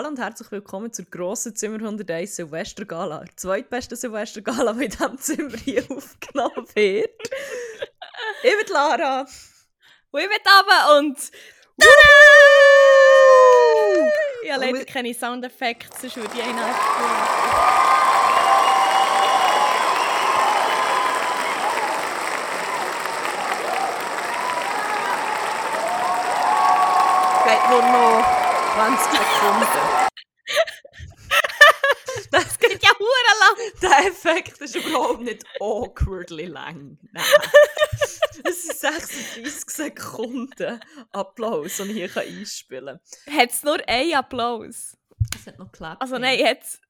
Hallo und herzlich willkommen zur grossen Zimmer 101 Silvester Gala. Der zweitbeste Silvester Gala, die in diesem Zimmer hier aufgenommen wird. ich bin Lara. Und ich bin Ava und... Tada! Ich habe leider keine Soundeffekte, sonst würde ich einen Geht nur noch 20 Sekunden. Das geht ja hure lang. Der Effekt ist überhaupt nicht awkwardly lang. Nein. Es sind 36 Sekunden Applaus, den ich hier einspielen kann. Hat es nur einen Applaus? Es hat noch geklappt. Also nein, jetzt...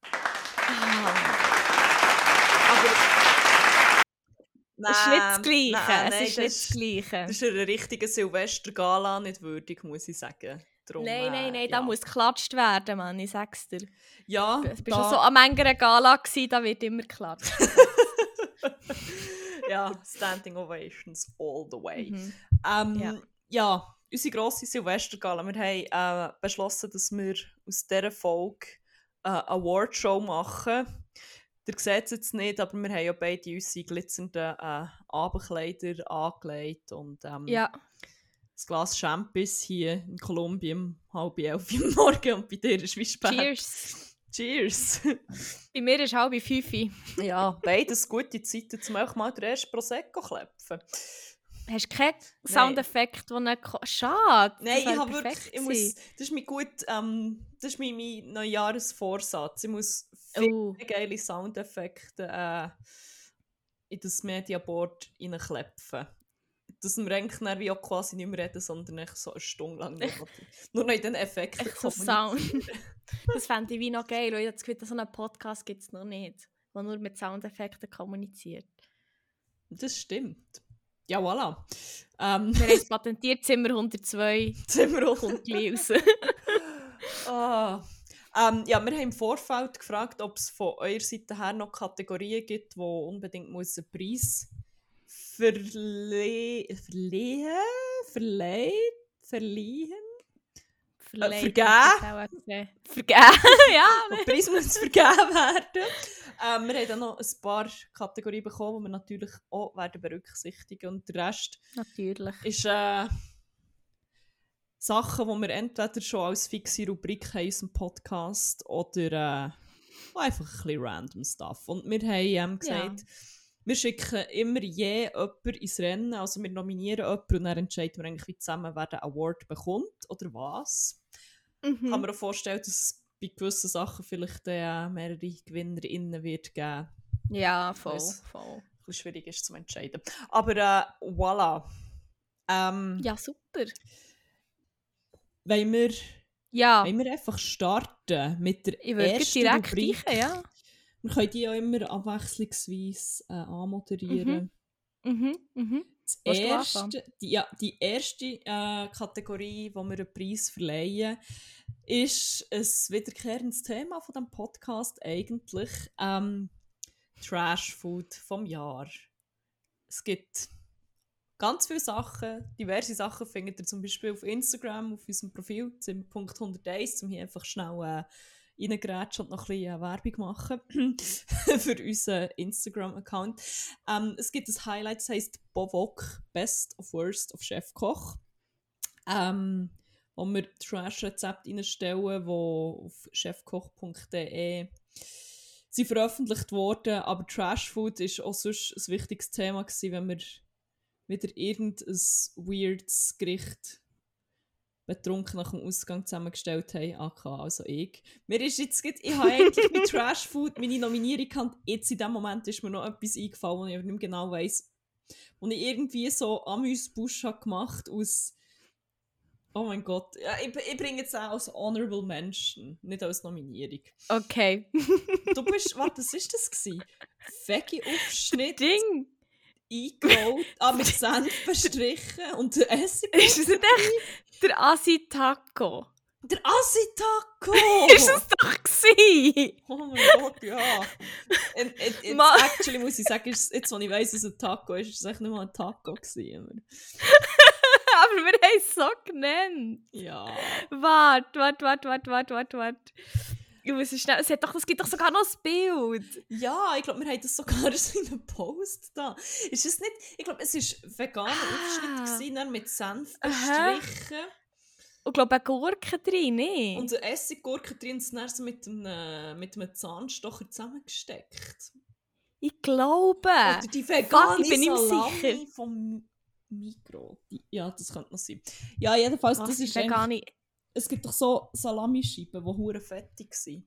Nein, Es ist nicht das Gleiche. nein, es nein, ist das nicht das Gleiche. Das ist einer richtigen Silvester-Gala nicht würdig, muss ich sagen. Darum, Nein, nein, äh, nein, ja. da muss geklatscht werden, Mann, ich sag's dir. Ja, bist da, schon so an mancher Gala gewesen, da wird immer geklatscht. ja, Standing Ovations all the way. Mhm. Ähm, Ja. ja. unsere grosse Silvestergala. Wir haben äh, beschlossen, dass wir aus dieser Folge äh, eine Awardshow machen. Ihr seht es jetzt nicht, aber wir haben ja beide unsere glitzernden äh, Abendkleider angelegt und ähm, Ja, das Glas Champis hier in Kolumbien um halb elf Uhr morgen und bei dir ist wie spät. cheers. Cheers! Bei mir ist halb fünf. ja, beides gute Zeiten, zum auch mal den ersten Prosecco klepfen. Hast du keinen Soundeffekt, der nicht... Schade. Nein, ich habe wirklich, ich muss, das ist mein gut, ähm, das ist mein, mein Neujahresvorsatz. Ich muss viele Oh. geile Soundeffekte äh, in das Mediaboard reinklepfen. Dass wir eigentlich dann wie auch quasi nicht mehr reden, sondern echt so eine Stunde lang nur noch, in den Effekten Echt so kommunizieren. Sound. Das fände ich wie noch geil, weil ich das Gefühl, so einen Podcast gibt es noch nicht, der nur mit Soundeffekten kommuniziert. Das stimmt. Ja, voilà. Ähm, Wir haben es patentiert, Zimmer 102 sind wir auch kommt gleich raus. Ah. Ähm, ja, wir haben im Vorfeld gefragt, ob es von eurer Seite her noch Kategorien gibt, wo unbedingt einen Preis verle vergeben? hat das auch gesehen. Vergeben, ja. der Preis muss vergeben werden. Ähm, wir haben dann noch ein paar Kategorien bekommen, die wir natürlich auch werden berücksichtigen und der Rest Natürlich. ist äh, Sachen, die wir entweder schon als fixe Rubrik haben in unserem Podcast oder äh, einfach ein bisschen random Stuff. Und wir haben ähm, gesagt, wir schicken immer je jemanden ins Rennen, also wir nominieren jemanden und dann entscheiden wir eigentlich wie zusammen, wer den Award bekommt oder was. Mhm. Kann mir auch vorstellen, dass es bei gewissen Sachen vielleicht äh, mehrere GewinnerInnen wird geben. Ja, voll, Weiss. voll. Ein schwierig ist zu entscheiden. Aber äh, voilà. Ähm, Ja, super. wollen wir Ja, Wollen wir einfach starten mit der ich ersten direkt Rubrik? reichen, ja. Wir können die ja immer abwechslungsweise äh, anmoderieren. Mhm, mhm. Du erste, die, ja, die erste äh, Kategorie, wo wir einen Preis verleihen, ist ein wiederkehrendes Thema von dem Podcast eigentlich. Ähm, Trash Food vom Jahr. Es gibt ganz viele Sachen, diverse Sachen findet ihr zum Beispiel auf Instagram, auf unserem Profil, zum.101, um hier einfach schnell äh, reingrätschen und noch ein bisschen äh, Werbung machen für unseren Instagram-Account. Ähm, es gibt ein Highlight, das heisst Bovok Best of Worst of Chef Koch. Ähm, wo wir Trash-Rezepte reinstellen, die auf chefkoch.de sind veröffentlicht wurden. Aber Trash-Food war auch sonst ein wichtiges Thema, gewesen, wenn wir wieder irgendein weirdes Gericht betrunken nach dem Ausgang zusammengestellt haben, AK, also ich. Mir ist jetzt, ich habe eigentlich mit Trash Food meine Nominierung gehabt. Jetzt in dem Moment ist mir noch etwas eingefallen, wo ich aber nicht mehr genau weiss. wo ich irgendwie so Amüs-Busch gemacht aus Oh mein Gott. Ja, ich, ich bringe jetzt auch als Honorable Mention, nicht als Nominierung. Okay. Du bist, warte, was war das? gewesen? Veggie-Aufschnitt, Ding! Eingerollt, ah, mit Senf bestrichen und der Essig. Ist es nicht echt der Asi-Taco? Der Assi-Taco! Ist es doch gewesen? Oh mein Gott, ja. Und, und, jetzt, Ma- actually muss ich sagen, ist, jetzt, wo ich weiss, dass es ein Taco ist, ist es echt nicht mal ein Taco gewesen. Aber wir haben es so genannt. Ja. Warte, warte, warte, warte, warte, warte, warte. Ich muss schnell. Es, hat doch, es gibt doch sogar noch ein Bild. Ja, ich glaube, wir haben das sogar in einem Post da. Ist es nicht... Ich glaube, es war veganer Ah. Aufschnitt gewesen, mit Senf bestrichen. Und glaube, eine Gurke drin, ne? Und eine Essiggurke drin und dann so mit einem, mit einem Zahnstocher zusammengesteckt. Ich glaube. Oder die vegane ich bin Salami sicher. vom. Die- Ja, das könnte noch sein. Ja, jedenfalls, Was das ist denn eigentlich. Es gibt doch so Salamischeiben, die hure fettig sind.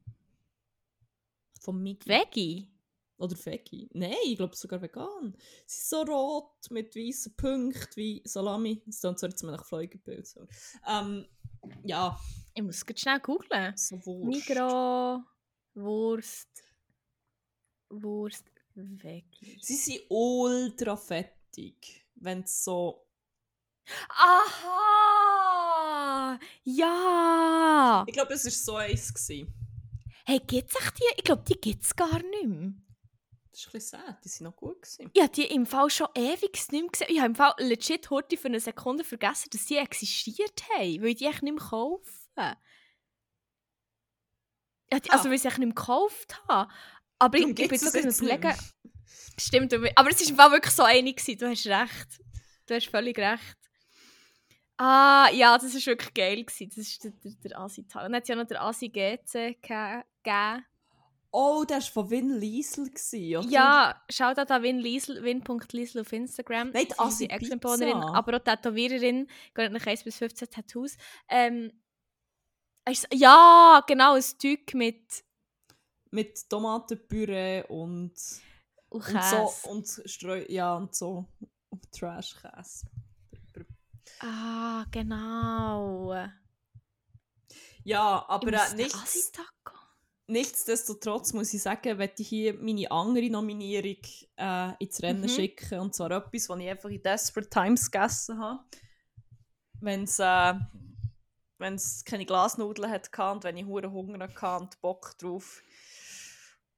Vom Migros. Veggie? Oder Veggie. Nein, ich glaube sogar vegan. Sie sind so rot mit weißen Punkten wie Salami. Das klingt so, als wäre nach Fleugebild. So. Ähm, ja, Ich muss grad schnell googlen. so Wurst. Migros, Wurst, Wurst, Veggie. Sie sind ultra fettig. Wenn es so... Aha! Ja! Ich glaube, es war so eins. Gewesen. Hey, gibt's echt die? Ich glaube, die gibt's gar nicht mehr. Das ist ein bisschen sad. Die sind noch gut. Gewesen. Ich habe die im Fall schon ewig nicht mehr gesehen. Ich habe im Fall legit heute für eine Sekunde vergessen, dass die existiert haben, weil ich die echt nicht mehr kaufen. Ja, die, also, Ah. weil ich sie echt nicht mehr gekauft habe. Aber ich, Darum ich bin es wirklich jetzt am nicht überlegen. Stimmt, aber es war im Fall wirklich so einig. Du hast recht. Du hast völlig recht. Ah, ja, das war wirklich geil. Gewesen. Das ist der, der, der Asi-Tag. Und dann hat es ja noch der Asi-GC ge- gegeben. Oh, das war von Win Liesel, gewesen, oder? Ja, schaut an Win Liesel, win.liesel auf Instagram. Nein, die Asi. Ex-Employerin, aber auch Tätowiererin. Geht nach 1 bis 15 Tattoos. Ähm, ja, genau, ein Stück mit Mit Tomatenpüree und, und und Käse. so und Streu ja und so und Trash-Käse. Ah, genau. Ja, aber äh, nichts, nichtsdestotrotz muss ich sagen, wenn ich hier meine andere Nominierung äh, ins Rennen Mhm. schicken und zwar etwas, was ich einfach in Desperate Times gegessen habe. Wenn es äh, wenn's keine Glasnudeln hatte und wenn ich hure Hunger hatte und Bock drauf.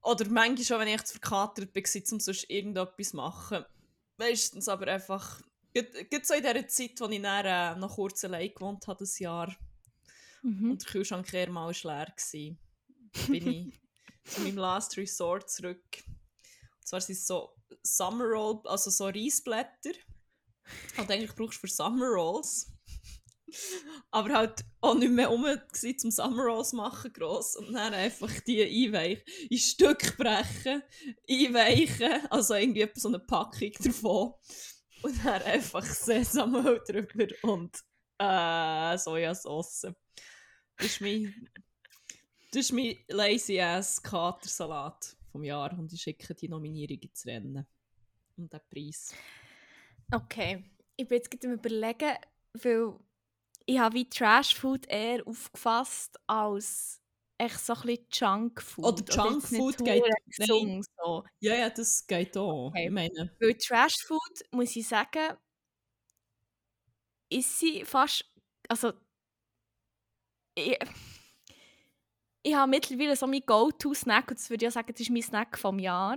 Oder manchmal schon, wenn ich verkatert war, um sonst irgendetwas zu machen. Meistens aber einfach, gibt so in dieser Zeit, als ich dann, äh, noch kurz allein gewohnt habe, das Jahr, Mhm. und der Kühlschrank eher mal leer war, bin ich zu meinem Last Resort zurück. Und zwar sind es so Summer Roll, also so Reisblätter. Und eigentlich brauchst du für Summer Rolls. Aber halt auch nicht mehr rum gsi zum Summer Rolls machen, gross. Und dann einfach die einweichen, in Stück brechen, einweichen, also irgendwie so eine Packung davon. Und dann einfach Sesamöl drüber und äh, Sojasauce. Das ist mein, das ist mein lazy ass Katersalat vom Jahr und ich schicke die Nominierung ins Rennen. Und den Preis. Okay, ich bin jetzt gerade überlegen, weil ich habe wie Trash Food eher aufgefasst als echt so ein bisschen Junk Food. Oder Junkfood geht- gesund so. Ja, ja, das geht auch. Okay. Ich meine, Weil Trash Food, muss ich sagen, ist sie fast. Also. Ich, ich habe mittlerweile so mein Go-To-Snack, und das würde ich sagen, das ist mein Snack vom Jahr.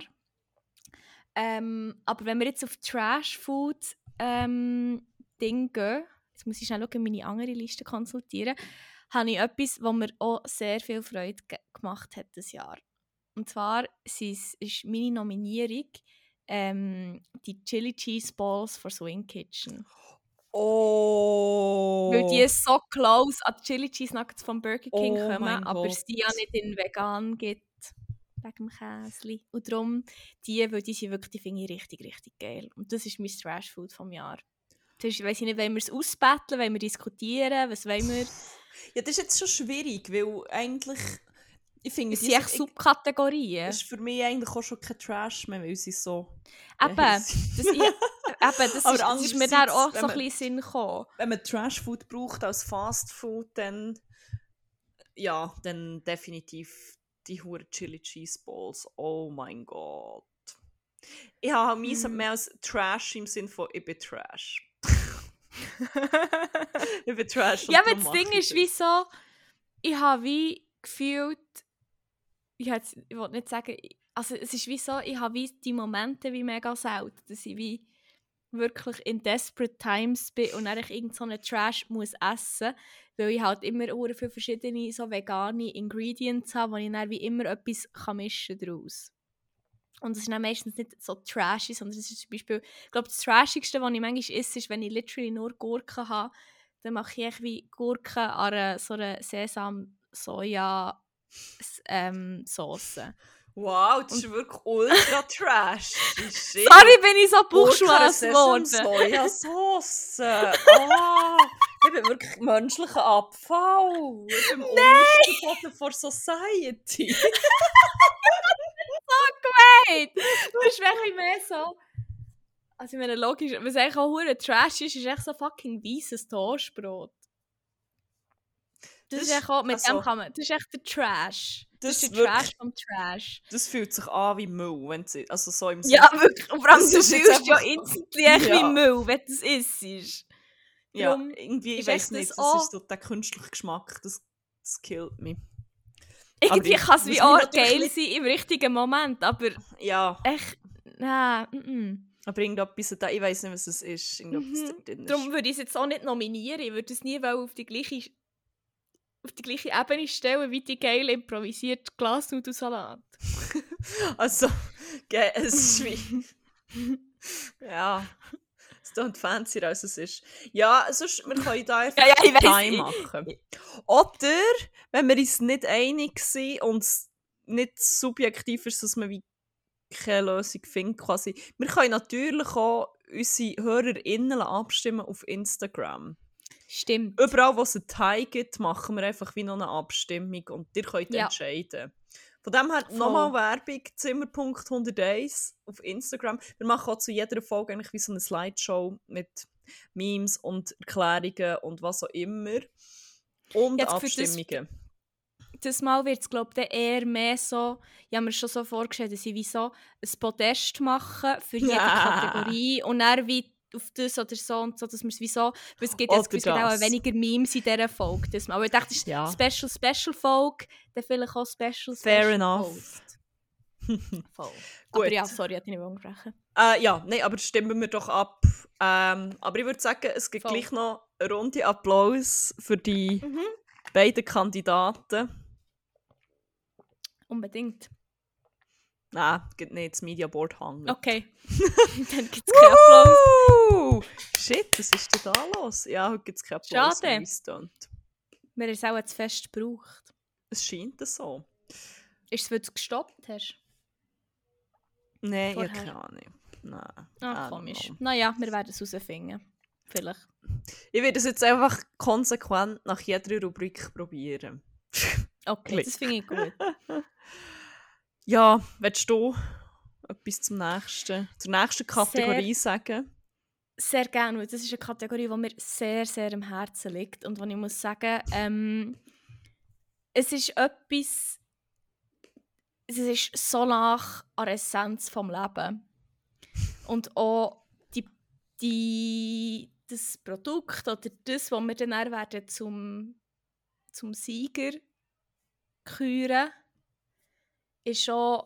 Ähm, aber wenn wir jetzt auf Trash Food ähm, Ding gehen, jetzt muss ich schnell schauen, meine andere Liste konsultieren, habe ich etwas, was mir auch sehr viel Freude ge gemacht hat dieses Jahr. Und zwar ist meine Nominierung ähm, die Chili Cheese Balls for Swing Kitchen. oh. Weil die so close an die Chili Cheese Nuggets vom Burger King Oh kommen, aber Gott. es die ja nicht in vegan gibt. Wegen dem Käsli. Und darum, die, weil die sind wirklich, die finde ich richtig, richtig geil. Und das ist mein Trash Food vom Jahr. Ist, weiss ich nicht, wollen wir es ausbetteln, wollen wir diskutieren, was wollen wir? Ja, das ist jetzt schon schwierig, weil eigentlich. Ich finde, Es sind echt Subkategorien. Das ist für mich eigentlich auch schon kein Trash mehr, weil sie so. Eben, Ja, das, ich, eben, das, Aber ist, das ist mir dann auch so ein bisschen Sinn gekommen. Wenn man Trash Food braucht als Fast Food, dann. Ja, dann definitiv die hure Chili Cheese Balls. Oh mein Gott. Ich habe mies Mhm. mehr als Trash im Sinn von ich bin Trash. ich bin Trash. ja, aber das Ding ich ist wie so, ich habe wie gefühlt, ich, jetzt, ich will nicht sagen, also es ist wie so, ich habe wie die Momente wie mega selten, dass ich wie wirklich in desperate times bin und dann irgend so einen Trash muss essen, weil ich halt immer sehr viele verschiedene so vegane Ingredients habe, wo ich dann wie immer etwas kann mischen daraus. Und es ist dann meistens nicht so trashy, sondern es ist zum Beispiel, ich glaube, das Trashigste, was ich manchmal esse, ist, wenn ich literally nur Gurken habe, dann mache ich wie Gurken an einer, so einer Sesam-Soja-Sauce. Ähm, Wow, das ist wirklich ultra trash. Sorry, bin ich so buchschwarz geworden. Sojasauce. Oh, ich bin wirklich menschlicher Abfall. Ich bin Unterste von Society. gemein. Du bist wirklich mehr so... Also ich meine, logisch, was eigentlich auch hure trash ist, ist echt so fucking weißes Toastbrot. Das, das ist echt auch, mit also, dem kann man, das ist echt der Trash. Das, das ist der wirklich, Trash vom Trash. Das fühlt sich an wie Müll, wenn sie, also so im Sinne. Ja, wirklich. Und vor allem, du fühlst ja instantly ja. wie Müll, wenn du es isst. Ja, irgendwie, ich weiß nicht, das, das ist so der künstliche Geschmack, das, das killt mich. Irgendwie kann es wie auch geil sein im richtigen Moment, aber ja. echt, nein, mm -mm. Aber irgendetwas da, ich weiß nicht, was es ist. Mhm. Darum würde ich es jetzt auch nicht nominieren, ich würde es nie auf die gleiche auf die gleiche Ebene stellen wie die geil improvisierte Glasnudelsalat. also, es ist wie... ja, klingt fancy, als es ist. Ja, sonst, wir können da einfach ja, ja, Time machen. Oder, wenn wir uns nicht einig sind und es nicht subjektiv ist, dass man wie keine Lösung findet, quasi. Wir können natürlich auch unsere HörerInnen abstimmen auf Instagram. Stimmt. Überall, wo es einen Teil gibt, machen wir einfach wie noch eine Abstimmung und ihr könnt ja. entscheiden. Von dem her nochmal Werbung, Zimmerpunkt 101 auf Instagram. Wir machen auch zu jeder Folge eigentlich wie so eine Slideshow mit Memes und Erklärungen und was auch immer. Und Jetzt Abstimmungen. Das, das Mal wird es, glaube ich, eher mehr so, ich habe mir schon so vorgestellt, dass ich wie so ein Podest machen für jede ja. Kategorie und dann wie auf das oder so und so, dass wir es wie so, weil es gibt, jetzt, es gibt auch weniger Memes in dieser Folge. Das Aber ich dachte, ist ja. Special, Special Folge, dann vielleicht auch Special, Fair Special enough. Voll. aber ja, sorry, ich nicht angesprochen. Äh, ja, nein, aber stimmen wir doch ab. Ähm, aber ich würde sagen, es gibt Voll. gleich noch eine Runde Applaus für die mhm. beiden Kandidaten. Unbedingt. Nein, geht nicht, das Mediaboard hängt. Okay. Dann gibt es keinen Applaus. Shit, was ist denn da los? Ja, heute gibt es keinen Applaus. Schade. Wir haben es auch zu fest gebraucht. Es scheint so. Ist es, weil du es gestoppt hast? Nein, ich keine Ahnung. Nein. Ah, komisch. Naja, wir werden es herausfinden. Vielleicht. Ich werde es jetzt einfach konsequent nach jeder Rubrik probieren. Okay, das finde ich gut. Ja, willst du etwas zum nächsten, zur nächsten Kategorie sehr, sagen? Sehr gerne, das ist eine Kategorie, die mir sehr, sehr am Herzen liegt und wo ich muss sagen, ähm, es ist etwas, es ist so nach an der Essenz vom Leben und auch die, die, das Produkt oder das, was wir dann werden zum, zum Sieger küren ist schon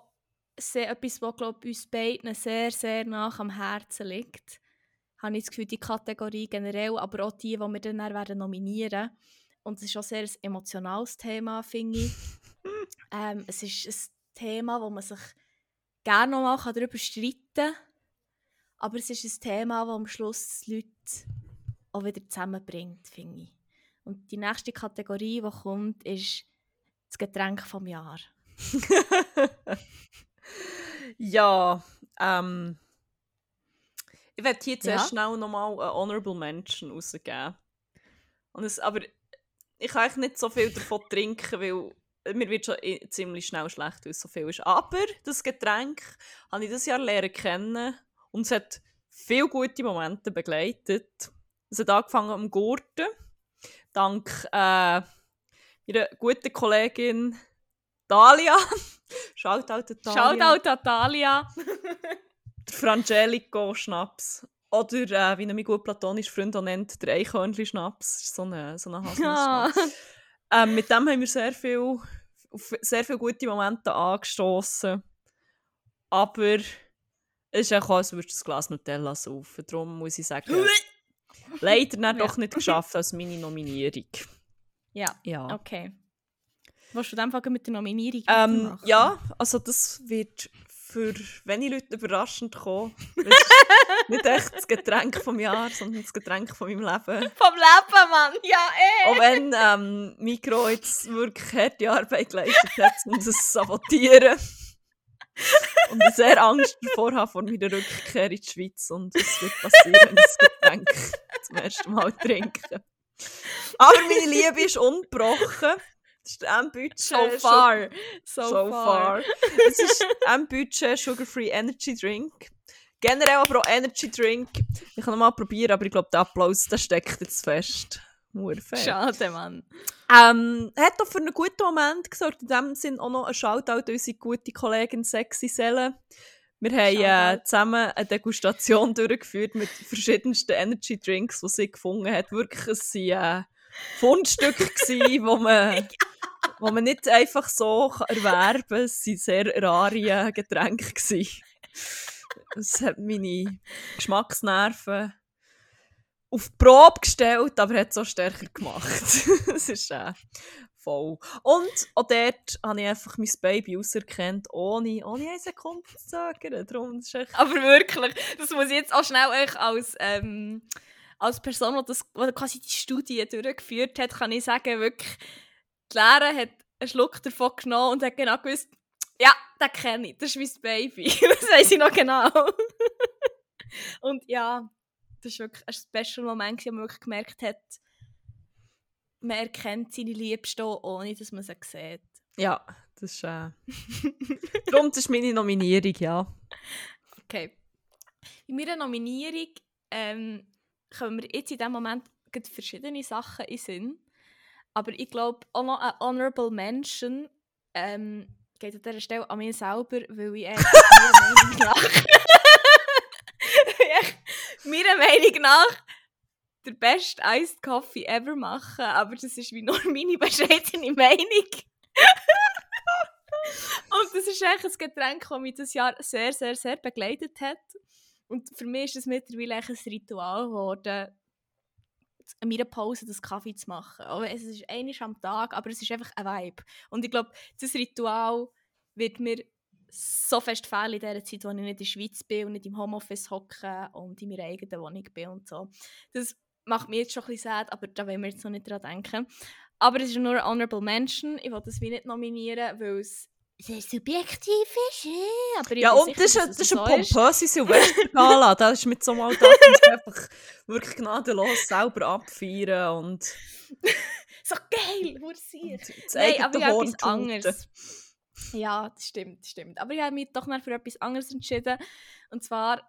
sehr, etwas, was glaub, uns beiden sehr, sehr nach am Herzen liegt. Habe ich das Gefühl, die Kategorie generell, aber auch die, die wir dann werden nominieren Und es ist auch sehr ein emotionales Thema, finde ich. ähm, es ist ein Thema, wo man sich gerne noch mal darüber streiten kann. Aber es ist ein Thema, das am Schluss die Leute auch wieder zusammenbringt, finde ich. Und die nächste Kategorie, die kommt, ist das Getränk vom Jahr. Ja, ähm, ich werde hier zuerst ja. schnell nochmal eine Honorable Mention rausgeben. Und es, aber ich kann eigentlich nicht so viel davon trinken, weil mir wird schon ziemlich schnell schlecht, weil es so viel ist. Aber das Getränk habe ich dieses Jahr lernen kennen und es hat viele gute Momente begleitet. Es hat angefangen am Gurten, dank äh, meiner guten Kollegin Talia. Shoutout an Talia. Shoutout an Talia. der Frangelico Schnaps. Oder äh, wie er mich gut platonisch Freund nennt, der Eichhörnchen-Schnaps. Das ist so eine, so eine ja. ähm, Mit dem haben wir sehr viel, sehr viele gute Momente angestoßen. Aber Es ist auch, als würdest du ein Glas Nutella saufen. Darum muss ich sagen, leider nicht doch nicht geschafft als meine Nominierung. Ja, Ja. okay. Willst du dann anfangen mit der Nominierung Ähm, ja, also das wird für wenige Leute überraschend kommen. Das ist nicht echt das Getränk vom Jahr, sondern das Getränk von meinem Leben. Vom Leben, Mann! Ja, eh! Auch wenn ähm, Mikro jetzt wirklich harte Arbeit geleistet hat, um das sabotieren. Und ich sehr Angst davor habe vor meiner Rückkehr in die Schweiz und es wird passieren, wenn ich das Getränk zum ersten Mal trinke. Aber meine Liebe ist ungebrochen. Das ist der M-Budget. So far. So, So far. Es ist M-Budget Sugar-Free Energy Drink. Generell aber auch Energy Drink. Ich kann noch mal probieren, aber ich glaube, der Applaus der steckt jetzt fest. Nur fest. Schade, Mann. Ähm, hat doch für einen guten Moment gesorgt. In dem Sinn auch noch ein Shoutout an unsere gute Kollegin Sexy Selle. Wir haben äh, zusammen eine Degustation durchgeführt mit verschiedensten Energy Drinks, die sie gefunden hat. Wirklich, es waren äh, Fundstücke, gewesen, wo man, wo man nicht einfach so erwerben kann. Es waren sehr rare Getränke. gewesen. Es hat meine Geschmacksnerven auf die Probe gestellt, aber hat es auch stärker gemacht. Es ist äh, voll. Und auch dort habe ich einfach mein Baby auserkannt, ohne, ohne eine Sekunde zu zögern. Darum ist echt Aber wirklich, das muss ich jetzt auch schnell euch als, ähm, als Person, die, das, die quasi die Studie durchgeführt hat, kann ich sagen, wirklich, die Lehre hat einen Schluck davon genommen und hat genau gewusst, ja, den kenne ich, das ist mein Baby. das weiß ich noch genau. und ja, das war wirklich ein special Moment, wo man wirklich gemerkt hat, man erkennt seine Liebsten, auch, ohne dass man sie sieht. Ja, das ist. Äh... Darum, das ist meine Nominierung, ja. Okay. In meiner Nominierung ähm, kommen mir jetzt in diesem Moment verschiedene Sachen in Sinn. Aber ich glaube, auch noch ein Honorable Mention ähm, geht an dieser Stelle an mich selber, weil ich echt meiner Meinung nach meiner Meinung nach der beste Iced Coffee ever machen. Aber das ist wie nur meine bescheidene Meinung. Und das ist eigentlich ein Getränk, das mich dieses Jahr sehr, sehr, sehr begleitet hat. Und für mich ist es mittlerweile ein Ritual geworden, in meiner Pause das Kaffee zu machen. Aber es ist einmal am Tag, aber es ist einfach ein Vibe. Und ich glaube, dieses Ritual wird mir so fest fehlen in der Zeit, wo ich nicht in der Schweiz bin und nicht im Homeoffice hocke und in meiner eigenen Wohnung bin und so. Das macht mich jetzt schon ein bisschen sad, aber da wollen wir jetzt noch nicht dran denken. Aber es ist nur ein Honorable Mention. Ich will das wie nicht nominieren, weil es sehr subjektiv ist. Aber Ja, und das ist, sicher, ein- dass das ist eine so ist. pompöse Silvestergala. Da ist mit so mal da einfach wirklich gnadenlos selber abfeiern und So geil, Mursier. das Nein, aber Horn etwas anderes. Ja, das stimmt, das stimmt. Aber ich habe mich doch noch für etwas anderes entschieden. Und zwar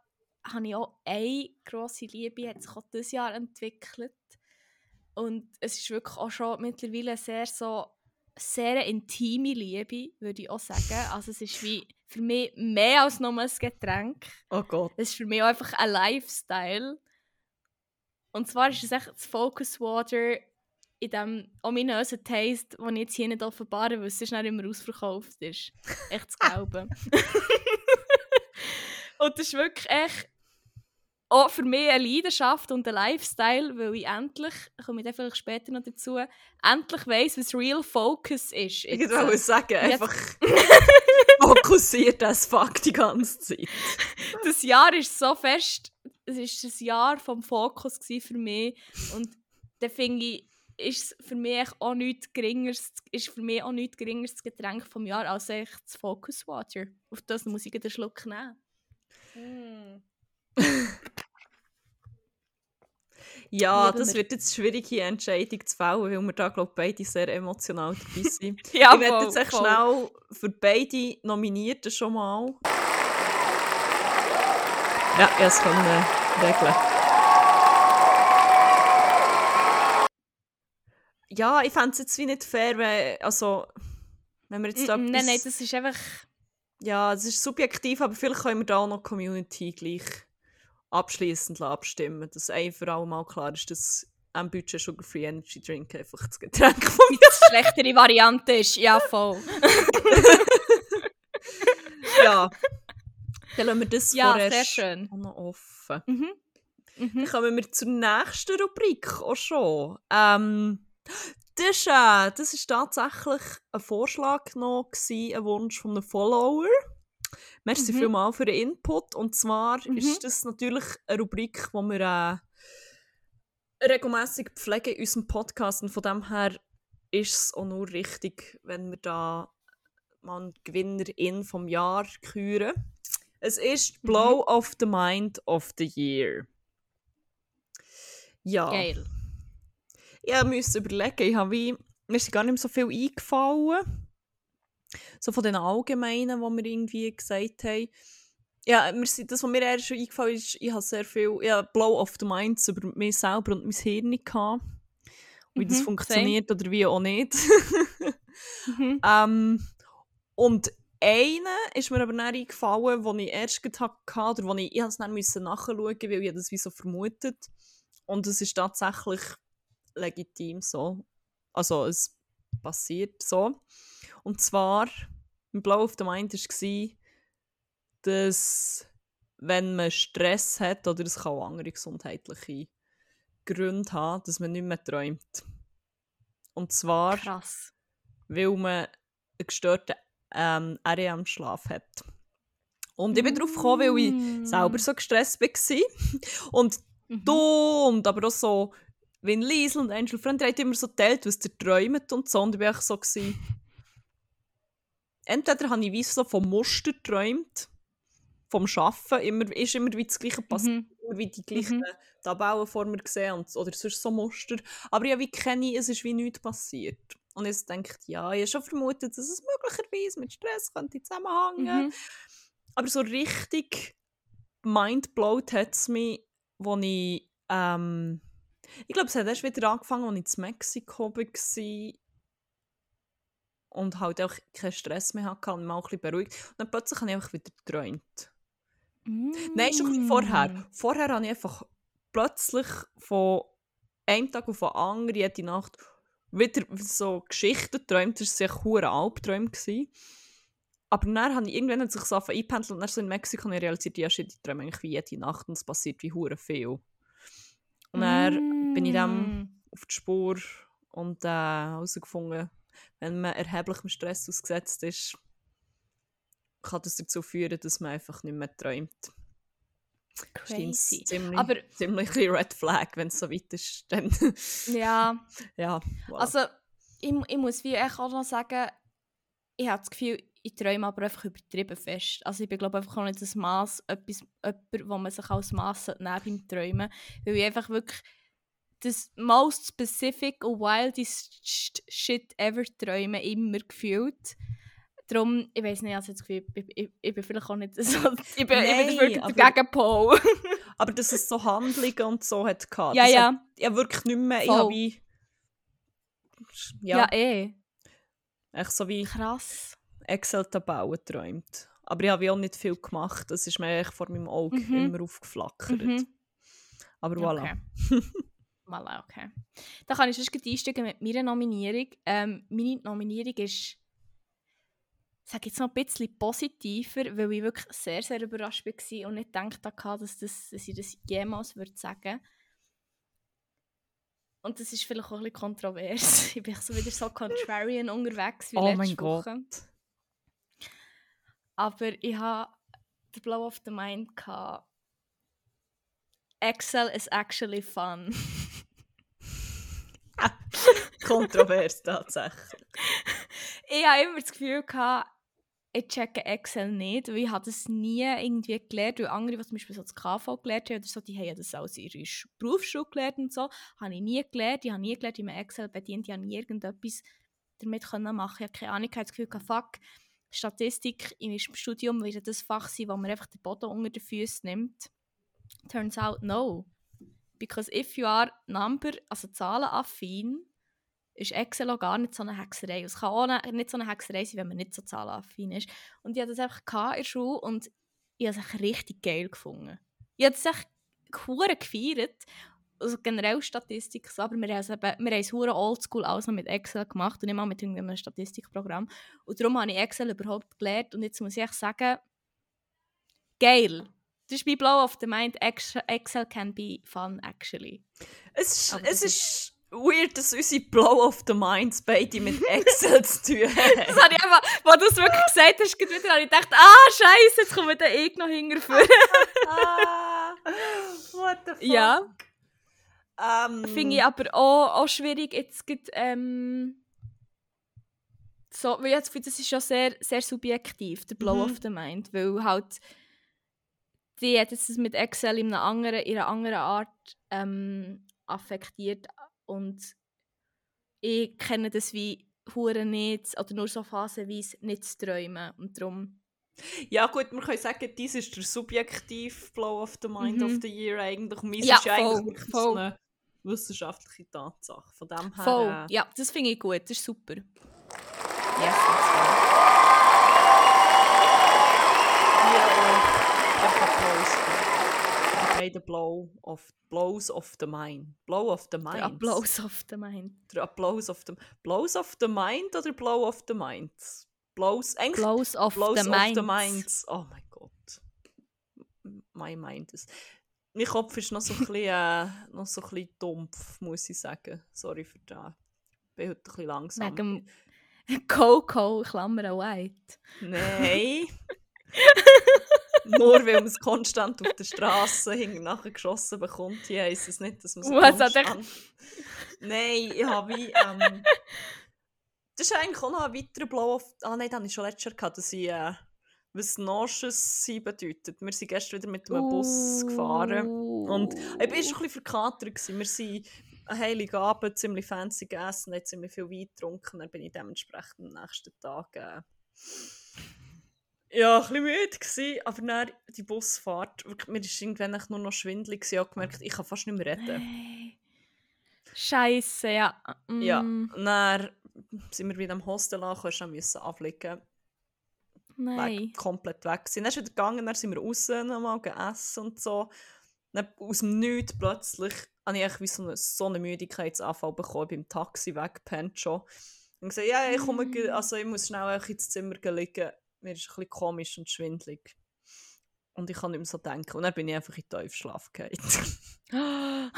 habe ich auch eine grosse Liebe, hat sich auch dieses Jahr entwickelt. Und es ist wirklich auch schon mittlerweile sehr so sehr intime Liebe, würde ich auch sagen. Also es ist wie für mich mehr als nur ein Getränk. Oh Gott. Es ist für mich auch einfach ein Lifestyle. Und zwar ist es echt das Focus Water in diesem ominösen Taste, den ich jetzt hier nicht offenbare, weil es sonst nicht immer ausverkauft ist. Echt zu glauben. und das ist wirklich echt auch für mich eine Leidenschaft und ein Lifestyle, weil ich endlich, komme ich dann vielleicht später noch dazu, endlich weiss, was Real Focus ist. Ich Jetzt, wollte äh, sagen, einfach fokussiert das Fuck die ganze Zeit. das Jahr ist so fest, es ist ein Jahr vom Fokus gsi für mich und dann finde ich, ist es für mich echt auch nichts geringeres, ist für mich auch nichts geringeres Getränk vom Jahr als echt das Focus Water. Auf das muss ich den Schluck nehmen. Ja, das wir. wird jetzt schwierig, hier Entscheidung zu fällen, weil wir da, glaube ich, beide sehr emotional dabei sind. Ja, ich werde jetzt echt voll. schnell für beide Nominierten schon mal. Ja, es können äh, regeln. Ja, ich fände es jetzt wie nicht fair, wenn, also, wenn wir jetzt da Nein, nein, das ist einfach... Ja, es ist subjektiv, aber vielleicht können wir da auch noch Community gleich abschließend abstimmen, dass ein für alle mal klar ist, dass ein Budget Sugar Free Energy Drink einfach das Getränk von die schlechtere Variante ist. Ja, voll. ja. Dann lassen wir das Ja, vorerst schön. auch noch offen. Mhm. Dann Mhm. kommen wir zur nächsten Rubrik auch schon. Ähm, das, ist, äh, das ist tatsächlich ein Vorschlag noch, gewesen, ein Wunsch von einem Follower. Merci Mhm. vielmals für den Input. Und zwar Mhm. ist das natürlich eine Rubrik, die wir äh, regelmäßig pflegen in unserem Podcast. Und von dem her ist es auch nur richtig, wenn wir da mal einen Gewinnerin vom Jahr küren. Es ist Mhm. Blow of the Mind of the Year. Ja. Geil. Ich musste überlegen, ich habe wie, mir ist gar nicht so viel eingefallen. So von den Allgemeinen, die wir irgendwie gesagt haben. Ja, das, was mir eher schon eingefallen ist, ich habe sehr viel ja, Blow of the Minds über mich selber und mein Hirn gehabt. Wie das Mhm, funktioniert oder wie auch nicht. Mhm. ähm, und einer ist mir aber dann eingefallen, den ich erst gerade hatte, oder wo ich, ich es dann müssen nachschauen musste, weil ich das wie so vermutet. Und es ist tatsächlich legitim so. Also es passiert so. Und zwar, im Blow of the Mind war, dass wenn man Stress hat, oder es kann auch andere gesundheitliche Gründe haben, dass man nicht mehr träumt. Und zwar, Krass. weil man einen gestörten ähm, REM-Schlaf hat. Und ich bin darauf gekommen, weil ich selber so gestresst war. Und Mhm. du und aber auch so, wie Liesel und Angel Friend, haben immer so geteilt, was ihr träumt und so. Und ich war so, gewesen, entweder habe ich wie so vom Muster geträumt, vom Schaffen, immer, ist immer wie das Gleiche passiert, Mhm. immer wie die gleichen Mhm. Tabellen vor mir gesehen und, oder sonst so Muster. Aber ich habe wie keine, es ist wie nichts passiert. Und ich denke, ja, ich habe schon vermutet, dass es möglicherweise mit Stress könnte zusammenhängen. Mhm. Aber so richtig mindblowt hat es mich, als ich. Ähm, ich glaube, es hat erst wieder angefangen, als ich in Mexiko war. Und halt auch keinen Stress mehr hatte und mich auch ein bisschen beruhigt. Und dann plötzlich habe ich einfach wieder geträumt. Nein, schon ein bisschen vorher. Mm. Vorher habe ich einfach plötzlich von einem Tag auf den anderen, jede Nacht, wieder so Geschichten geträumt. Das war sehr hohe Albträume. gewesen. Aber dann habe ich irgendwann hat sich so eingependelt und dann so in Mexiko habe ich realisiert, ja, ich träume eigentlich wie jede Nacht und es passiert wie hure viel. Und dann bin ich dem Mm. auf die Spur und äh, herausgefunden, wenn man erheblichem Stress ausgesetzt ist, kann das dazu führen, dass man einfach nicht mehr träumt. Crazy. Ziemlich, Aber ziemlich Red Flag, wenn es so weit ist. Dann, ja, ja, voilà. also ich, ich muss wie echt auch noch sagen, ich habe das Gefühl, ich träume aber einfach übertrieben fest. Also ich bin glaube einfach auch nicht das Maß, etwas, jemand, wo man sich als Maß nehmen beim Träumen. Weil ich einfach wirklich das most specific und wildest sh- shit ever träume immer gefühlt. Darum, ich weiß nicht, also das Gefühl, ich, ich, ich bin vielleicht auch nicht so, ich bin, Nein, ich bin dafür aber- der Gegenpol. Aber dass es so Handlungen und so hat gehabt. ja, ja, Hat, ja, wirklich nicht mehr. Ich Voll. habe wie. ja, Ja, eh. echt so wie Krass. Excel-Tabellen geträumt. Aber ich habe auch nicht viel gemacht. Das ist mir echt vor meinem Auge Mhm. immer aufgeflackert. Mhm. Aber voilà. Okay. Voilà, okay. Dann kann ich sonst einsteigen mit meiner Nominierung. Ähm, meine Nominierung ist, sage jetzt noch ein bisschen positiver, weil ich wirklich sehr, sehr überrascht war und nicht gedacht hatte, dass, das, dass ich das jemals würde sagen Und das ist vielleicht auch ein bisschen kontrovers. Ich bin so wieder so contrarian unterwegs wie Oh letzte mein Gott. Woche. Aber ich habe den Blow of the Mind gehabt. Excel is actually fun. Kontrovers tatsächlich. ich habe immer das Gefühl gehabt, ich checke Excel nicht, weil ich habe das nie irgendwie gelernt, weil andere, die zum Beispiel so das KV gelernt haben oder so, die haben das aus ihrer Sch- Berufsschule gelernt und so, habe ich nie gelernt. Ich habe nie gelernt, wie man Excel bedient. Ich habe nie irgendetwas damit können machen. Ich habe keine Ahnung, ich habe das Gefühl gehabt, fuck, Statistik im Studium wird das Fach sein, wo man einfach den Boden unter den Füßen nimmt. Turns out, no. Because if you are number, also zahlenaffin, ist Excel auch gar nicht so eine Hexerei. Es kann auch ne- nicht so eine Hexerei sein, wenn man nicht so zahlenaffin ist. Und ich hatte das einfach in der Schule und ich habe es richtig geil gefunden. Ich habe es echt hure gefeiert. Also generell Statistik, aber wir haben es eben, wir oldschool alles noch mit Excel gemacht und nicht mal mit irgendeinem Statistikprogramm. Und darum habe ich Excel überhaupt gelernt und jetzt muss ich echt sagen, geil. Das ist mein Blow of the Mind. Excel can be fun, actually. Es ist, es ist weird, dass unsere Blow of the Minds beide mit Excel zu tun haben. das habe ich einfach, als du es wirklich gesagt hast, wieder habe ich gedacht, ah, scheiße, jetzt kommen wir eh noch hinterführen. ah, what the fuck? Ja. Ähm, Finde ich aber auch, auch schwierig, jetzt gibt, ähm, so, weil jetzt, das ist schon sehr, sehr subjektiv, der Blow Mhm. of the Mind, weil halt die hat jetzt das mit Excel in einer anderen, in einer anderen Art ähm, affektiert und ich kenne das wie hure nicht oder nur so phasenweise nicht zu träumen und darum Ja gut, man kann sagen, dies ist der subjektive Blow of the Mind Mhm. of the Year eigentlich. Meins Ja, ist ja eigentlich voll, wirklich voll. eine wissenschaftliche Tatsache. Von dem her... voll, Äh, ja, das finde ich gut, das ist super. Yes, that's fine. Hier auch einfach Applaus die beiden Blow of, Blows of the Mind. Blow of the Mind. Der Applaus auf the Mind. Der Applaus of the... Blows of the Mind oder Blow of the Mind? Blows... Eigentlich Blows of Blows the of Mind. the Minds. Oh mein Gott. My mind is. Mein Kopf ist noch so ein bisschen, äh, noch so ein bisschen dumpf, muss ich sagen. Sorry für das. Ich bin heute ein bisschen langsam. Wegen Coco, Klammer White. Nein. Nur weil man es konstant auf der Straße hinten nachher geschossen bekommt, hier heisst es nicht, dass man es Was hat konstant... Nein, ich habe wie... Ähm, das ist eigentlich auch noch ein weiterer Blow auf... Ah nein, das hatte ich schon letztes Jahr, gehabt, dass ich... Äh, was Noches sein bedeutet. Wir sind gestern wieder mit einem Bus gefahren. Und ich war ein bisschen verkatert. gewesen. Wir sind an Heiligabend ziemlich fancy gegessen, haben ziemlich viel Wein getrunken. Dann bin ich dementsprechend am nächsten Tag äh, ja, ein bisschen müde gewesen. Aber dann die Busfahrt, wirklich, mir war irgendwann nur noch schwindelig. gewesen. Ich habe gemerkt, ich kann fast nicht mehr reden. Hey. Scheiße, ja. Mm. Ja, dann sind wir wieder am Hostel angekommen, dann mussten wir ablegen. Nein. weg, komplett weg gewesen. Dann ist wieder gegangen, dann sind wir raus nochmal gegessen und so. Dann aus dem Nichts plötzlich habe ich wie so einen so eine Müdigkeitsanfall bekommen, beim Taxi weggepennt schon. Und gesagt, ja, ich komme, ge- also ich muss schnell ins Zimmer liegen. Mir ist ein bisschen komisch und schwindelig. Und ich kann nicht mehr so denken. Und dann bin ich einfach in den Tiefschlaf gefallen.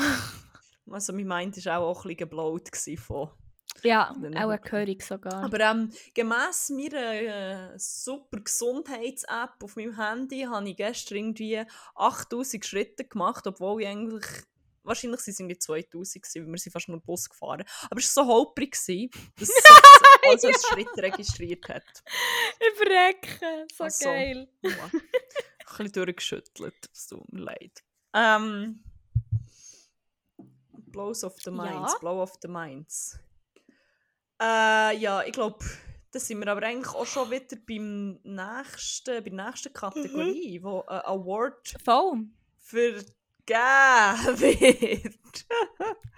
also mein Mind war auch, auch ein bisschen geblaut von ja, auch eine. Gehörig sogar. aber ähm, gemäss meiner äh, super Gesundheits-App auf meinem Handy habe ich gestern irgendwie 8000 Schritte gemacht, obwohl ich eigentlich. Wahrscheinlich waren es irgendwie 2000, gewesen, weil wir sind fast nur Bus gefahren. Aber es war so holprig, gewesen, dass es also als Schritt registriert hat. Ich verrecke, so Ach so. geil. Ja. Ein bisschen durchgeschüttelt, es tut mir leid. Ähm, Blows of the Minds, Ja. Blow of the Minds. Äh, ja, ich glaube, da sind wir aber eigentlich auch schon wieder beim nächsten, bei der nächsten Kategorie, wo ein Award Voll. Vergeben wird.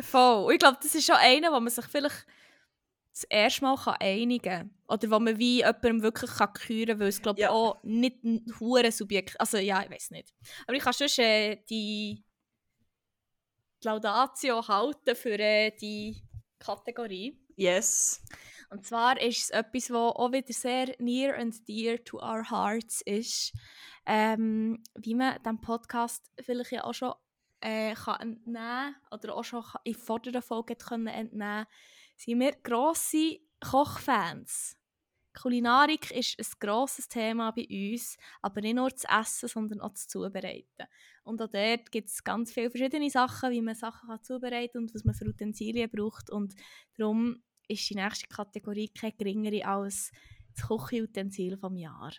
Voll. Und ich glaube, das ist schon einer, wo man sich vielleicht das erste Mal kann einigen kann. Oder wo man wie jemandem wirklich kann küren kann, weil es glaube Ja. auch nicht ein hure Subjekt... Also ja, ich weiß nicht. Aber ich kann schon äh, die die Laudatio halten für äh, die Kategorie. Yes. Und zwar ist es etwas, was auch wieder sehr near and dear to our hearts ist. Ähm, wie man diesem Podcast vielleicht ja auch schon äh, kann entnehmen oder auch schon in vorderen Folgen hat können entnehmen sind wir grosse Kochfans. Kulinarik ist ein grosses Thema bei uns, aber nicht nur das Essen, sondern auch das Zubereiten. Und auch dort gibt es ganz viele verschiedene Sachen, wie man Sachen kann zubereiten kann und was man für Utensilien braucht. Und darum ist die nächste Kategorie keine geringere als das Kochutensil vom Jahr.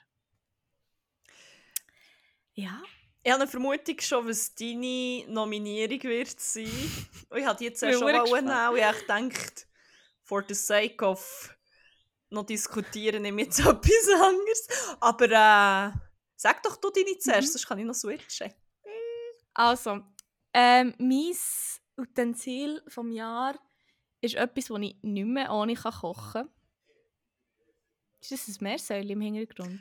Ja. Ich habe eine Vermutung schon, was deine Nominierung wird sein. Und ich hatte jetzt ja schon mal und ich gedacht, for the sake of noch diskutieren, nehme jetzt etwas anderes. Aber äh, sag doch du deine zuerst, Mhm. sonst kann ich noch switchen. Also, ähm, mein Utensil vom Jahr ist etwas, das ich nicht mehr ohne kann kochen kann. Ist das ein Meersäule im Hintergrund?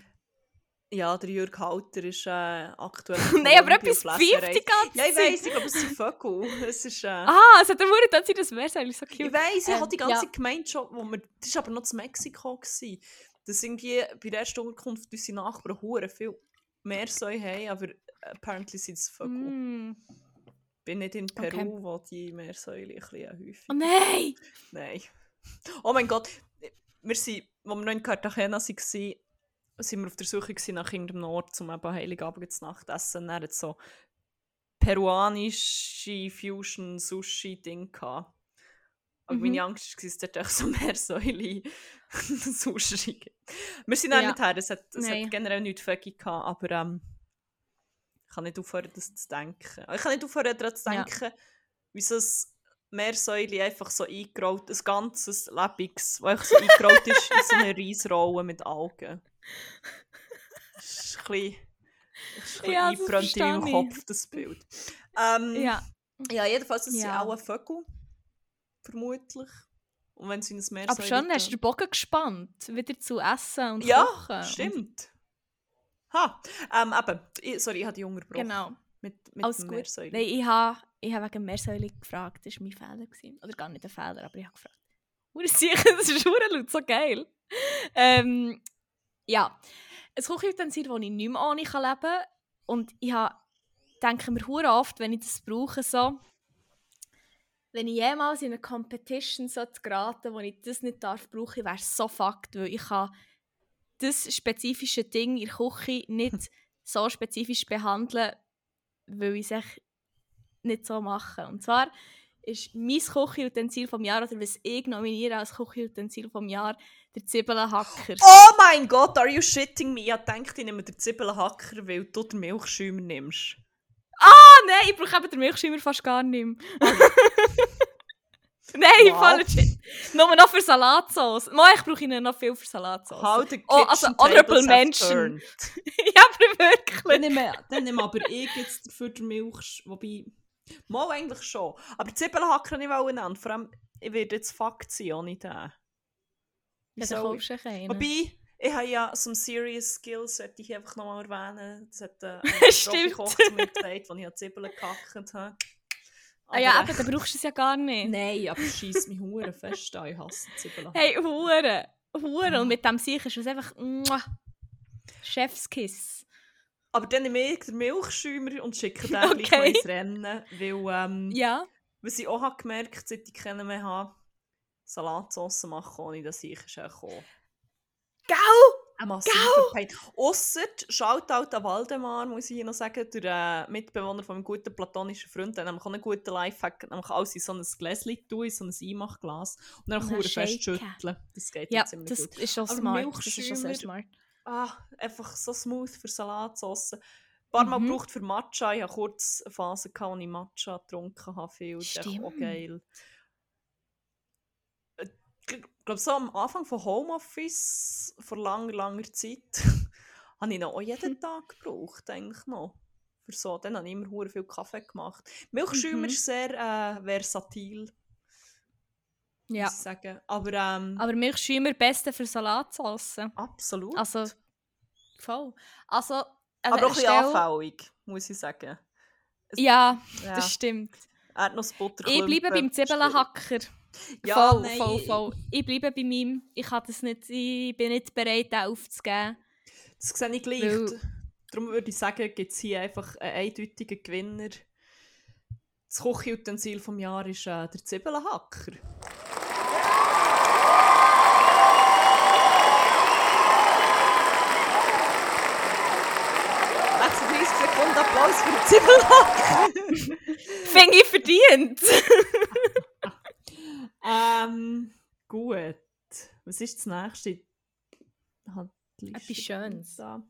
Ja, der Jürg Halter ist äh, aktuell. Nein, aber etwas pfeift die ganze Ja, ich Zeit. weiss, ich glaube, es sind Vögel. Es ist, äh, Ah, es hat Wurst, dann sind das Meersäule so Ich cute. weiss, ich Ähm, hatte die ganze ja. Zeit gemeint schon, wo wir, das war aber noch zu Mexiko. Gewesen, dass irgendwie bei der ersten Unterkunft unsere Nachbarn hure viel Meersäule haben, aber apparently sind es Vögel. Mm. Bin nicht in Peru, Okay. wo die Meersäule ein bisschen häufig Oh nein! Nein. Oh mein Gott. Wir sind, als wir noch in Cartagena waren, sind wir auf der Suche gewesen nach irgendeinem Ort, um eben Heiligabend zu Nacht essen. Dann hat so peruanische Fusion-Sushi-Ding gehabt. Aber Mhm. meine Angst war, dass es dort so Meersäule Sushi gibt. Wir sind auch Ja. nicht her, es hat, es Nein. hat generell nichts Veggie gehabt, aber ähm, ich kann nicht aufhören, das zu denken. Ich kann nicht aufhören, daran zu Ja. denken, wie so ein Meersäule einfach so eingerollt, ein ganzes Lebiges, das einfach so eingerollt ist in so eine Reisrolle mit Algen. Das ist ein bisschen, das ist ein bisschen Ja, eingebrannt in meinem. Kopf, das Bild. Ähm, Ja. ja, jedenfalls, es Ja. sind auch Vögel, vermutlich. Und wenn sie in ein Meer Aber schon hast du den Bogen gespannt, wieder zu essen und Ja, kochen. Und- stimmt. Ha, ähm, eben, ich, sorry, ich habe die unterbrochen. Genau. Mit, mit Alles gut. Meersäule. Nein, ich habe ich ha wegen Meersäule gefragt. Das war mein Fehler. Gewesen. Oder gar nicht ein Fehler, aber ich habe gefragt. Sicher, das ist laut, so geil. Ähm, ja, ein Kochutensil, das ich nicht mehr ohne kann leben kann. Und ich ha, denke mir hure oft, wenn ich das brauche, so, wenn ich jemals in eine Competition so zu geraten, wo ich das nicht darf brauchen, wäre es so fucked, weil ich kann das spezifische Ding in der Küche nicht so spezifisch behandeln, weil ich es nicht so mache. Und zwar ist mein Küchenutensil vom Jahr, oder was ich nominiere als Küchenutensil vom Jahr, der Zwiebelhacker. Oh mein Gott, are you shitting me? Ich dachte, ich nehme den Zwiebelhacker, weil du den Milchschäumer nimmst. Ah nein, ich brauche eben den Milchschimmer fast gar nicht mehr. nein, legit. Nur noch für Salatsauce. Mo, ich brauche ihn noch viel für Salatsauce. Oh, also honorable turned. ja, aber wirklich. Dann nehme, dann nehme aber ich jetzt dafür den Milch, wobei... Mal eigentlich schon. Aber Zwiebelhacker nicht nennen. Vor allem, ich werde jetzt fucked sein ohne den. Ja, dann kaufst du einen. Wobei, ich habe ja so Serious Skills, sollte ich einfach nochmal erwähnen. Das hat äh, ein Stimmt. Profikoch zu mir gesagt, als ich Zwiebeln gehackt habe. Ah ja, Aber, dann brauchst du es ja gar nicht. Nein, aber schießt mich hure fest an. Ich hasse Zwiebeln. Hey, Hure. Hure. Ah. Und mit dem Sieg ist es einfach. Muah. Chefskiss. Aber dann nehme ich den Milchschäumer und schicke den Okay. gleich ins Rennen. Weil, ähm, Ja. was ich auch habe gemerkt seit ich kennen mehr habe, Salatsauce machen, ohne dass ich ist auch gekommen. Ein massiver Pain. Ausser, Shoutout an Waldemar, muss ich hier noch sagen, der äh, Mitbewohner von meinem guten platonischen Freund, der nämlich auch einen guten Lifehack, nämlich alles in so ein Gläschen tun, in so ein Einmachglas und dann dann fest schütteln. Das geht Ja, ziemlich das gut. ist schon smart. Das ist schon sehr smart. Ah, einfach so smooth für Salatsauce. Ein paar Mal Mhm. gebraucht für Matcha. Ich hatte kurz eine Phase, wo ich Matcha getrunken habe. Viel. Das ist auch Stimmt. geil. Ich glaube, so am Anfang von Homeoffice, vor langer, langer Zeit, habe ich noch auch jeden Tag gebraucht, eigentlich noch. Für so. Dann habe ich immer hure viel Kaffee gemacht. Milchschäumer Mhm. ist sehr äh, versatil, Ja. muss ich sagen. Aber, ähm, Aber Milchschäumer beste für Salatsauce. absolut. Also, voll. Also, an Aber auch ein bisschen anfällig, muss ich sagen. Ja, Ja. das stimmt. Erdnussbutter. Ich bleibe beim Zwiebelhacker. Ja, voll, nein, voll, ich- voll. Ich bleibe bei meinem. Ich, kann das nicht, ich bin nicht bereit, den aufzugeben. Das sehe ich gleich. Weil- Darum würde ich sagen, gibt es hier einfach einen eindeutigen Gewinner. Das Kochutensil vom Jahr ist äh, der Zwiebelhacker. Sekunden Applaus für den Zwiebelhacker. Finde ich verdient! ähm, gut. Was ist das nächste? Halt Etwas Schönes. Da.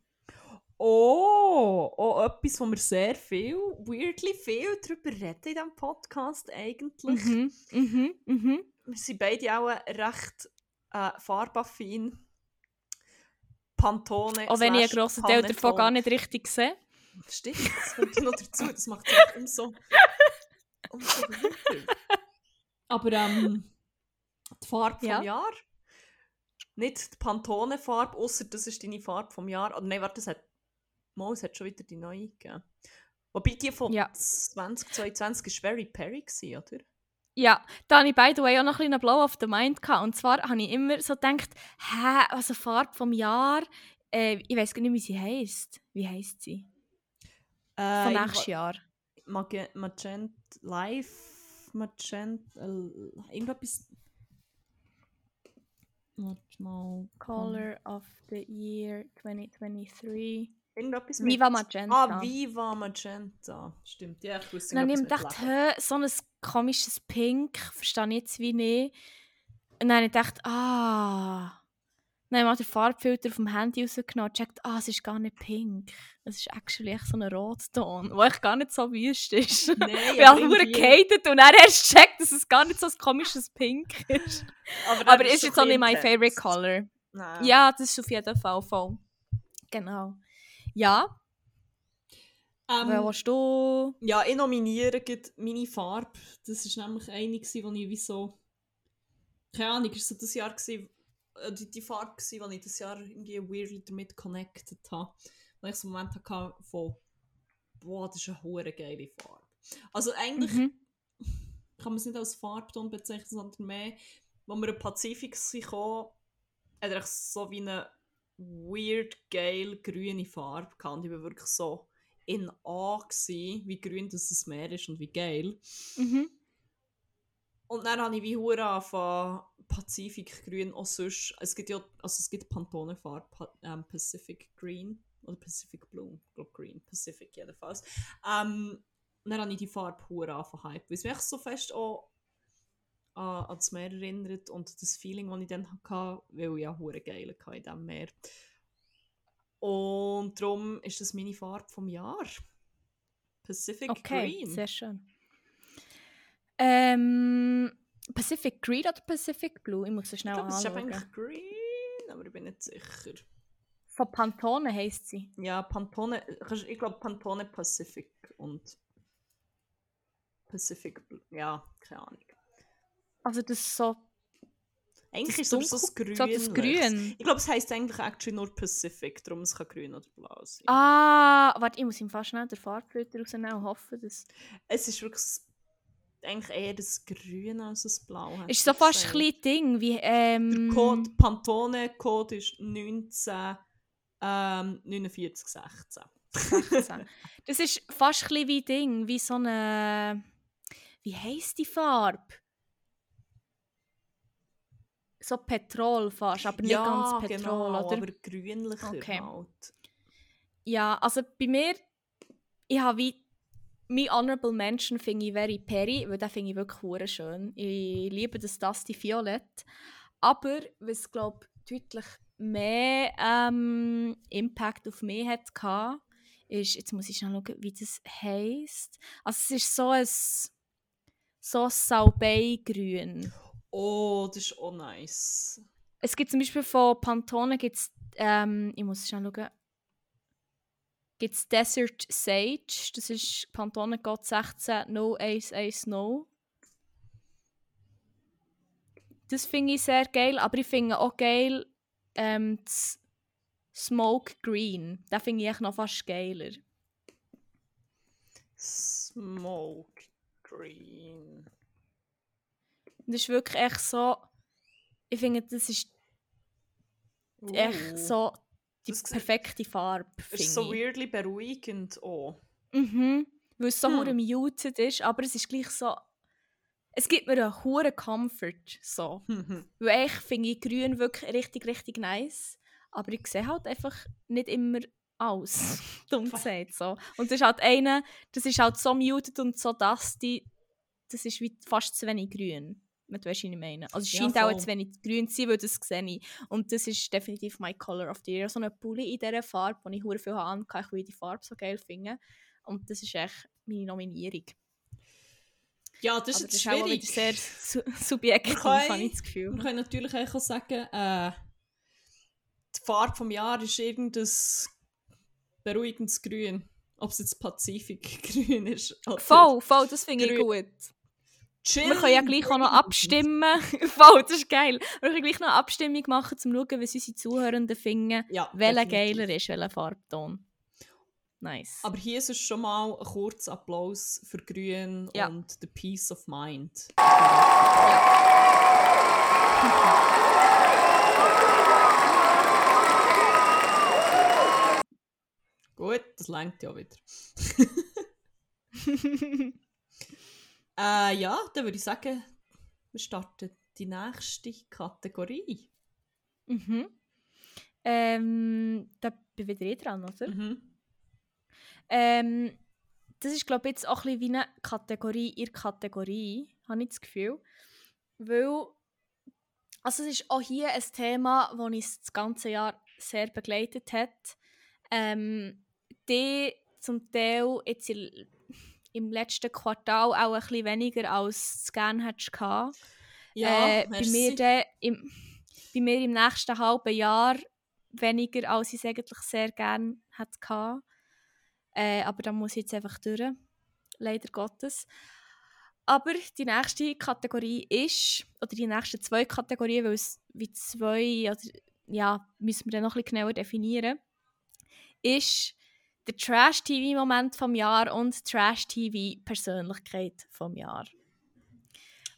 Oh, oh, etwas, wo wir sehr viel, weirdly viel darüber reden in diesem Podcast eigentlich. mhm, mhm, mhm. Wir sind beide auch recht äh, farbaffin. Pantone. Auch wenn ich einen grossen Teil davon gar nicht richtig sehe. Stimmt, das kommt noch dazu. Das macht es umso, umso weirder. Aber ähm, die Farbe vom Ja. Jahr? Nicht die Pantone-Farbe, außer das ist deine Farbe vom Jahr. Oder nein, warte, das hat, mal, es hat schon wieder die neue gegeben. Wobei die von Ja. 2022 war Very Perry, gewesen, oder? Ja, da hatte ich by the way auch noch ein bisschen Blow of the Mind. Gehabt. Und zwar habe ich immer so gedacht, hä, also Farbe vom Jahr, äh, ich weiß gar nicht, wie sie heißt. Wie heißt sie? Äh, Von nächstes Jahr. Mag Magent Live Magent äh, irgendetwas. Warte mal. Color of the Year 2023. Irgendetwas Viva mit- Magenta. Ah, Viva Magenta. Stimmt, ja, ich wusste Und dann habe ich gedacht, hä, so ein komisches Pink, verstehe ich jetzt wie nicht. Und dann habe ich gedacht, ah. Dann habe ich mal den Farbfilter vom Handy rausgenommen und gecheckt, ah, es ist gar nicht pink. Es ist actually echt so ein Rotton, der echt gar nicht so wüst ist. Nein, Ich habe nur gehatet und dann erst gecheckt, dass es gar nicht so ein komisches Pink ist. Aber, Aber ist so jetzt auch nicht ein my bisschen favorite color. Nein. Ja, das ist auf jeden Fall voll. Genau. Ja, Ähm, wer willst du? Ja, ich nominiere meine Farbe. Das war nämlich eine, wo ich wie so. Keine Ahnung, ist so das Jahr gewesen, die, die Farbe, gewesen, wo ich das Jahr irgendwie weirdly damit connected habe. Wo ich so einen Moment hatte von, boah, das ist eine hure geile Farbe. Also eigentlich Mhm. kann man es nicht als Farbton bezeichnen, sondern mehr, wo wir im Pazifik sind gekommen, hat er so wie eine weird geil grüne Farbe gehabt. Und ich war wirklich so in A gewesen, wie grün das Meer ist und wie geil. Mhm. Und dann habe ich wie hure von Pazifikgrün auch sonst, es gibt ja, also es gibt Pantone-Farbe, Pa- ähm, Pacific Green oder Pacific Blue, ich glaube Green, Pacific jedenfalls. Ähm, und dann habe ich die Farbe hure von Hype, weil es mich so fest auch an, an das Meer erinnert und das Feeling, das ich dann hatte, weil ich ja hure geil hatte in diesem Meer. Und darum ist das meine Farbe vom Jahr. Pacific Okay, Green. sehr schön. Ähm, Pacific Green oder Pacific Blue? Ich muss es Ich schnell glaube, es ist anschauen. green, aber ich bin nicht sicher. Von Pantone heisst sie. Ja, Pantone, ich glaube Pantone Pacific und Pacific, Bl- ja, keine Ahnung. Also das ist so, Eigentlich das ist es so das Grün. so das Grün. Ich glaube, es heisst eigentlich actually nur Pacific, darum es kann grün oder blau sein. Ah, warte, ich muss ihm fast schnell den Farbfilter rausnehmen und hoffen, dass... Es ist wirklich eigentlich eher das Grün als das Blau. hätte Ist so fast ein kleines Ding, wie... Ähm, Der Code, Pantone-Code ist 19, ähm, 49, 16. 16. Das ist fast ein wie Ding, wie so eine... Wie heisst die Farbe? So Petrol fast, aber nicht ganz Petrol, genau, oder? aber grünlicher Okay. halt. Ja, also bei mir, ich habe wie mein Honorable Mention finde ich Very Perry, weil den finde ich wirklich schön. Ich liebe das Dusty Violett. Aber was glaube deutlich mehr ähm, Impact auf mich hat gehabt, ist, jetzt muss ich schnell schauen, wie das heisst. Also es ist so ein so Salbei-Grün. Oh, das ist auch nice. Es gibt zum Beispiel von Pantone gibt's, ähm, ich muss schnell schauen, gibt es Desert Sage, das ist Pantone God 16 No. Das finde ich sehr geil, aber ich finde auch geil ähm, das Smoke Green. Den finde ich echt noch fast geiler. Smoke Green. Das ist wirklich echt so, ich finde, das ist echt Uh, so die Das perfekte Farbe, Es ist finde so weirdly beruhigend auch. Mhm. Weil es so Hm. muted ist, aber es ist gleich so. Es gibt mir einen hohen Comfort. So. Weil ich finde grün wirklich richtig, richtig nice. Aber ich sehe halt einfach nicht immer aus. Dumm gesagt. So. Und das ist halt einer, das ist halt so muted und so dusty, das ist wie fast zu wenig grün. Wenn weißt, was ich meine. Also es Ja, scheint auch voll. zu wenig grün sein, weil das sehe ich. Und das ist definitiv my color of the year. So eine Pulli in dieser Farbe, die ich hure viel habe, weil ich die Farbe so geil finde. Und das ist echt meine Nominierung. ja, das ist das ist auch schwierig. sehr su subjektiv, habe ich das Gefühl. Wir können natürlich auch sagen, äh, die Farbe vom Jahr ist irgendein beruhigendes Grün. Ob es jetzt Pazifikgrün ist. oder Voll, voll, das finde ich gut. Chilling Wir können ja gleich auch noch abstimmen. voll, das ist geil. Wir können gleich noch eine Abstimmung machen, um zu schauen, was unsere Zuhörenden finden, Ja, welcher geiler ist, welcher Farbton. Nice. Aber hier ist es schon mal ein kurzer Applaus für Grün Ja. und the Peace of Mind. das längt ja wieder. äh, ja, dann würde ich sagen, wir starten die nächste Kategorie. mhm. Ähm, da bin wieder ich dran, oder? Mhm. Ähm, das ist, glaube ich, jetzt auch ein bisschen wie eine Kategorie in der Kategorie, habe ich das Gefühl. Weil, also es ist auch hier ein Thema, das uns das ganze Jahr sehr begleitet hat. Ähm, die zum Teil jetzt in, im letzten Quartal auch ein bisschen weniger als du gerne hättest gehabt. Ja, äh, bei, mir dann im, bei mir im nächsten halben Jahr weniger, als ich es eigentlich sehr gerne hätte gehabt. Äh, aber da muss ich jetzt einfach durch. Leider Gottes. Aber die nächste Kategorie ist, oder die nächsten zwei Kategorien, weil es wie zwei, oder ja, müssen wir dann noch ein bisschen genauer definieren, ist der Trash-TV-Moment vom Jahr und Trash-TV-Persönlichkeit vom Jahr.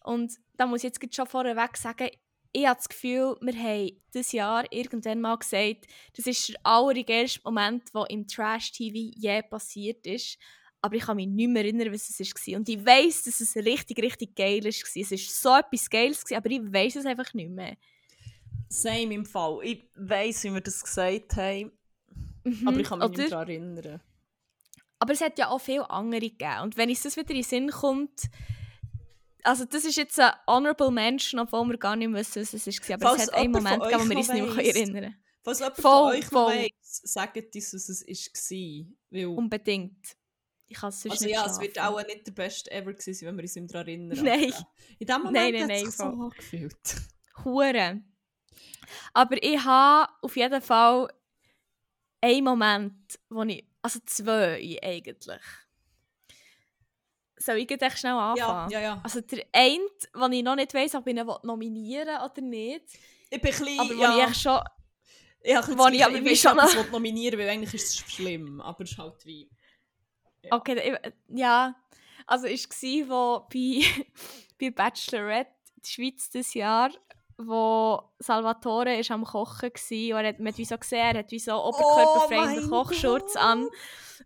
Und da muss ich jetzt schon vorweg sagen, ich habe das Gefühl, wir haben dieses Jahr irgendwann mal gesagt, das ist der allererste Moment, der im Trash-TV je passiert ist. Aber ich kann mich nicht mehr erinnern, was es war. Und ich weiß, dass es richtig, richtig geil war. Es war so etwas Geiles, aber ich weiß es einfach nicht mehr. Same im Fall. Ich weiss, wie wir das gesagt haben, Mhm, aber ich kann mich oder? nicht daran erinnern. Aber es hat ja auch viele andere gegeben. Und wenn uns das wieder in den Sinn kommt, also das ist jetzt ein Honorable Mention, obwohl wir gar nicht wissen, was es war. Aber Falls es hat einen Moment gegeben, wo wir uns nicht mehr erinnern können. Falls jemand Voll, von euch voll. weiss, sagt uns, was es war. Weil, Unbedingt. Ich kann es sonst also nicht ja, es wird schlafen. auch nicht der beste ever gewesen sein, wenn wir uns nicht daran erinnern. Nein. In dem Moment Nein, nein, hat es sich so angefühlt. Hure. Aber ich habe auf jeden Fall einen Moment, wo ich. Also zwei eigentlich. Soll ich echt schnell Ja, anfangen? ja, ja. Also der eine, den ich noch nicht weiss, ob ich ihn nominieren oder nicht. Ich bin ein bisschen, Aber ja, ich schon. ich, habe ein wo bisschen ich aber ich schon ich noch- es nominieren weil eigentlich ist es schlimm, aber es ist halt wie... Ja. Okay, ich- ja. Also es war, wo bei, bei Bachelorette die Schweiz dieses Jahr, wo Salvatore ist am Kochen war und er hat, man hat wie so gesehen, er hat wie so oberkörperfrei Oh den mein Kochschurz Gott. an.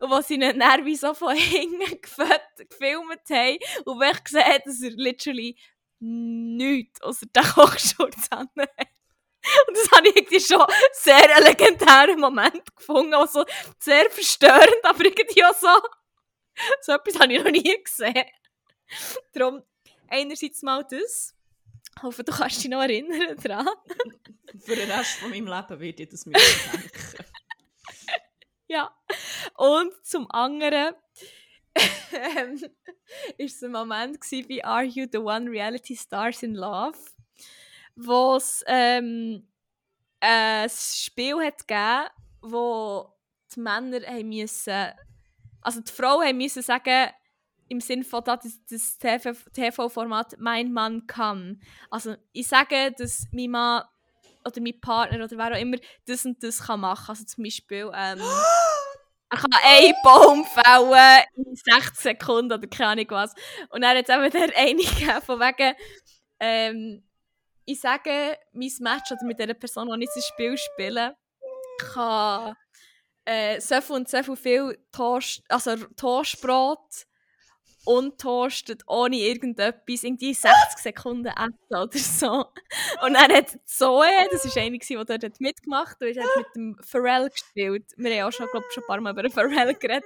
Und wo sie ihn dann wie so von hinten gefilmt, gefilmt haben und wo ich gesehen habe, dass er literally nichts außer den Kochschurz an hat. Und das habe ich irgendwie schon sehr einen legendären Moment gefunden, also sehr verstörend, aber irgendwie auch so so etwas habe ich noch nie gesehen. Darum, einerseits mal das. Ich hoffe, du kannst dich noch erinnern daran. Für den Rest von meinem Leben werde ich das mir denken. Ja. Und zum anderen ähm, ist es ein Moment bei Are You the One Reality Stars in Love, wo es ähm, ein Spiel hat gegeben, wo die Männer haben müssen, also die Frauen haben müssen sagen, im Sinne von das, das TV-Format «Mein Mann kann». Also ich sage, dass mein Mann oder mein Partner oder wer auch immer das und das kann machen. Also zum Beispiel ähm, er kann einen Baum fällen in 60 Sekunden oder keine Ahnung was. Und dann hat eben der eine gegeben, von wegen, ähm, ich sage, mein Match oder mit der Person, die ich das Spiel spiele, kann äh, so viel und so viel, viel Toast, also Toastbrot untoastet, ohne irgendetwas, irgendwie 60 Sekunden essen oder so. Und dann hat Zoe, das war eine, die dort mitgemacht hat, hat mit dem Pharrell gespielt. Wir haben auch schon, glaub, schon ein paar Mal über den Pharrell geredet.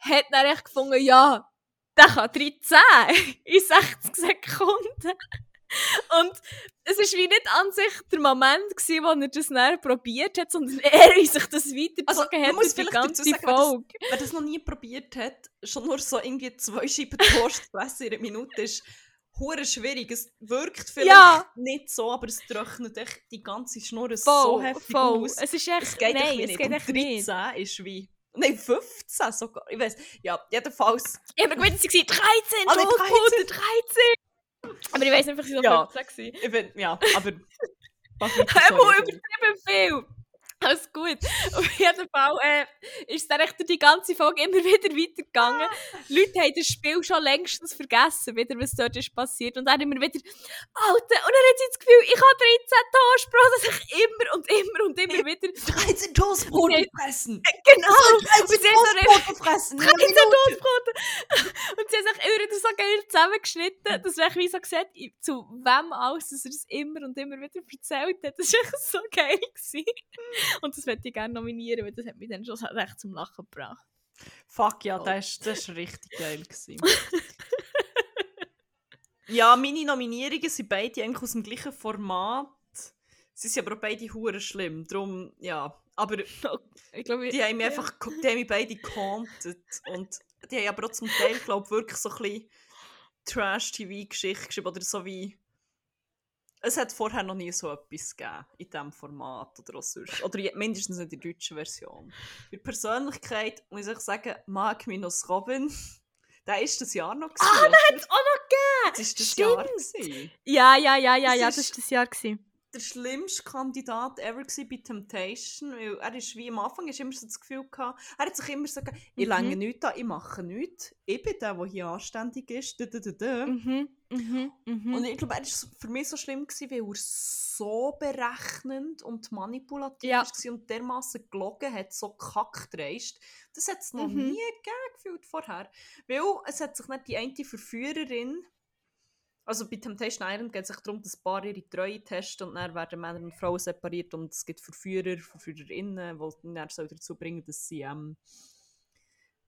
Hat dann echt gefunden, ja, der kann 13 in 60 Sekunden. Und es war wie nicht an sich der Moment, gewesen, wo er das dann probiert hat, sondern er, wie sich das weitergezogen Also, hat muss die ganze sagen, wer das- Folge. Wer das noch nie probiert hat, schon nur so irgendwie zwei Scheiben Toast zu essen in einer Minute ist hure schwierig. Es wirkt vielleicht Ja. nicht so, aber es trocknet echt die ganze Schnur so heftig voll. aus. Es ist echt, Es geht nein, es nicht. geht echt nicht. 13 ist wie... Nein, 15 sogar. Ich weiß. Ja, jedenfalls. Ich habe gemeint, sie waren 13, Ah, nein, Toastpuder, 13. Aber ich weiß nicht, ob sie so Ja. 15 waren. Ich bin, ja, aber... Mach weiter, Er sorry. übertrieben viel. Alles gut. Auf jeden Fall äh, ist es dann echt durch die ganze Folge immer wieder weitergegangen. Leute haben das Spiel schon längstens vergessen, wieder, was dort ist passiert. Und dann immer wieder, Alter, und dann hat sie das Gefühl, ich habe 13 Toastbrot, dass ich immer und immer und immer wieder... 13 Toastbrote Nee. fressen! Genau! Und sie haben so Toastbrote fressen! 13 Toastbrote! und sie haben sich immer wieder so geil zusammengeschnitten, dass man wie so sieht, zu wem alles dass er es immer und immer wieder erzählt hat. Das war echt so geil. Gewesen. Und das möchte ich gerne nominieren, weil das hat mich dann schon recht zum Lachen gebracht. Fuck ja, das ist, das ist richtig geil. Gewesen. ja, meine Nominierungen sind beide eigentlich aus dem gleichen Format. Sie sind aber auch beide hure schlimm. Darum, ja. Aber Ich glaube, die haben mich einfach ge- die haben mich beide gehauntet. Und die haben aber auch zum Teil, glaube ich, wirklich so ein bisschen Trash-TV-Geschichte geschrieben. Oder so wie. Es hat vorher noch nie so etwas gegeben in diesem Format oder auch sonst. Oder mindestens in der deutschen Version. Der Persönlichkeit muss ich sagen, Mark minus Robin, der ist das Jahr noch. Ah, gewesen, der oder? hat auch noch Das ist das Stimmt. Jahr. Gewesen. Ja, ja, ja, ja, Das ja, ist- das war das Jahr. Gewesen. Der schlimmste Kandidat ever bei Temptation, weil er ist wie am Anfang ist immer so das Gefühl gehabt, er hat sich immer so gesagt, ich Mhm. länge nichts an, ich mache nichts, ich bin der, der hier anständig ist, dü, dü, dü, dü. Mhm, mhm, mhm. Und ich glaube, er war für mich so schlimm, gewesen, weil er so berechnend und manipulativ Ja. war und dermaßen gelogen hat, so kackdreist. Das hat es noch Mhm. nie gegeben gefühlt vorher. Weil es hat sich nicht die eine Verführerin, also bei Temptation Island geht es sich darum, dass Paar ihre Treue testen und dann werden Männer und Frauen separiert und es gibt Verführer, Verführerinnen, die dann dazu bringen, dass sie, ähm,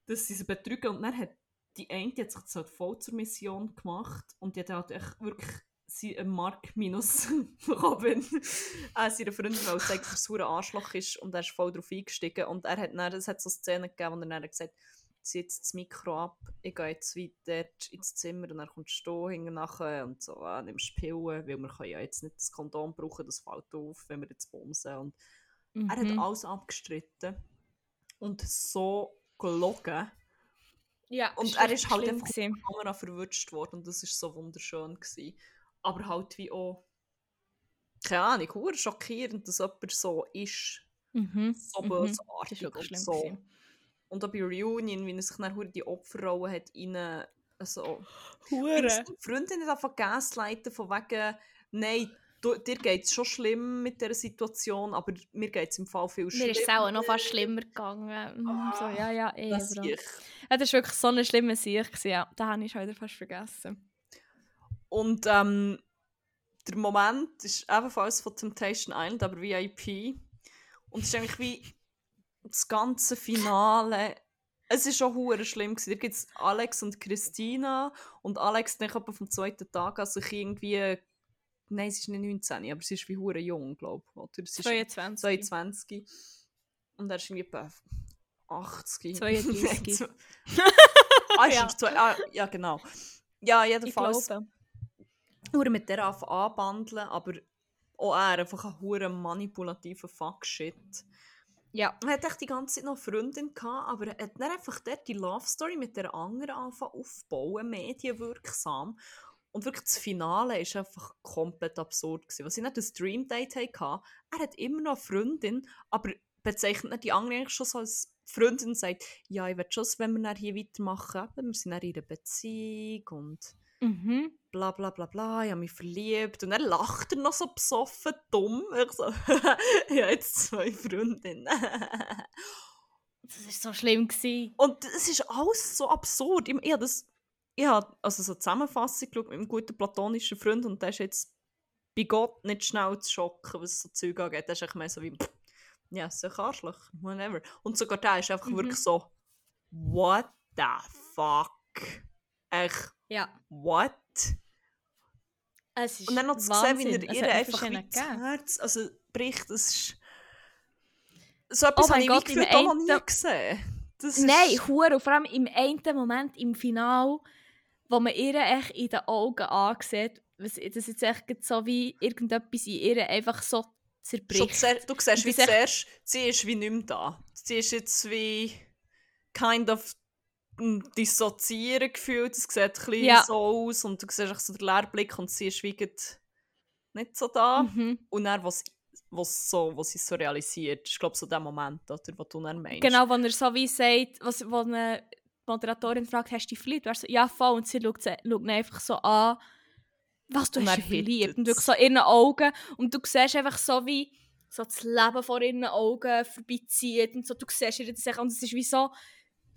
dass sie sie betrügen. Und dann hat die eine die hat sich das voll zur Mission gemacht und die hat halt echt wirklich sie einen Mark minus Robin äh, seiner Freundin weil zeigt, dass er ein Arschloch ist und er ist voll darauf eingestiegen. Und er hat dann, es hat so Szenen gegeben, wo er dann gesagt zieh jetzt das Mikro ab, ich gehe jetzt weiter ins Zimmer und dann kommst du hinten nachher und so, ah, nimmst Pillen, weil wir können ja jetzt nicht das Kondom brauchen, das fällt auf, wenn wir jetzt bumsen und er hat Mhm. alles abgestritten und so gelogen ja, und er ist halt einfach gewesen. die Kamera verwutscht worden und das ist so wunderschön gewesen. Aber halt wie auch keine Ahnung, schockierend, dass jemand so ist, Mhm. so mhm. bösartig wirklich und so. gewesen. Und auch bei Reunion, wie er sich dann die Opferrolle hat rein, also Hure. seine Freundin hat einfach gaslighten von wegen, nein, du, dir geht es schon schlimm mit dieser Situation, aber mir geht es im Fall viel schlimmer. Mir ist es auch noch fast schlimmer gegangen. Mhm, So, ja, ja, eh, Das. Ja, das war wirklich so eine schlimme Sicht. gewesen, Ja, das habe ich schon wieder fast vergessen. Und ähm, der Moment ist ebenfalls von Temptation Island, aber VIP. Und es ist eigentlich wie das ganze Finale. Es ist schon hure schlimm gewesen. Da gibt es Alex und Christina und Alex dann etwa vom zweiten Tag an sich irgendwie nein, sie ist nicht 19, aber sie ist wie hure jung, glaube ich. Oder? Sie ist 22. 22. Und er ist irgendwie etwa 80. 32. ah, Ja. zwei, ah, ja, genau. Ja, Ich jedenfalls nur mit der anbandeln, aber auch er einfach ein hure manipulativer Fuck-Shit. Ja. Er hat echt die ganze Zeit noch Freundin gehabt, aber er hat dann einfach dort die Love Story mit der anderen anfangen aufbauen, medienwirksam. Und wirklich das Finale ist einfach komplett absurd gewesen. Was sie nicht ein Dream Date hatten, er hat immer noch eine Freundin, aber bezeichnet nicht die andere eigentlich schon so als Freundin und sagt, ja, ich will schon, wenn wir hier weitermachen, wir sind in einer Beziehung und Mhm. bla bla bla bla, ich habe mich verliebt. Und dann lacht er noch so besoffen, dumm. Ich so, ich habe jetzt zwei Freundinnen. Das war so schlimm. Gewesen. Und es ist alles so absurd. Ich, ich habe das, ich habe also so eine Zusammenfassung geschaut mit einem guten platonischen Freund und der ist jetzt bei Gott nicht schnell zu schocken, was so Zeug angeht. Der ist echt mehr so wie, ja, so ein Arschloch, whatever. Und sogar der ist einfach Mhm. wirklich so, what the fuck? Echt, Ja. what? Es ist Und dann noch zu sehen, wie er ihr einfach gegeben. Herz also, bricht. Das ist... So etwas Oh habe ich Gott, gefühlt auch noch nie gesehen. Das ist... Nein, hure. Und vor allem im einen Moment im Final, wo man ihr echt in den Augen ansieht, das jetzt echt so wie irgendetwas in ihr einfach so zerbricht. zuer- du siehst wie zuerst, sie ist wie nicht mehr da. Sie ist jetzt wie kind of dissoziieren gefühlt. Es sieht ein bisschen Ja. so aus und du siehst so den Leerblick und sie ist nicht so da. Mhm. Und dann, was was so, was sie so realisiert. Ich glaube so der Moment, oder, wo du dann meinst. Genau, wo er so wie sagt, was, wo eine Moderatorin fragt, hast du dich verliebt? Du so, ja, voll. Und sie schaut, schaut ihn einfach so an, was, du Und hast er dich verliebt. Und du so in ihren Augen. Und du siehst einfach so wie so das Leben vor ihren Augen vorbeizieht. Und so, du siehst ihr das. Und es ist wie so,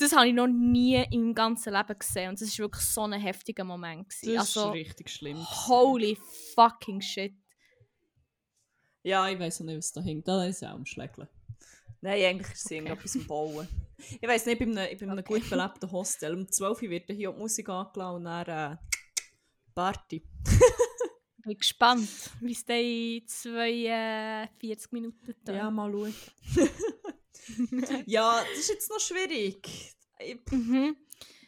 das habe ich noch nie in meinem ganzen Leben gesehen. Und das war wirklich so ein heftiger Moment. Das Gewesen. ist Also, richtig schlimm. gewesen. holy fucking shit. Ja, ich weiß auch nicht, was da hängt. Da ist ja auch am Schlägeln. Nein, eigentlich ist es Okay. irgendetwas am Bauen. Ich weiß nicht, ich bin in einem, ich bin in einem Okay. gut belebten Hostel. Um 12 Uhr wird hier auch die Musik angelassen und dann äh, Party. Ich bin gespannt, wie es dann in 42 Minuten tönt. Ja, mal schauen. ja, das ist jetzt noch schwierig. Ich, Mhm.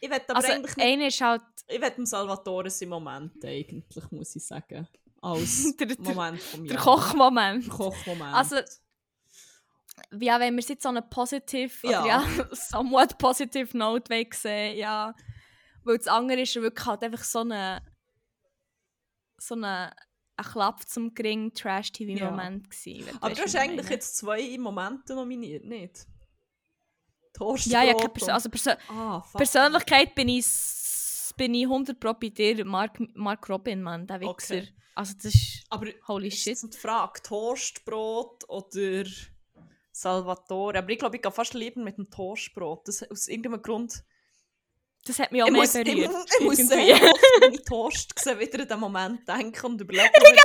ich aber Also, eigentlich einer ist halt Ich will dem Salvatore im Moment eigentlich, muss ich sagen. Als der, der, Moment vom der Jahr. Kochmoment. Der Kochmoment. Also, Ja, wenn wir es jetzt so eine positive, Ja. ja, somewhat positive Note sehen, ja. Weil das andere ist wirklich halt einfach so eine, so eine, ein Klapp zum geringen Trash-TV-Moment wenn aber du hast eigentlich jetzt zwei Momente nominiert, nicht? Toastbrot Ja, ja, Perso also Perso Ah. Persönlichkeit bin ich, bin ich 100 Pro bei dir, Mark, Mark Robin, Mann, der Wichser. Okay. Also das ist Aber holy ist shit. die Frage, Toastbrot oder Salvatore? Aber ich glaube, ich gehe fast lieber mit dem Toastbrot. Das, aus irgendeinem Grund... Das hat mich auch ich mehr muss, ich, berührt. muss- ich muss sehr oft, wenn ich Toast sehe, wieder an den Moment denken und überlegen, ich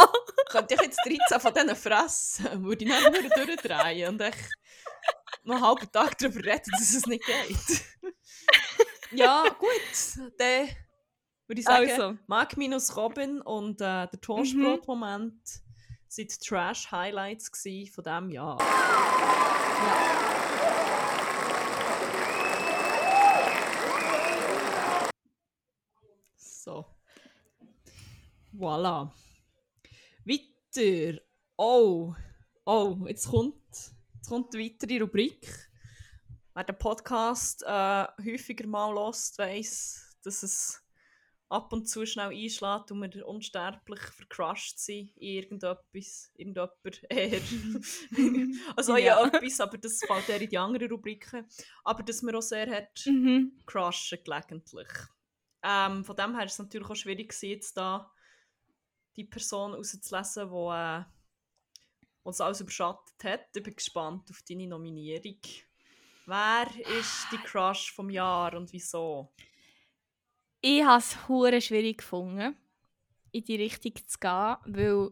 Oh! könnte ich jetzt 13 von diesen fressen, würde ich dann nur durchdrehen und echt noch einen halben Tag darüber reden, dass es nicht geht. ja, gut, dann würde ich sagen, Also. Mark minus Robin und äh, der Toastbrot-Moment sind die Trash-Highlights von diesem Jahr. So. Voilà. Weiter. Oh. Oh, jetzt kommt, jetzt kommt eine weitere Rubrik. Wer den Podcast äh, häufiger mal lost, weiss, dass es ab und zu schnell einschlägt und wir unsterblich vercrushed sind in irgendetwas, irgendjemand eher. also ja. Etwas, aber das fällt eher in die anderen Rubriken. Aber dass man auch sehr hat Mhm. crushen gelegentlich. Ähm, von dem her ist es natürlich auch schwierig jetzt da die Person rauszulesen, die äh, uns alles überschattet hat. Ich bin gespannt auf deine Nominierung. Wer ist die Crush vom Jahr und wieso? Ich habe es hure schwierig gefunden, in die Richtung zu gehen, weil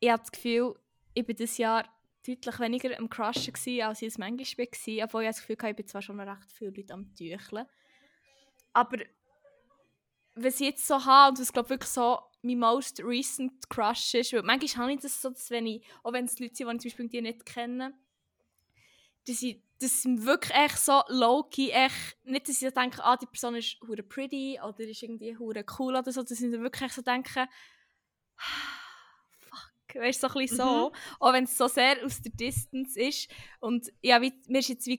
ich habe das Gefühl, ich bin dieses Jahr deutlich weniger am Crushen gsi, als ich es manchmal war. Obwohl ich das Gefühl hatte, ich bin zwar schon recht viele Leute am Tücheln. Aber was ich jetzt so habe, und was glaube wirklich so mein most recent Crush ist, weil manchmal habe ich das so, dass wenn ich, auch wenn es Leute sind, die ich zum Beispiel die nicht kenne, dass ich das sind wirklich echt so low-key, echt, nicht, dass ich denke, ah, die Person ist hure pretty oder ist irgendwie hure cool oder so, dass ich dann wirklich so denke, fuck, weißt du, so ein bisschen so, auch wenn es so sehr aus der Distance ist. Und ja, wie, mir ist jetzt wie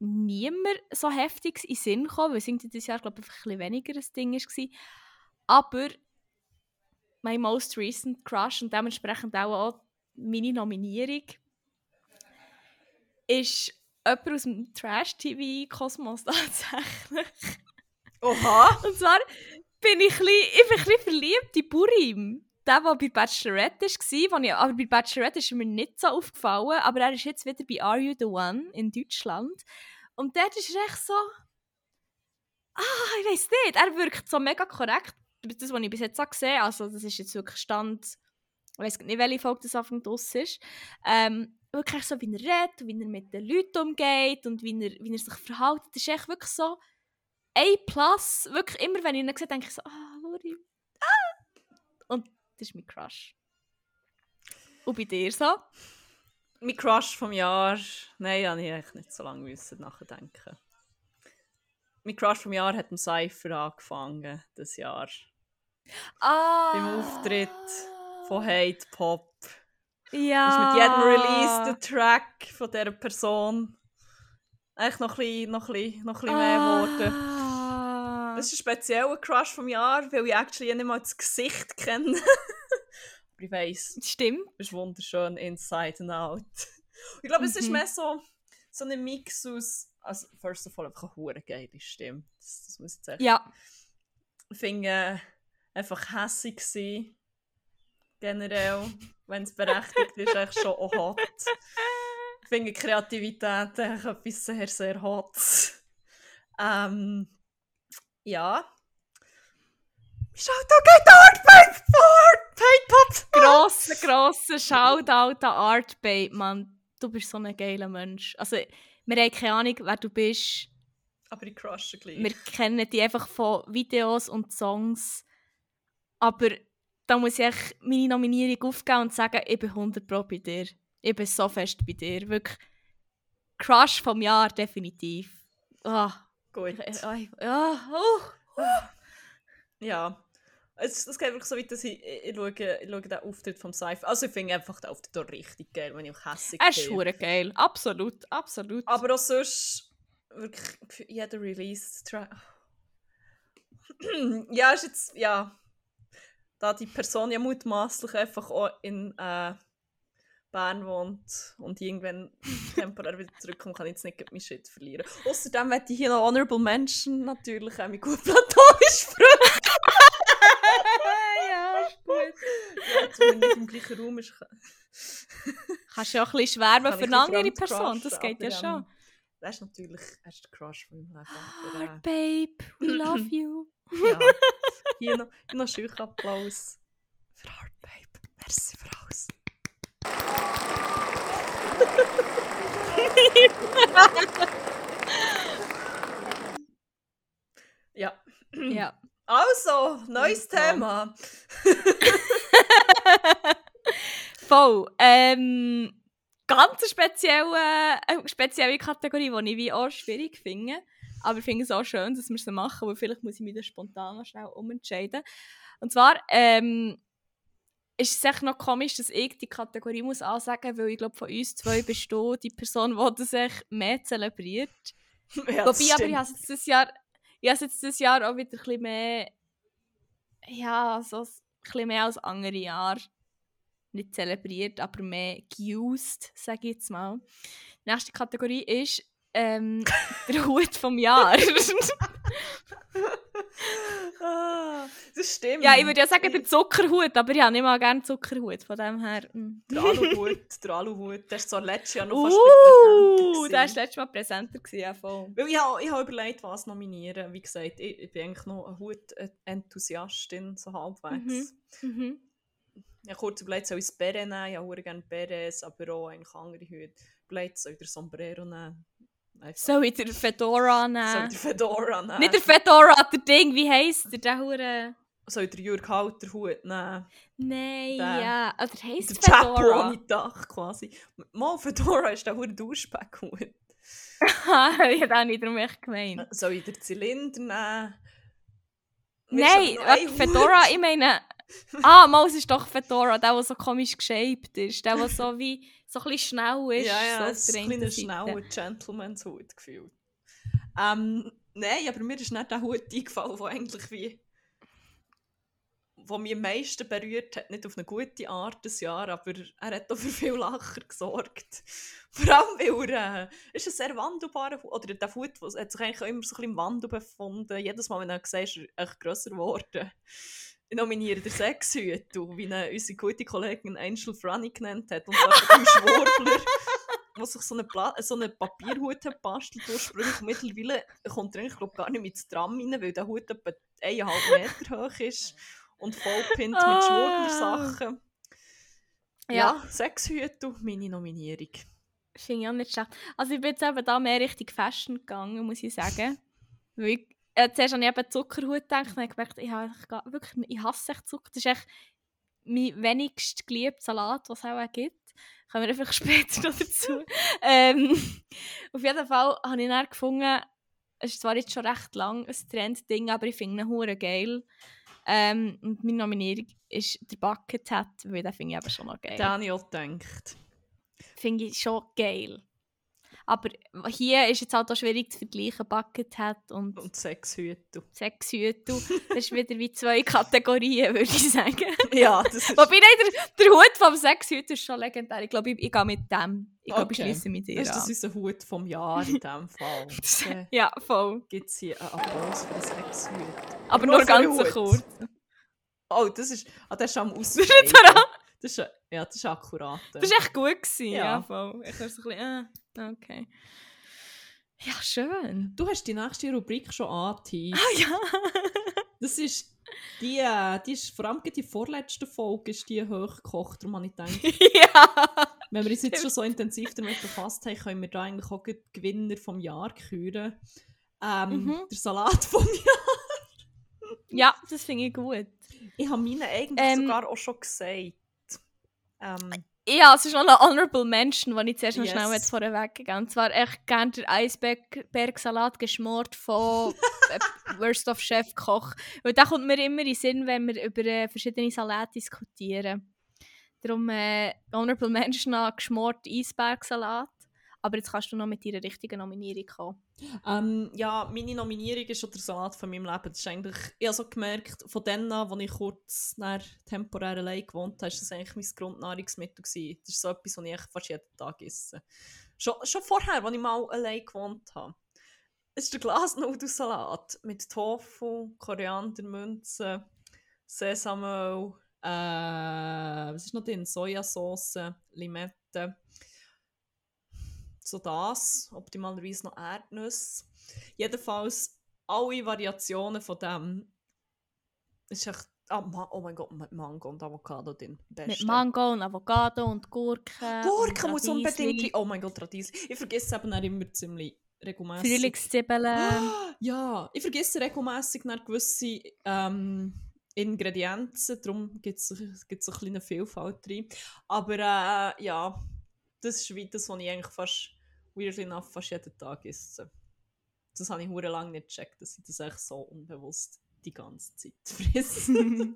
niemand so heftig in den Sinn gekommen, weil es dieses Jahr, glaube ich, einfach ein weniger ein Ding war, aber mein most recent Crush und dementsprechend auch, auch meine Nominierung ist jemand aus dem Trash-TV-Kosmos tatsächlich. Oha! Und zwar bin ich, ein bisschen, ich bin ein bisschen verliebt in Burim. Der, der bei Bachelorette war, ich, aber bei Bachelorette ist mir nicht so aufgefallen, aber er ist jetzt wieder bei Are You The One in Deutschland. Und dort ist er echt so... Ah, ich weiß nicht, er wirkt so mega korrekt. Das, was ich bis jetzt auch gesehen also das ist jetzt wirklich Stand... Ich weiß nicht, welche Folge das Anfang draus ist. Ähm, wirklich so, wie er redet, wie er mit den Leuten umgeht und wie er, wie er sich verhält. Das ist echt wirklich so... A+, wirklich immer, wenn ich ihn sehe, denke ich so, ah, Lori. Ah! Das ist mein Crush. Und bei dir so? Mein Crush vom Jahr. Nein, da ich echt nicht so lange müssen nachdenken. Mein Crush vom Jahr hat im Cypher angefangen, das Jahr. Ah! Beim Auftritt von Hate Pop. Ja. ist mit jedem Release der Track von dieser Person echt noch ein bisschen, noch ein bisschen, noch ein bisschen mehr geworden. Das ist ein spezieller Crush vom Jahr, weil ich actually nicht mal das Gesicht kenne. Aber ich weiss, Stimmt. du bist wunderschön inside and out. Ich glaube, es ist Mhm. mehr so, so ein Mix aus, also first of all, einfach eine hure geile Stimme. Das, das muss ich sagen. Ja. Ich finde äh, einfach hässig sein, generell, wenn es berechtigt ist, eigentlich schon auch hot. Ich finde Kreativität eigentlich etwas sehr, sehr hot. Ähm, ja. Da geht Art Paid Pop! Paid Pop! grosser, grosser Shoutout an Art Babe, Mann. Du bist so ein geiler Mensch. Also, wir haben keine Ahnung, wer du bist. Aber ich crushe gleich. Wir kennen dich einfach von Videos und Songs. Aber da muss ich echt meine Nominierung aufgeben und sagen, ich bin 100 Pro bei dir. Ich bin so fest bei dir. Wirklich. Crush vom Jahr, definitiv. Ah, Gut. ich- ich- ja, oh. Ja. Es, es geht wirklich so weit, dass ich, ich, schaue, ich schaue den Auftritt vom Seife. Also ich finde einfach den Auftritt auch richtig geil, wenn ich auch hässig Er ist bin. hure geil. Absolut, absolut. Aber auch sonst wirklich für jeden Release. Tra- ja, ist jetzt, ja. Da die Person ja mutmaßlich einfach auch in äh, Bern wohnt und irgendwann temporär wieder zurückkommt, kann ich jetzt nicht meinen Shit verlieren. Außerdem möchte ich hier noch Honorable Menschen natürlich auch mit gut platonisch Freund. ja, ist gut. Ja, nicht im gleichen Raum ist, kann, Kannst du ja auch ein bisschen schwärmen für eine andere Person. Das geht ja schon. Das ist natürlich er ist der Crush von meinem Leben. Heart Babe, we love you. äh, ja. Hier noch, hier noch Applaus für Heart Babe. Merci für alles. Ja. ja. Also, neues Ja. Thema. Voll. Ähm, ganz spezielle, eine spezielle Kategorie, die ich wie auch schwierig finde. Aber ich finde es auch schön, dass wir sie machen, weil vielleicht muss ich mich da spontan noch schnell umentscheiden. Und zwar ähm, ist es echt noch komisch, dass ich die Kategorie muss ansagen muss, weil ich glaube, von uns zwei bist du die Person, die das echt mehr zelebriert. Ja, Wobei, aber ich stimmt. habe es Jahr, ich habe es jetzt das Jahr auch wieder ein bisschen mehr, ja, so ein bisschen mehr als andere Jahre nicht zelebriert, aber mehr geused, sage ich jetzt mal. Die nächste Kategorie ist ähm, der Hut vom Jahr. das stimmt. ja, ich würde ja sagen der Zuckerhut, aber ich habe nicht mal gerne Zuckerhut, von dem her. mm. Der Aluhut, der Aluhut, der ist so letztes Jahr noch fast Uh, der war letztes Mal präsenter, gewesen, ja voll. Weil ich habe ich hab überlegt, was nominieren. Wie gesagt, ich, ich bin eigentlich noch eine Hut-Enthusiastin, so halbwegs. Mhm. Ich habe kurz überlegt, soll ich das Beret nehmen? Ich habe gerne Berets, aber auch eigentlich andere Hüte. Überlegt, soll ich den Sombrero nehmen? Soll ich den Fedora soll nehmen? ich den Fedora nehmen? Nicht der Fedora, der Ding, wie heisst der? Der Hure. Soll ich den Jürg Halter Hut nehmen? Nein, Der- ja. Oder heisst Der Fedora? ohne Dach quasi. Mal Fedora ist der hure Duschbackhut. ich habe auch nicht darum echt gemeint. Soll ich den Zylinder nehmen? Nein, Fedora, ich meine. Ah, mal, es ist doch Fedora, der, der so komisch geshaped ist. Der, der so wie so ein bisschen schnell ist. Ja, ja, so es ist ein kleiner, schneller Gentleman's-Hut gefühlt. Ähm, nein, aber mir ist nicht der Hut eingefallen, der eigentlich wie wo mich am meisten berührt hat, nicht auf eine gute Art das Jahr, aber er hat auch für viel Lacher gesorgt. Vor allem, weil er äh, ist ein sehr wandelbarer Hut, oder der Hut der hat sich eigentlich immer so ein bisschen im Wandel befunden. Jedes Mal, wenn er gesehen ist, ist er echt grösser geworden. Ich nominiere den Sexhüt, wie ihn unsere gute Kollegin Angel Franny genannt hat, und zwar im Schwurbler der sich so einen, Pla so einen Papierhut hat bastelt ursprünglich. Mittlerweile kommt er eigentlich glaub, gar nicht mehr ins Tram rein, weil der Hut etwa 1,5 Meter hoch ist und vollpinnt mit Ah. Schwurbler-Sachen. Ja. Ja, Sexhüte, meine Nominierung. Finde ich auch nicht schlecht. Also ich bin jetzt eben da mehr Richtung Fashion gegangen, muss ich sagen. Weil ich, äh, zuerst habe ich eben Zuckerhut gedacht und habe gemerkt, ich, habe wirklich, ich hasse echt Zucker. Das ist echt mein wenigst geliebter Salat, was es auch gibt. Kommen wir einfach später noch dazu. ähm, auf jeden Fall habe ich dann gefunden, es ist zwar jetzt schon recht lang ein Trendding, aber ich finde ihn hure geil. Ähm, und meine Nominierung ist der Bucket Hat, weil den finde ich eben schon noch geil Den habe ich auch gedacht. finde ich schon geil. Aber hier ist jetzt halt auch schwierig zu vergleichen, Buckethead und, Und Sexhüte. Sexhüte. Das ist wieder wie zwei Kategorien, würde ich sagen. Ja, das ist... Wobei nein, der, der Hut vom Sexhüter ist schon legendär. Ich glaube, ich, ich gehe mit dem. Ich glaube, ich Okay. schließe mit dir Das ist an. das unser Hut vom Jahr in diesem Fall. Okay. Ja, voll. Gibt es hier einen Applaus für das Sexhüte. Aber Nur ganz kurz. Oh, das ist... Ah, das ist am ist Aussteigen. Das ist... Ja, das ist akkurat. Das war echt gut. Gewesen. Ja. Ja. voll. Ich ein bisschen, äh, okay. Ja, schön. Du hast die nächste Rubrik schon angeteased. Ah ja. Das ist... Die, die ist vor allem die vorletzte Folge ist die hochgekocht, darum habe ich gedacht, ja. wenn wir uns jetzt schon so intensiv damit befasst haben, können wir da eigentlich auch die Gewinner vom Jahr küren. Ähm, Mhm. Der Salat vom Jahr. Ja, das finde ich gut. Ich habe meine eigentlich Ähm, sogar auch schon gesagt. Ähm, Ja, es ist noch ein Honorable Mention, den ich zuerst noch Yes. schnell jetzt vorweg gegeben Und zwar echt gerne der Eisbergsalat geschmort von äh, Worst of Chef Koch. Weil der kommt mir immer in den Sinn, wenn wir über äh, verschiedene Salate diskutieren. Darum äh, Honorable Mention an geschmort Eisbergsalat. Aber jetzt kannst du noch mit deiner richtigen Nominierung kommen. ähm, ja, meine Nominierung ist schon der Salat von meinem Leben. Das ist eigentlich, ich habe so gemerkt, von denen als ich kurz nach temporär allein gewohnt habe, ist das eigentlich mein Grundnahrungsmittel gewesen. Das ist so etwas, was ich fast jeden Tag esse. Schon, schon vorher, als ich mal allein gewohnt habe. Es ist der Glasnudelsalat mit Tofu, Koriandermünzen, Sesamöl, äh, was ist noch drin? Sojasauce, Limette. So das, optimalerweise noch Erdnüsse. Jedenfalls alle Variationen von dem ist echt. Ah, oh mein Gott, mit Mango und Avocado drin. Mit Beste. Mango und Avocado und Gurken. Gurken und muss unbedingt drin. Oh mein Gott, Radies. Ich vergesse eben dann immer ziemlich regelmäßig. Frühlingszwiebeln. Ja, ich vergesse regelmäßig nach gewisse ähm, Ingredienzen, darum gibt es so eine kleine Vielfalt drin. Aber äh, ja, das ist wie das, was ich eigentlich fast, weirdly enough, fast jeden Tag esse. Das habe ich hure lange nicht gecheckt, dass ich das echt so unbewusst die ganze Zeit frisse.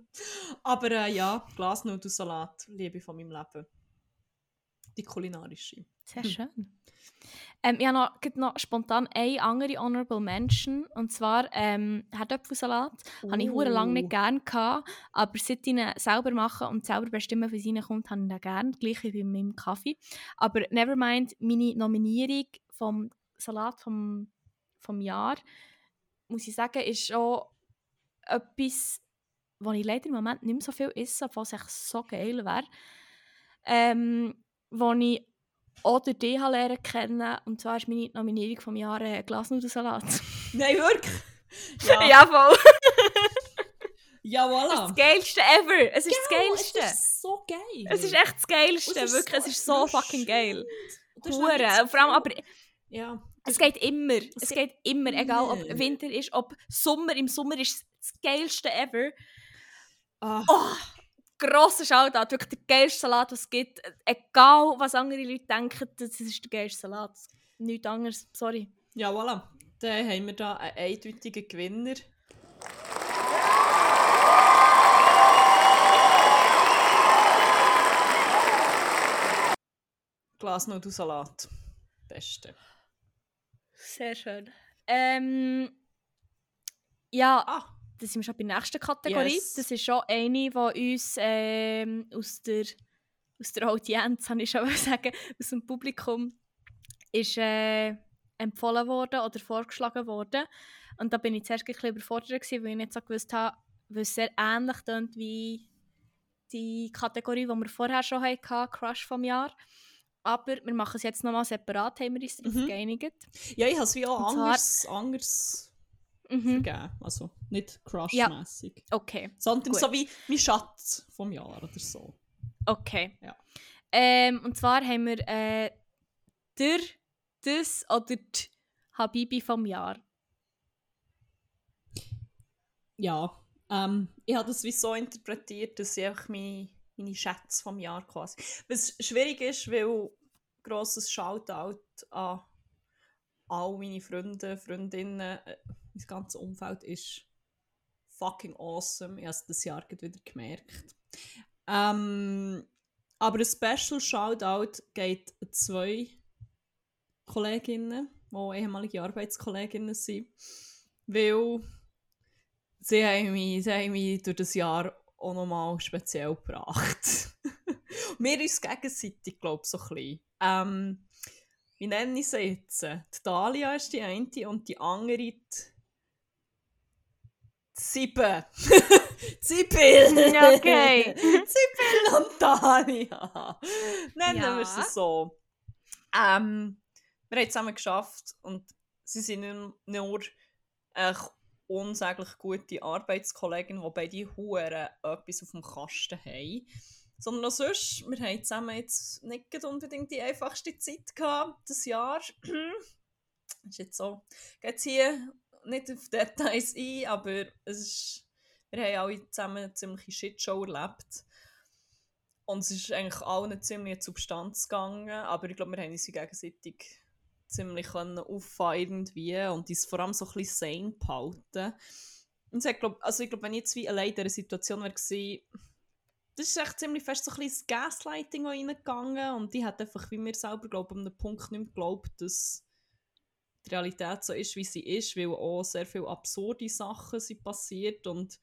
Aber äh, ja, Glasnudelsalat, Liebe von meinem Leben. Die kulinarische. Sehr Hm. schön. Ähm, ich habe noch, noch spontan eine andere Honorable Mention. Und zwar ähm, Herdöpfelsalat. Habe ich lange nicht gerne gehabt, aber seit ich ihn selber mache und selber bestimmen, wie es reinkommt, habe ich ihn gerne. Gleich wie bei meinem Kaffee. Aber nevermind, meine Nominierung vom Salat vom, vom Jahr, muss ich sagen, ist auch etwas, was ich leider im Moment nicht mehr so viel esse, obwohl es echt so geil wäre. Ähm, wo ich habe lernen kennen. Und zwar ist meine Nominierung vom Jahr äh, Glasnudelsalat. Nein, wirklich? Ja, ja, voll. ja voilà. Das geilste ever. Es ist das Genau, geilste. Es ist so geil. Es ist echt das geilste. Es ist wirklich, es ist so fucking geil. Das ist Hure. so Vor allem, aber Ja. es geht immer. Es geht geht immer, egal ob. Winter ist, ob Sommer. Im Sommer ist es das geilste ever. Ah, Oh, grosser Shoutout. Wirklich der geilste Salat, was es gibt. Egal, was andere Leute denken, das ist der geilste Salat. Nichts anderes. Sorry. Ja, voilà. Dann haben wir da einen eindeutigen Gewinner. Glasnudelsalat. Beste. Sehr schön. Ähm, ja, Ah, das sind wir schon bei der nächsten Kategorie. Yes. Das ist schon eine, die uns ähm, aus, der, aus der Audienz, kann ich schon sagen, aus dem Publikum, ist äh, empfohlen worden oder vorgeschlagen worden. Und da bin ich zuerst ein bisschen überfordert, gewesen, weil ich nicht so gewusst habe, weil es sehr ähnlich klingt wie die Kategorie, die wir vorher schon hatten, Crush vom Jahr. Aber wir machen es jetzt nochmal separat, haben wir uns Mhm. geeinigt. ja, ich habe es wie auch anders, anders Mhm. vergeben. Also nicht crushmäßig. Okay. Sondern Gut. so wie mein Schatz vom Jahr oder so. Okay. Ja. Ähm, und zwar haben wir äh, der, das oder die Habibi vom Jahr. Ja, ähm, ich habe das wie so interpretiert, dass ich einfach meine, meine Schätze vom Jahr quasi. Was schwierig ist, weil grosses Shoutout an all meine Freunde, Freundinnen, äh, mein ganzes Umfeld ist fucking awesome. Ich habe es dieses Jahr wieder gemerkt. Ähm, aber ein Special Shoutout geht an zwei Kolleginnen, die ehemalige Arbeitskolleginnen sind, weil sie haben mich, sie haben mich durch das Jahr auch nochmal speziell gebracht. Wir uns gegenseitig, glaube ich, so ein bisschen. Ähm, wie nenne ich sie jetzt? Die Dalia ist die eine und die andere die Sieben. Sibyl! Okay. Sibyl und Dalia. Nennen Ja. wir sie so. Ähm, wir haben es zusammen geschafft und sie sind nur eine unsäglich gute Arbeitskollegen, die beide Huren etwas auf dem Kasten haben. Sondern auch sonst, wir haben zusammen jetzt nicht unbedingt die einfachste Zeit gehabt, das Jahr. ist jetzt so, geht hier nicht auf Details ein, aber es ist, wir haben alle zusammen eine ziemliche Shitshow erlebt. Und es ist eigentlich allen ziemlich in Substanz gegangen, aber ich glaube, wir haben uns gegenseitig ziemlich können auffeiern wie und uns vor allem so ein bisschen sane behalten. Und hat, glaub, also ich glaube, wenn ich jetzt wie allein in dieser Situation wäre gewesen, das ist echt ziemlich fest so ein bisschen das Gaslighting reingegangen und die hat einfach, wie mir selber, glaube ich, an einem Punkt nicht mehr geglaubt, dass die Realität so ist, wie sie ist, weil auch sehr viele absurde Sachen sind passiert und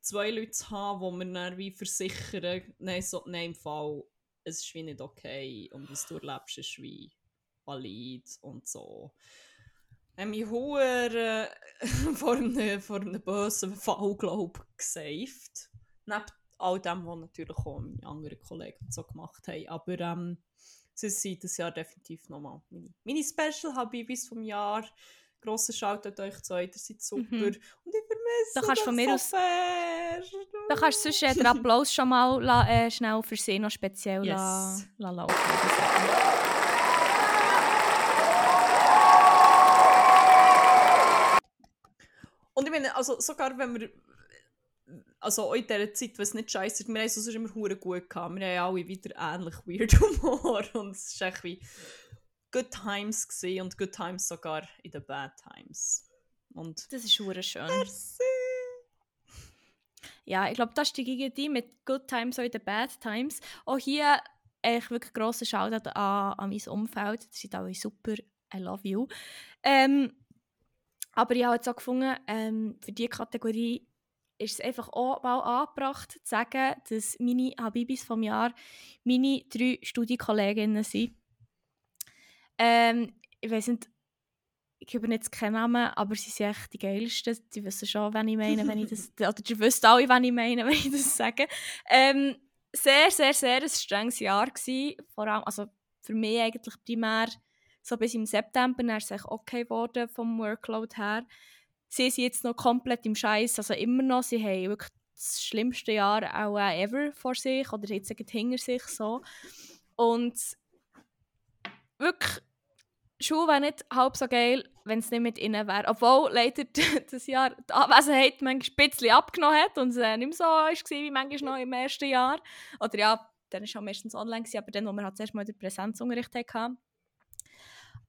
zwei Leute zu haben, wo mir dann wie versichern, nein, so, nein, im Fall, es ist wie nicht okay und was du erlebst, ist wie valid und so. Haben mich hure vor vor einem bösen Fall, glaube ich, gesaved. Neben all dem, was natürlich auch meine anderen Kollegen so gemacht haben. Aber ähm, sie sind das Jahr definitiv nochmal meine, meine Special Habibis vom Jahr. Grosser Shoutout euch zwei, ihr seid super. Mhm. Und ich vermisse Da kannst du von mir so aus- fest. Da kannst du sonst äh, den Applaus schon mal la, äh, schnell für sie noch speziell Yes. la, la laufen. Und ich meine, also sogar wenn wir, also auch in dieser Zeit, es nicht scheiße ist, wir haben es sonst immer hure gut gehabt. Wir haben alle wieder ähnlich weird Humor und es war echt wie good times gewesen und good times sogar in den bad times. Und Das ist hure schön. merci! Ja, ich glaube, das ist die die mit Good Times und den Bad Times. Auch hier echt wirklich grosser Shoutout an, an mein Umfeld. Die sind alle super. I love you. Ähm, aber ich habe jetzt auch gefunden, ähm, für diese Kategorie ist es einfach auch mal angebracht zu sagen, dass meine Habibis vom Jahr meine drei Studienkolleginnen sind. Ähm, ich weiß nicht, ich gebe jetzt keinen Namen, aber sie sind echt die geilsten. Die wissen schon, wenn ich meine, wenn ich das... Oder die wissen alle, wenn ich meine, wenn ich das sage. Ähm, sehr, sehr, sehr ein strenges Jahr gewesen. Vor allem, also für mich eigentlich primär so bis im September, dann ist es echt okay geworden vom Workload her. Sie sind jetzt noch komplett im Scheiß, also immer noch. Sie haben wirklich das schlimmste Jahr auch äh, ever vor sich oder jetzt hinter sich so. Und wirklich, Schule wäre nicht halb so geil, wenn es nicht mit ihnen wäre. Obwohl leider das Jahr die Anwesenheit manchmal ein bisschen abgenommen hat und es äh, nicht mehr so war wie manchmal noch im ersten Jahr. Oder ja, dann war es meistens online, gewesen, aber dann, wo wir halt zuerst mal den Präsenzunterricht hatten.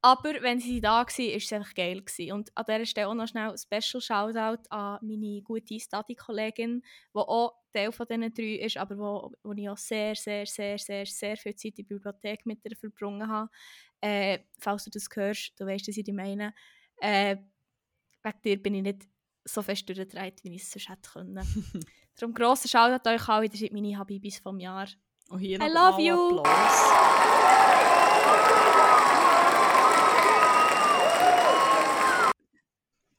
Aber wenn sie da war, war es einfach geil. Gewesen. Und an dieser Stelle auch noch schnell ein Special Shoutout an meine gute Study-Kollegin, die auch Teil von diesen drei ist, aber wo, wo ich auch sehr, sehr, sehr, sehr, sehr viel Zeit in der Bibliothek mit ihr verbrungen habe. Äh, falls du das hörst, du weißt, was ich meine. Äh, wegen dir bin ich nicht so fest durchgedreht, wie ich es sonst hätte können. Darum grosser Shoutout an euch alle, ihr seid meine Habibis vom Jahr. Und hier I love you. Applaus.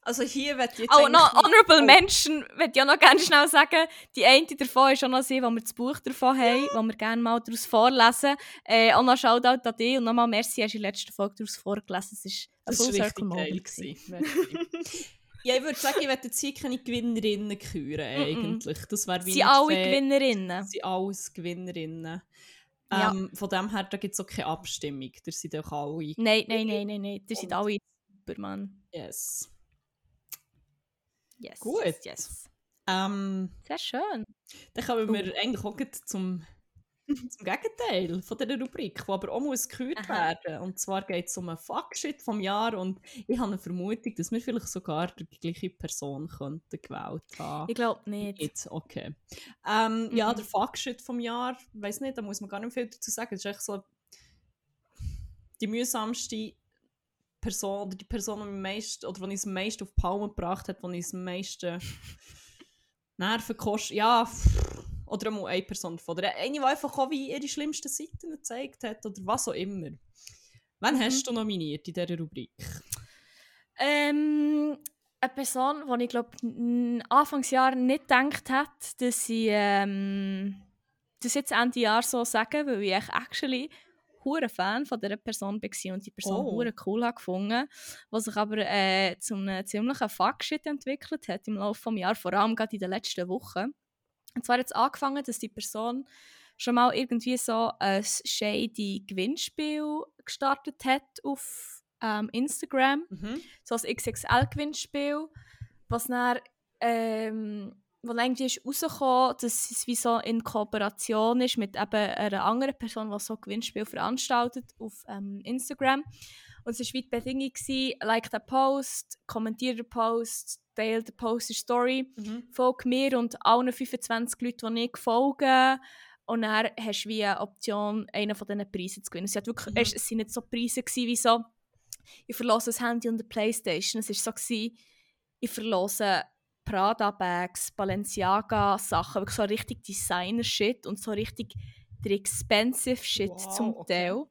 Also hier wird jetzt Oh, noch Honorable Oh. Mention, würde ich auch noch gerne schnell sagen. Die eine davon ist auch noch sie, wo wir das Buch davon haben, wo wir gerne mal daraus vorlesen. Äh, auch noch Shoutout an dich und nochmal merci, hast du in der letzten Folge daraus vorgelesen. Es ist ein Das Full war Circle richtig Moment. ja, ich würde sagen, ich werde jetzt hier keine Gewinnerinnen küren, eigentlich. Das wäre Sie nicht alle fair. Gewinnerinnen. Sie sind alles Gewinnerinnen. Ja. Ähm, von dem her, da gibt es auch keine Abstimmung. Da sind auch alle... Nein, nein, nein, nein, nein. Das sind alle super, Mann. Yes. Yes, Gut. yes, yes. Ähm, Sehr schön. dann kommen wir Oh. eigentlich auch zum, zum Gegenteil von dieser Rubrik, die aber auch muss gekürt werden. Und zwar geht es um einen Fuckshit vom Jahr und ich habe eine Vermutung, dass wir vielleicht sogar die gleiche Person könnten gewählt haben. Ich glaube nicht. Jetzt, okay. Ähm, Ja, Mhm. der Fuckshit vom Jahr, weiß nicht, da muss man gar nicht viel dazu sagen. Es ist echt so. die mühsamste Person oder die Person, die, am meisten, oder die uns am meisten auf die Palme gebracht hat, die uns am meisten Nerven kostet. Ja, oder einmal eine Person davon. Oder eine, die einfach auch wie ihre schlimmsten Seiten gezeigt hat oder was auch immer. Wen mhm. hast du nominiert in dieser Rubrik? Ähm, eine Person, die ich glaube Anfangsjahr nicht gedacht hat, dass sie ähm, das jetzt Ende Jahr so sagen, weil ich actually hure Fan von dieser Person war und die Person oh. cool habe gefunden, was sich aber äh, zu einem ziemlichen Fuckshit entwickelt hat im Laufe des Jahres, vor allem gerade in den letzten Wochen. Und zwar hat es angefangen, dass die Person schon mal irgendwie so ein shady Gewinnspiel gestartet hat auf ähm, Instagram. Mhm. So ein XXL-Gewinnspiel, was dann ähm, wo irgendwie ist rausgekommen, dass es wie so in Kooperation ist mit eben einer anderen Person, die so Gewinnspiel veranstaltet auf ähm, Instagram. Und es war wie die Bedingung, gewesen, like den Post, kommentiere den Post, teile den Post in Story, mhm. folge mir und allen 25 Leuten, die ich folge. Und dann hast du wie eine Option, einen von diesen Preisen zu gewinnen. Es, hat wirklich, mhm. es waren nicht so Preise gewesen, wie so, ich verlose das Handy und die Playstation. Es war so, gewesen, ich verlose Prada-Bags, Balenciaga-Sachen, wirklich so richtig Designer-Shit und so richtig der expensive Shit wow, zum okay. Teil.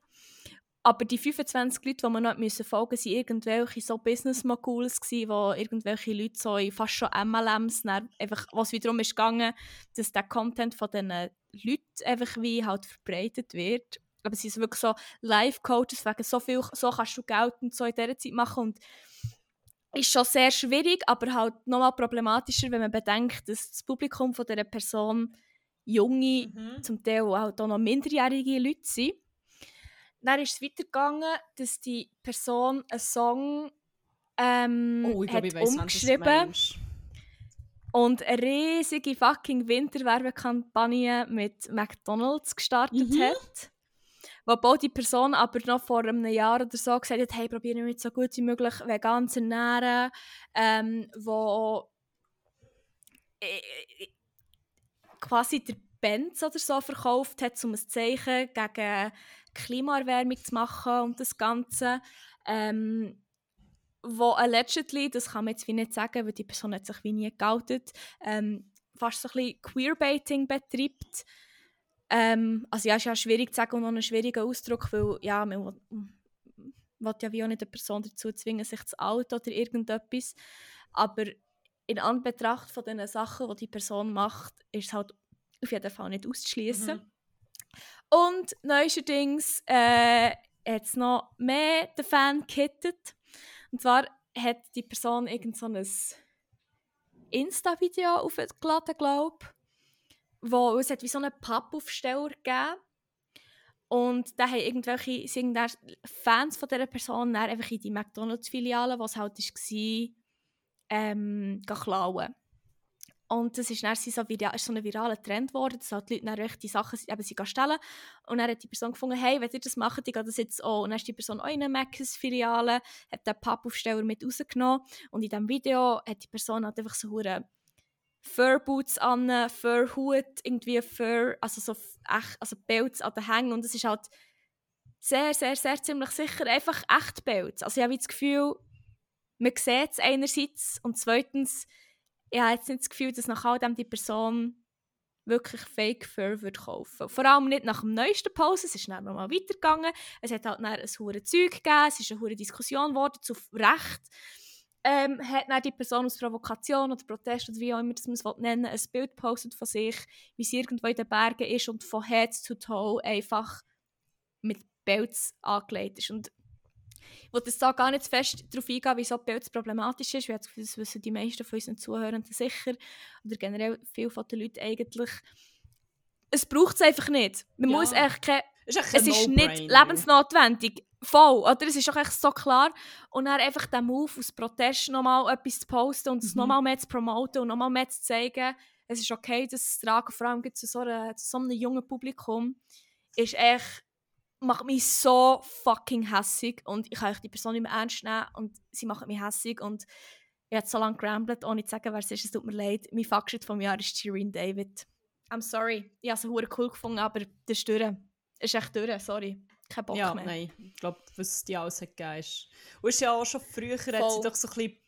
Aber die 25 Leute, die wir noch müssen folgen mussten, waren irgendwelche so Business-Moguls, wo irgendwelche Leute so fast schon MLMs, einfach, was wiederum ist gegangen, dass der Content von diesen Leuten einfach wie halt verbreitet wird. Aber sie sind wirklich so Live-Coaches, wegen so viel, so kannst du Geld und so in dieser Zeit machen und ist schon sehr schwierig, aber halt nochmal problematischer, wenn man bedenkt, dass das Publikum von dieser Person junge, mhm. zum Teil halt auch noch minderjährige Leute sind. Dann ist es weitergegangen, dass die Person einen Song ähm, oh, glaub, hat weiss, umgeschrieben und eine riesige fucking Winterwerbekampagne mit McDonalds gestartet mhm. hat. Wobei die Person aber noch vor einem Jahr oder so gesagt hat, hey, probiere mich so gut wie möglich vegan zu ernähren, ähm, wo quasi der Benz oder so verkauft hat, um ein Zeichen gegen Klimaerwärmung zu machen und das Ganze. Ähm, wo allegedly, das kann man jetzt wie nicht sagen, weil die Person hat sich wie nie geoutet, ähm, fast so ein bisschen Queerbaiting betreibt. Ähm, also ja, ist ja schwierig zu sagen und noch ein schwieriger Ausdruck, weil ja, man will, ja wie auch nicht eine Person dazu zwingen, sich zu outen oder irgendetwas. Aber in Anbetracht von den Sachen, die die Person macht, ist es halt auf jeden Fall nicht auszuschließen. Mhm. Und neuestens äh, hat es noch mehr den Fan gekittet. Und zwar hat die Person irgend so ein Insta-Video aufgeladen, glaube ich wo es hat wie so einen Pappaufsteller gegeben und da haben irgendwelche sind Fans von dieser Person einfach in die McDonalds-Filiale, was halt war, ähm, klauen. Und das ist dann so, ist so ein viraler Trend geworden, dass halt die Leute dann die Sachen eben sie stellen. Und dann hat die Person gefunden, hey, wenn ihr das macht, ich gehe das jetzt auch. Und dann ist die Person auch in einer Macis-Filiale, hat den Pappaufsteller mit rausgenommen. Und in diesem Video hat die Person halt einfach so eine Fur-Boots an, Fur-Hut, irgendwie Fur, also so echt, also Pelz an den Hängen und es ist halt sehr, sehr, sehr ziemlich sicher einfach echt Pelz. Also ich habe das Gefühl, man sieht es einerseits und zweitens, ich habe jetzt nicht das Gefühl, dass nach all dem die Person wirklich Fake Fur würde kaufen. Vor allem nicht nach dem neuesten Post, es ist dann nochmal weitergegangen. Es hat halt dann ein hure Zeug gegeben, es ist eine hure Diskussion geworden zu Recht ähm, hat dann die Person aus Provokation oder Protest oder wie auch immer das man es nennen ein Bild postet von sich, wie sie irgendwo in den Bergen ist und von Head zu Toe einfach mit Pelz angelegt ist. Und ich wollte jetzt da gar nicht fest darauf eingehen, wieso Pelz problematisch ist, weil das wissen die meisten von unseren Zuhörenden sicher oder generell viele von den Leuten eigentlich. Es braucht es einfach nicht. Man ja. muss echt keine ist es ist nicht lebensnotwendig. Voll, oder? Es ist auch echt so klar. Und dann einfach den Move aus Protest nochmal etwas zu posten und es mhm. nochmal mehr zu promoten und nochmal mehr zu zeigen, es ist okay, dass es tragen, vor allem zu so, einer, zu so einem jungen Publikum, ist echt, macht mich so fucking hässig und ich kann die Person nicht mehr ernst nehmen und sie macht mich hässig und ich habe so lange gerambelt, ohne zu sagen, wer es ist, es tut mir leid. Mein Fuckshit vom Jahr ist Shireen David. I'm sorry. Ich habe sie cool gefunden, aber das ist durch. Ist echt durch, sorry. Keinen Bock ja, mehr. nein. Ich glaube, was es die alles hat gegeben ist. Und ist ja auch schon früher, hat Voll. sie doch so ein bisschen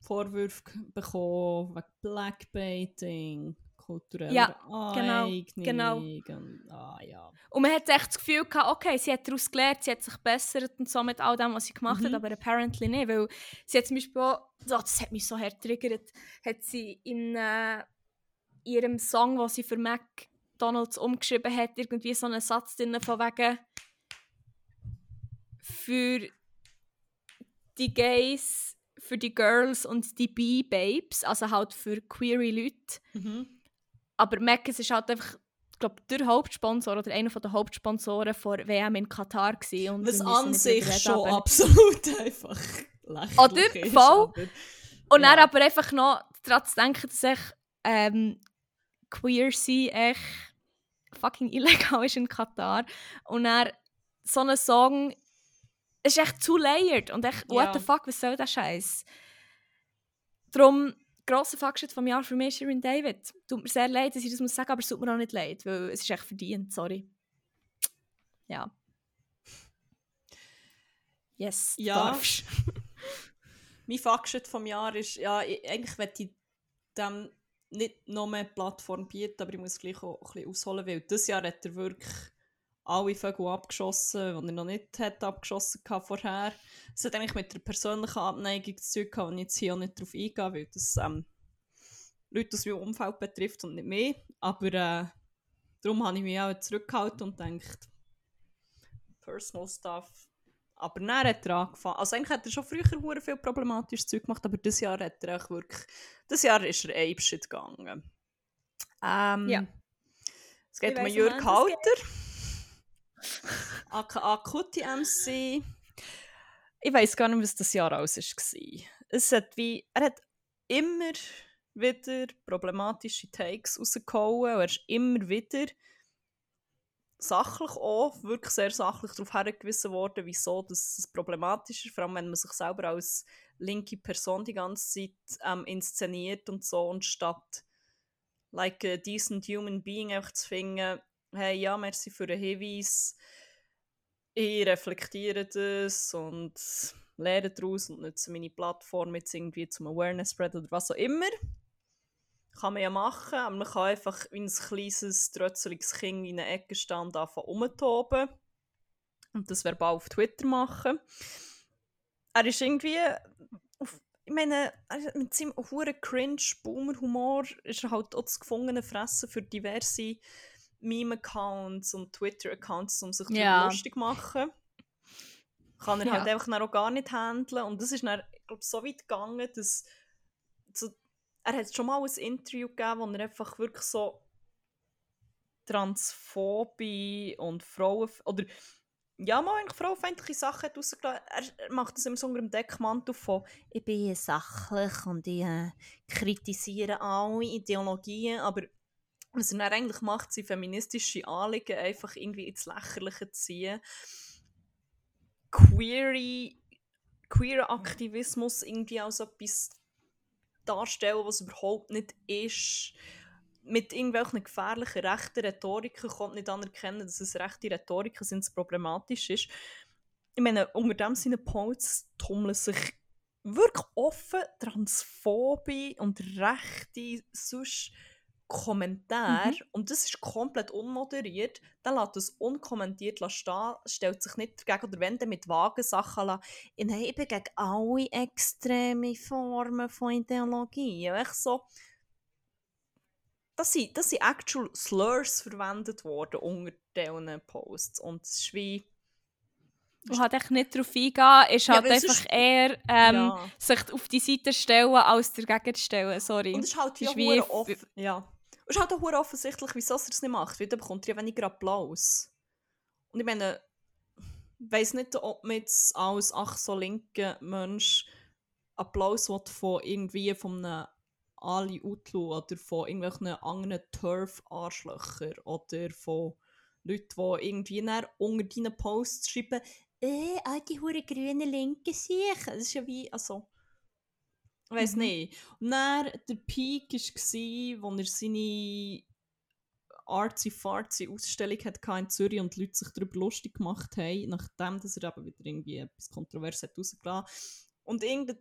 Vorwürfe bekommen wegen Blackbaiting, kultureller Ja, genau, Eignung genau. Und, ah, ja. Und man hat echt das Gefühl gehabt, okay, sie hat daraus gelernt, sie hat sich bessert und so mit all dem, was sie gemacht Mhm. hat, aber apparently nicht, weil sie hat zum Beispiel auch, so, das hat mich so hart triggert, hat sie in äh, ihrem Song, den sie für McDonalds umgeschrieben hat, irgendwie so einen Satz drin von wegen für die Gays, für die Girls und die B-Babes, also halt für queere Leute. Mhm. Aber Mc's ist halt einfach, ich glaube, der Hauptsponsor oder einer der Hauptsponsoren der WM in Katar gewesen. Und Was an sich schon aber- absolut einfach lächerlich Oder? ist. Voll. aber- Und dann Ja. aber einfach noch daran zu denken, dass ich ähm, queer sein echt fucking illegal ist in Katar. Und dann so ein Song es ist echt zu layered und echt, what Ja. the fuck, was soll der Scheiß? Darum, grosser Fuckshit vom Jahr für mich ist Shirin David. Tut mir sehr leid, dass ich das muss sagen, aber es tut mir auch nicht leid, weil es ist echt verdient, sorry. Ja. Yes, Ja. darfst. Mein Fuckshit vom Jahr ist, ja, ich, eigentlich möchte ich dem nicht noch mehr Plattform bieten, aber ich muss gleich auch ein bisschen ausholen, weil dieses Jahr hat er wirklich alle Vögel abgeschossen, die er noch nicht hat abgeschossen hatte vorher. Es hat eigentlich mit der persönlichen Abneigung zu tun gehabt, und ich jetzt hier auch nicht darauf eingehe, weil das ähm, Leute aus meinem Umfeld betrifft und nicht mehr. Aber äh, darum habe ich mich auch zurückgehalten und gedacht, Personal Stuff. Aber dann hat er angefangen. Also eigentlich hat er schon früher hure viel problematisches Zeug gemacht, aber dieses Jahr hat er auch wirklich. Dieses Jahr ist er Apeshit gegangen. Ähm, Ja. Es geht Ich um Jörg Halter. aka Kuti MC. Ich weiß gar nicht, was das Jahr aus war. Es hat wie. Er hat immer wieder problematische Takes rausgehauen. Er ist immer wieder sachlich auch, wirklich sehr sachlich darauf hingewiesen worden, wieso das problematisch ist, vor allem wenn man sich selber als linke Person die ganze Zeit ähm, inszeniert und so, und statt like a decent human being einfach zu finden, hey, ja, merci für den Hinweis, ich reflektiere das und lehre daraus und nutze meine Plattform jetzt irgendwie zum Awareness-Spread oder was auch immer. Kann man ja machen, aber man kann einfach wie ein kleines, trötzeliges Kind in einer Ecke und anfangen rumtoben. Und das verbal auf Twitter machen. Er ist irgendwie, auf, ich meine, mit seinem hohen Cringe-Boomer-Humor ist er halt auch das gefungene Fressen für diverse Meme-Accounts und Twitter-Accounts, um sich Ja. darüber lustig zu machen. Kann er Ja. halt einfach auch gar nicht handeln. Und das ist dann, ich glaube, so weit gegangen, dass so, er hat schon mal ein Interview gegeben, wo er einfach wirklich so Transphobie und Frauen oder ja, mal eigentlich frauenfeindliche Sachen hat rausgelassen. Er, er macht das immer so unter dem Deckmantel von «Ich bin sachlich und ich äh, kritisiere alle Ideologien», aber was er eigentlich macht, sind feministische Anliegen einfach irgendwie ins Lächerliche ziehen. Queer, queer Aktivismus irgendwie als etwas darstellen, was überhaupt nicht ist. Mit irgendwelchen gefährlichen rechten Rhetoriken kommt nicht anerkennen, dass es rechte Rhetoriken sind, es problematisch ist. Ich meine, unter dem Sinne Posts tummeln sich wirklich offen Transphobe und rechte sonst Kommentare und das ist komplett unmoderiert, dann lässt es unkommentiert stehen, stellt sich nicht dagegen oder wenn dann mit vagen Sachen lässt, ich bin gegen alle extreme Formen von Ideologie. Echt so, das sind, das sind actual Slurs verwendet worden unter diesen Posts und es ist wie... Und halt echt nicht darauf eingehen, ist halt einfach sonst- eher ähm, ja. sich auf die Seite stellen, als dagegen zu stellen. Sorry. Und es ist halt wie, ist wie- offen. Ja. Es ist halt auch offensichtlich, wieso er es nicht macht, weil dann bekommt er ja weniger Applaus. Und ich meine, ich weiss nicht, ob man jetzt als ach so linker Mensch Applaus will von irgendwie von einem Ali Utlu oder von irgendwelchen anderen Turf-Arschlöcher oder von Leuten, die irgendwie dann unter deinen Posts schreiben, äh, all die hure grünen Linken sich. Das ist ja wie, also... Ich weiß Mhm. nicht. Und dann, der Peak war, wo er seine artsy-fartsy Ausstellung hatte in Zürich und die Leute sich darüber lustig gemacht haben, nachdem dass er eben wieder irgendwie etwas Kontroverses hat rausgelassen. Und irgendein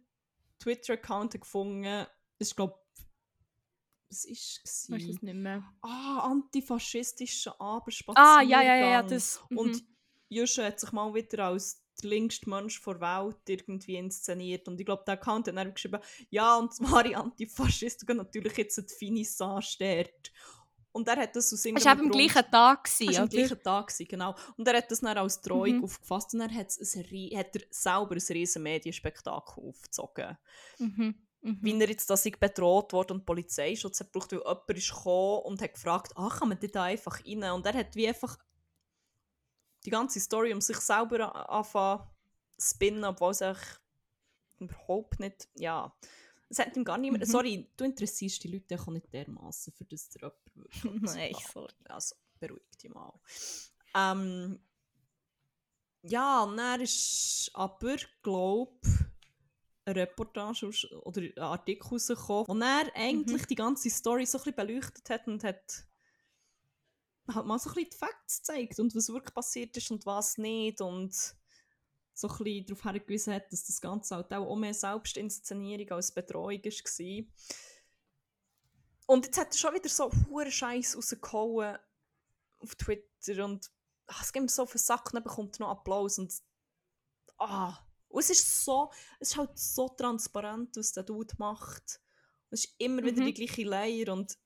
Twitter-Account gefunden, ist glaube was ist es? Weiß es nicht mehr. Ah, antifaschistischer Aberspaziergang. Ah, ja, ja, ja, das. Mhm. Und Jusche hat sich mal wieder als der linkste Mensch der Welt irgendwie inszeniert. Und ich glaube, der Account hat dann geschrieben, ja, und wahre Antifaschisten gehen natürlich jetzt die Finissage dort. Und er hat das aus irgendeinem Grund... am gleichen Tag gewesen, oder? am gleichen Tag genau. Und er hat das dann als Drohung mhm. aufgefasst und er hat, ein, hat er selber ein riesen Medienspektakel aufgezogen. Mhm. Mhm. Wie er jetzt dass ich bedroht wurde und Polizeischutz hat gebraucht, weil jemand ist gekommen und hat gefragt, ach, kann man da einfach rein? Und er hat wie einfach die ganze Story um sich selber anfangen zu spinnen, obwohl es eigentlich überhaupt nicht, ja, es hat ihm gar nicht mehr, mhm. sorry, du interessierst die Leute auch nicht dermaßen, für das der jemand Nein, sorry. Also, beruhig dich mal. Ähm, ja, und dann ist aber, glaube eine Reportage oder ein Artikel rausgekommen, wo er eigentlich mhm. die ganze Story so ein bisschen beleuchtet hat und hat halt mal so ein bisschen die Facts gezeigt und was wirklich passiert ist und was nicht und so ein bisschen darauf hingewiesen hat, dass das Ganze halt auch mehr Selbstinszenierung als Betreuung war. Und jetzt hat er schon wieder so hohen Scheiß rausgehauen auf Twitter und ach, es gibt mir so viele Sachen, dann bekommt er noch Applaus und ah, und es ist so, es ist halt so transparent, was der Dude macht. Es ist immer wieder mhm. die gleiche Leier und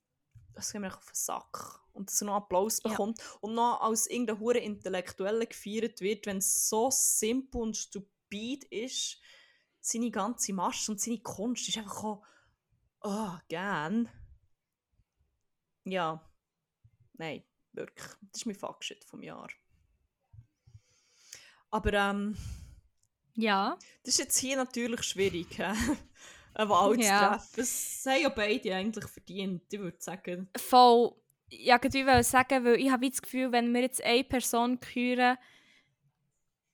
das geht mir auf den Sack. Und dass er noch Applaus bekommt ja. und noch als irgendein hure Intellektuelle gefeiert wird, wenn es so simpel und stupid ist. Seine ganze Masche und seine Kunst ist einfach auch, oh, gern. Ja. Nein, wirklich. Das ist mein Fuckshit vom Jahr. Aber ähm, ja. Das ist jetzt hier natürlich schwierig, eine Wahl ja. zu treffen. Das haben ja beide eigentlich verdient, ich würde sagen. Voll. Ja, ich wollte sagen, weil ich habe das Gefühl, wenn wir jetzt eine Person hören,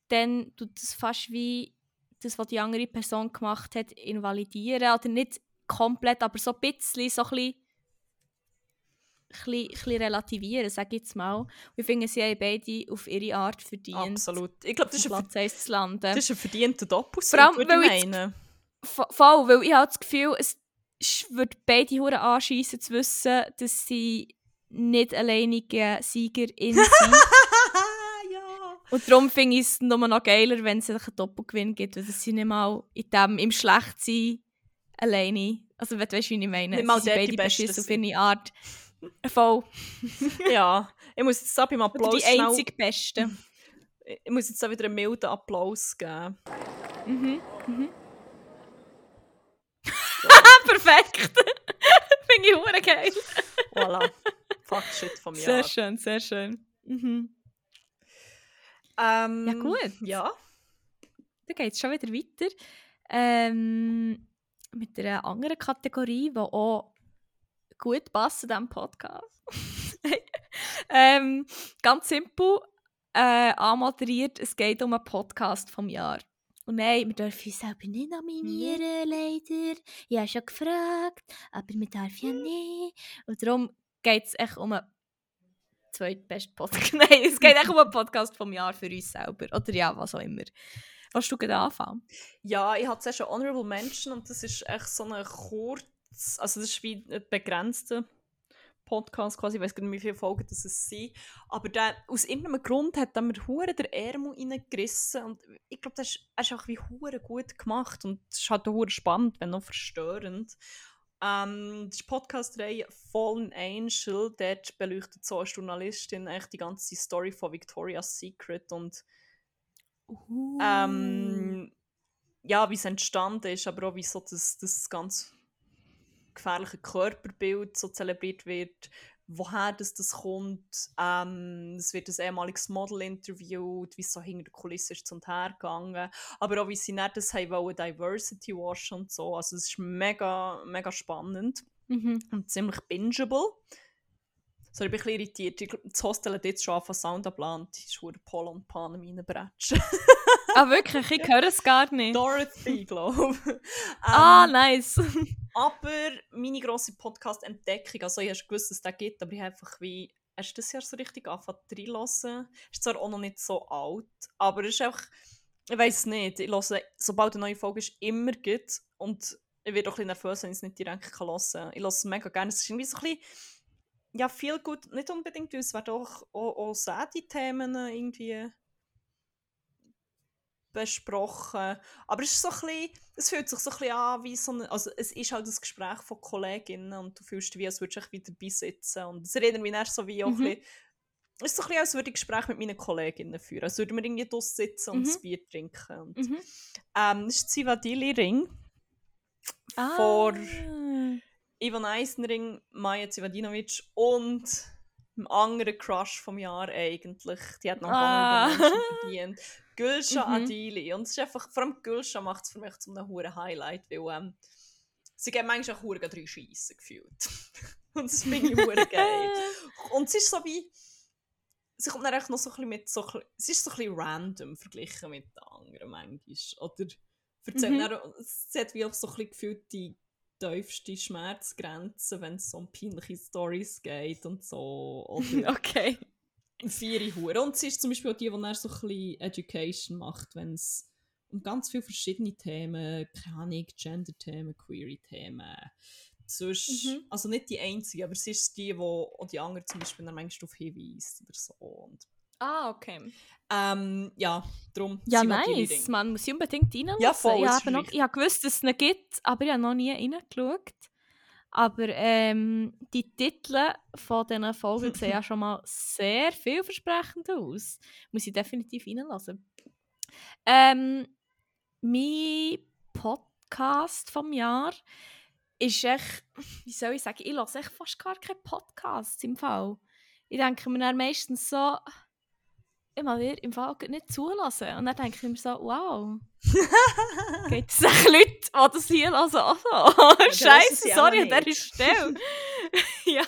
dann tut das fast wie das, was die andere Person gemacht hat, invalidieren. Oder nicht komplett, aber so ein bisschen, so ein bisschen ein bisschen, relativieren, sage ich jetzt mal. Und ich finde, sie haben beide auf ihre Art verdient. Absolut. Ich glaube, das, Platz ist landen. das ist ein verdienter Doppelsieg, würde ich meinen. Voll, weil ich habe das Gefühl, es würde beide Huren anschießen zu wissen, dass sie nicht alleinige Siegerin sind. ja. Und darum finde ich es nur noch geiler, wenn es einen Doppelgewinn gibt, weil sie nicht mal in dem, im Schlechtsein alleine, also weißt du, wie ich meine? Nicht mal sie sind beide beschissen auf ihre Art. Voll. ja, ich muss jetzt beim Applaus Die einzig Beste. Ich muss jetzt auch wieder einen milden Applaus geben. Mhm, mhm. Perfekt! Finde ich geil. voilà. Fuck shit vom Jahr. Sehr schön, sehr schön. Mhm. Ähm, ja, gut. Ja. Dann geht es schon wieder weiter. Ähm, mit einer anderen Kategorie, die auch gut passt zu diesem Podcast. ähm, ganz simpel äh, anmoderiert, es geht um einen Podcast vom Jahr. Und nein, wir dürfen uns selber nicht nominieren, mhm. leider. Ich habe schon gefragt, aber wir dürfen ja nicht. Und darum geht es echt um einen zweitbesten Podcast. nein, es geht echt um einen Podcast vom Jahr für uns selber. Oder ja, was auch immer. Was du gerade anfangen? Ja, ich hatte zuerst schon Honorable Mention und das ist echt so eine kurze also das ist wie ein begrenzter Podcast quasi, ich weiß gar nicht, wie viele Folgen das sind, aber der, aus irgendeinem Grund hat er mir hure der Ärmel reingerissen und ich glaube, das ist, ist auch wie hure gut gemacht und es ist halt hure spannend, wenn auch verstörend. Ähm, das ist Podcast-Reihe Fallen Angel, dort beleuchtet so eine Journalistin eigentlich die ganze Story von Victoria's Secret und uh. ähm, ja, wie es entstanden ist, aber auch wie so das, das ganz gefährliche Körperbild so zelebriert wird, woher das, das kommt. Ähm, es wird ein ehemaliges Model interviewt, wie es so hinter der Kulisse ist und her gegangen. Aber auch wie sie nicht das haben wollen, Diversity wash und so. Also es ist mega, mega spannend mhm. und ziemlich bingeable. So, ich bin ein bisschen irritiert. Das Hostel hat jetzt schon von Sound abgelandet. Ich ist Polo und Pan reinbretschen. ah, wirklich? Ich höre es gar nicht. Dorothy, glaube ich. ah, ähm, nice. aber meine grosse Podcast-Entdeckung, also ich habe gewusst, dass es den gibt, aber ich habe einfach wie erst das Jahr so richtig angefangen reinzuhören. Ist zwar auch noch nicht so alt, aber es ist einfach, ich weiß nicht, ich höre, sobald eine neue Folge ist, immer gut und ich werde auch ein bisschen nervös, wenn ich es nicht direkt hören kann. Ich höre es mega gerne. Es ist irgendwie so ein bisschen, ja, viel gut, nicht unbedingt, weil es werden auch, auch, auch säde Themen irgendwie besprochen. Aber es ist so ein bisschen, es fühlt sich so ein bisschen an wie so eine, also es ist halt das Gespräch von Kolleginnen und du fühlst dich wie, als würdest du wieder bisitzen und es erinnert mich dann so wie auch mhm. ein bisschen, es ist so ein bisschen, als würde ich Gespräch mit meinen Kolleginnen führen, als würden wir irgendwie draussen sitzen und mhm. ein Bier trinken. Und, mhm. ähm, das ist Zivadili Ring ah. vor Ivan Eisenring, Maja Zivadinovic und dem anderen Crush vom Jahr eigentlich. Die hat noch ah. Menschen verdient. Gülscha mhm. Adili. Und es ist einfach, vor allem Gülscha macht es für mich zu einem hohen Highlight, weil ähm, sie geben manchmal auch Huren drei Scheissen gefühlt. und das finde ich hure geil. Und es ist so wie, sie kommt dann noch so ein bisschen mit so, es ist so ein bisschen random verglichen mit den anderen manchmal. Oder erzählt mhm. dann, es hat wie auch so ein bisschen gefühlt die tiefste Schmerzgrenze, wenn es um peinliche Stories geht und so. Oder okay vier Hure. Und sie ist zum Beispiel auch die, die dann so ein bisschen Education macht, wenn es um ganz viele verschiedene Themen, keine Ahnung, Gender-Themen, Query-Themen, sonst, mhm. also nicht die einzige, aber sie ist die, die auch die anderen zum Beispiel dann manchmal darauf hinweist oder so. Und ah, okay. Ähm, ja, darum. Ja, nice. Man muss unbedingt reinlassen. Ja, voll. Ich habe, noch, ich habe gewusst, dass es ihn gibt, aber ich habe noch nie reingeschaut. Aber ähm, die Titel von diesen Folgen sehen ja schon mal sehr vielversprechend aus. Muss ich definitiv reinlassen. Ähm, mein Podcast vom Jahr ist echt, wie soll ich sagen, ich höre echt fast gar keine Podcasts im Fall. Ich denke mir dann meistens so, ich mal wieder im Fall nicht zulassen. Und dann denke ich mir so, wow. Gibt es Leute, die das hier hören? Also, Scheiße, sorry an dieser Stelle. ja.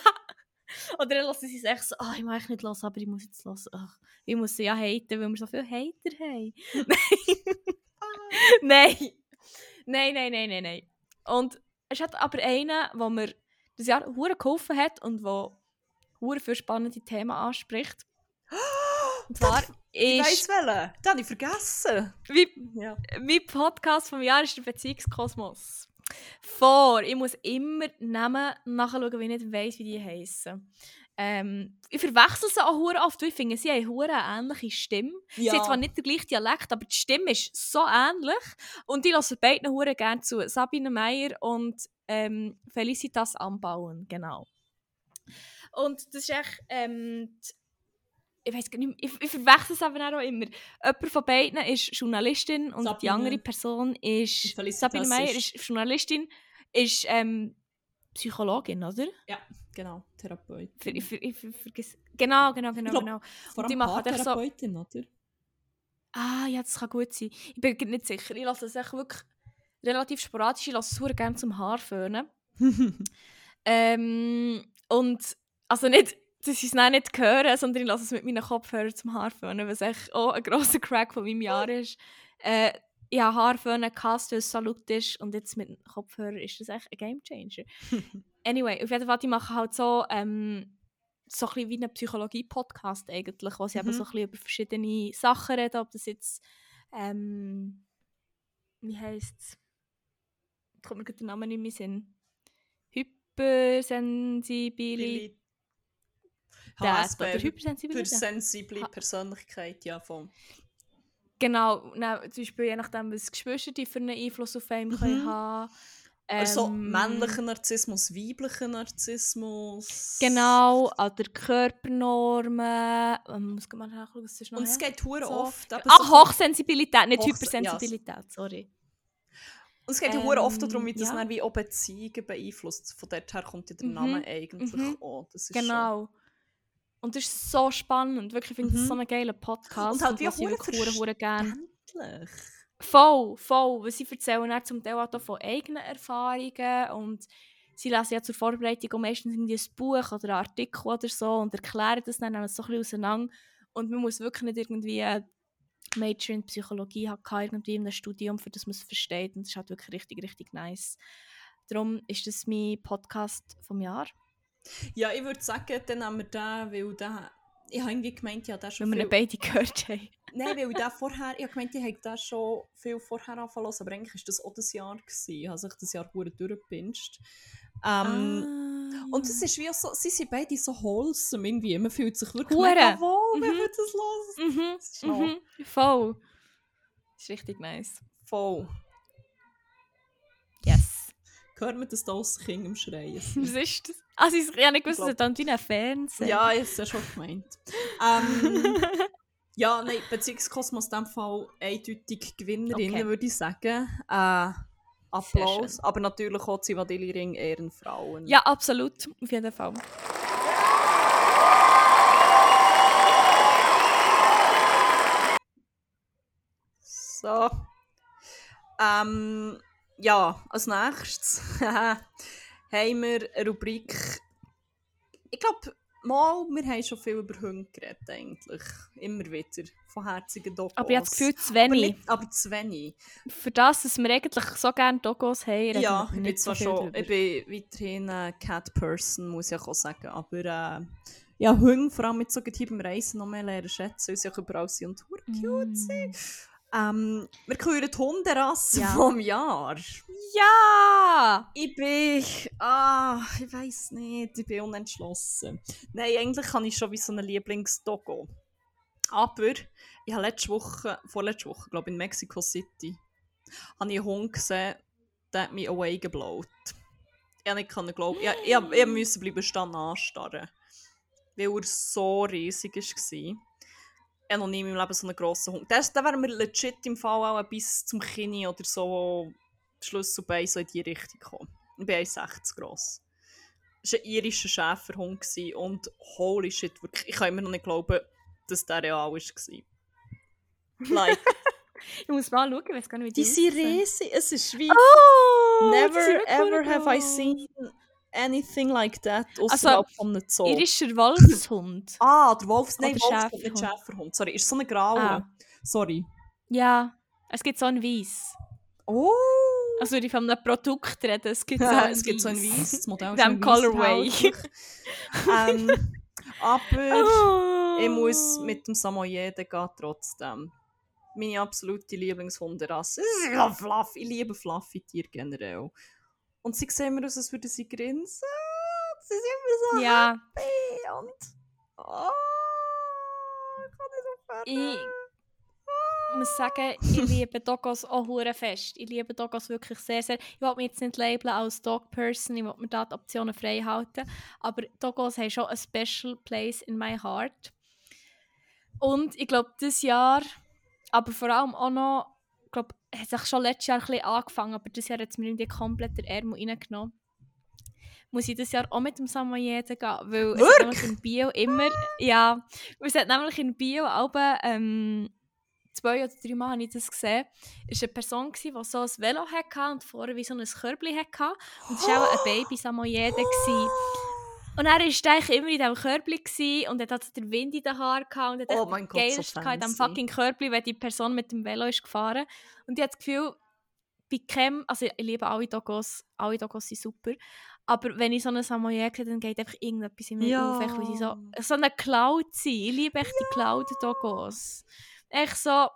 Oder dann lassen sie es echt so, oh, ich mag nicht hören, aber ich muss jetzt hören. Ach, ich muss sie ja haten, weil wir so viele Hater haben. nein. nein. Nein, nein, nein, nein, Und es hat aber einen, der mir das Jahr hure geholfen hat und der hure für spannende Themen anspricht. Und zwar ist... Ich weiss welchen. Den habe ich vergessen. Wie, ja. Mein Podcast vom Jahr ist der Beziehungskosmos. Vor. Ich muss immer Namen nachschauen, weil ich nicht weiss, wie die heißen. Ähm, ich verwechsel sie auch hure oft, ich finde, sie haben eine ähnliche Stimme. Ja. Sie haben zwar nicht den gleichen Dialekt, aber die Stimme ist so ähnlich. Und ich lasse beiden hure gerne zu. Sabine Meyer und ähm, Felicitas Anbauen, genau. Und das ist echt ähm, ich weiß gar nicht, ich, ich verwechsel es aber auch immer. Jemand von beiden ist Journalistin und Sabine. die andere Person ist Sabine Meyer ist Journalistin, ist ähm, Psychologin, oder? Ja, genau, Therapeutin. Für, ich, ich, vergesse, genau, genau, genau, glaub, genau. Vor die machen Therapeutin, so, oder? Ah, ja, das kann gut sein. Ich bin nicht sicher. Ich lasse es echt wirklich relativ sporadisch. Ich lasse es sehr gerne zum Haar föhnen. ähm, und also nicht dass ich es nicht höre, sondern ich lasse es mit meinen Kopfhörern zum Haarföhnen, was echt auch ein grosser Crack von meinem Jahr ist. Äh, ich habe Haarföhnen gehasst, weil es so laut ist und jetzt mit Kopfhörern ist das echt ein Gamechanger. anyway, auf jeden Fall, die machen halt so, ähm, so ein bisschen wie ein Psychologie-Podcast eigentlich, wo sie mhm. eben so ein bisschen über verschiedene Sachen reden, ob das jetzt, ähm, wie heisst es? Kommt mir der Name nicht mehr Sinn. Hypersensibilität. HSP, Hypersensibilität. Für sensible Persönlichkeit, ja, voll. Genau, na, zum Beispiel je nachdem, was Geschwister für einen Einfluss auf einen mhm. können haben also ähm, männlicher Narzissmus, weiblicher Narzissmus. Genau, oder Körpernormen. Ähm, muss man nachschauen, was ist noch Und es geht so. oft. Ah, so Hochsensibilität, nicht Hochs Hypersensibilität, ja. sorry. Und es geht ja ähm, oft darum, wie das ja. wie auch Beziehungen beeinflusst. Von dort her kommt ja der mhm. Name eigentlich mhm. auch. Das ist genau. Schon und das ist so spannend. Wirklich, ich finde mhm. das so einen geilen Podcast. Und halt wie auch hure gerne. Voll, voll. Weil sie erzählen dann zum Teil auch von eigenen Erfahrungen und sie lesen ja zur Vorbereitung auch meistens irgendwie ein Buch oder einen Artikel oder so und erklären das dann so ein bisschen auseinander. Und man muss wirklich nicht irgendwie Major in Psychologie haben, irgendwie in einem Studium, für das man es versteht. Und das ist halt wirklich richtig, richtig nice. Darum ist das mein Podcast vom Jahr. Ja, ich würde sagen, dann haben wir den, weil der, ich habe irgendwie gemeint, ja, der schon Weil wir viel... beide gehört haben. Nein, weil der vorher, ich habe gemeint, ich hätte den schon viel vorher angefangen aber eigentlich war das auch das Jahr. Gewesen. Ich habe sich das Jahr gut durchgepinscht. Ähm, Ah. Und es ist wie so, sie sind beide so wholesome irgendwie. Man fühlt sich wirklich mega wohl, wenn Mhm. man das los. Mhm, Das ist mhm, voll. Das ist richtig nice. voll. Hört man das da aus Kind im Schreien? Was ist das? Sie ich habe nicht gewusst, wie ein Fernsehen. ja, ich habe ja schon gemeint. Ähm, ja, nein, Beziehungskosmos in diesem Fall eindeutig Gewinnerin, Okay. würde ich sagen. Äh, Applaus. Aber natürlich auch Zivadili Ring Ehrenfrauen. Ja, absolut. Auf jeden Fall. So. Ähm, ja, als nächstes haben wir eine Rubrik. Ich glaube, mal, wir haben schon viel über Hunde geredet, eigentlich. Immer wieder. Von herzigen Dogos. Aber ich habe das Gefühl, zu aber, wenig. nicht, aber zu wenig. Für das, dass wir eigentlich so gerne Dogos haben, Ja, wir ich bin zwar schon, drüber. ich bin weiterhin eine Cat-Person, muss ich auch sagen. Aber äh, ja, Hunde, vor allem mit so beim Reisen, noch mehr lernen schätzen, weil sie auch überall sind und cute Mm. sind. Ähm, wir küren die Hunderasse Ja. vom Jahr. Ja! Ich bin. Ah, ich weiß nicht. Ich bin unentschlossen. Nein, eigentlich habe ich schon wie so einen Lieblingsdoggo. Aber ich habe letzte Woche, vorletzte Woche, glaube ich, in Mexico City, habe ich einen Hund gesehen, der hat mich away geblaut. Ich habe nicht können glauben. Ich, ich, ich, ich musste bleiben stehen anstarren. Weil er so riesig war. Ich habe noch nie in meinem Leben so einen grossen Hund. Der, der wäre mir legit im Fall auch bis zum Kinn oder so Schlüsselbein so in die Richtung gekommen. Ich bin 1,60 gross. Es war ein irischer Schäferhund gewesen und holy shit, wirklich, ich kann immer noch nicht glauben, dass der real war. Like, Ich muss mal schauen, ich weiß gar nicht, wie die sind aussehen. riesig, es ist wie... Oh! die sind Never ever have I seen anything like that Also, außerhalb von einem Zoo. Irischer Wolfshund. Ah, der Wolfs... Nein, Wolfshund, nicht Schäferhund. Schäferhund. Sorry, ist so eine graue. Ah. Sorry. ja, es gibt so ein Weiss. Oh! Also, wenn ich von einem Produkt rede, es gibt so ein es gibt so ein Weiss. Das Modell ist diesem Colorway. ähm, aber Oh. ich muss mit dem Samoyede gehen trotzdem. Meine absolute Lieblingshunderasse. Fluff. Ich liebe fluffy Tiere generell. Und sie sehen mir aus, als würden sie grinsen. Sie sind immer so Ja, happy und... Oh, ich kann nicht aufhören. ich muss sagen, ich liebe Dogos auch hure fest. Ich liebe Dogos wirklich sehr, sehr. Ich will mich jetzt nicht labeln als Dog-Person, ich will mir da die Optionen frei halten. Aber Dogos haben schon ein special place in my heart. Und ich glaube, dieses Jahr, aber vor allem auch noch, glaube, es hat sich schon letztes Jahr ein bisschen angefangen, aber dieses Jahr hat es mir irgendwie komplett den Ärmel reingenommen. Muss ich dieses Jahr auch mit dem Samoyeden gehen, weil es hat nämlich in Bio immer, ja, es hat nämlich in Bio aber ähm, zwei oder drei Mal habe ich das gesehen, ist eine Person die so ein Velo hatte und vorne wie so ein Körbchen hatte und es war auch ein Baby Samoyede gsi. Und er war eigentlich immer in diesem Körbchen und er hatte den Wind in den Haaren gehabt und er Oh mein Gott, so geilsten gehabt in diesem fucking Körbchen, wenn die Person mit dem Velo ist gefahren. Und ich habe das Gefühl, bei keinem, also ich liebe alle Dogos, alle Dogos sind super, aber wenn ich so einen Samoyed sehe, dann geht einfach irgendetwas in mir Ja. auf, echt, weil sie so, so eine Cloud sind. Ich liebe echt die Cloud-Dogos. Echt so,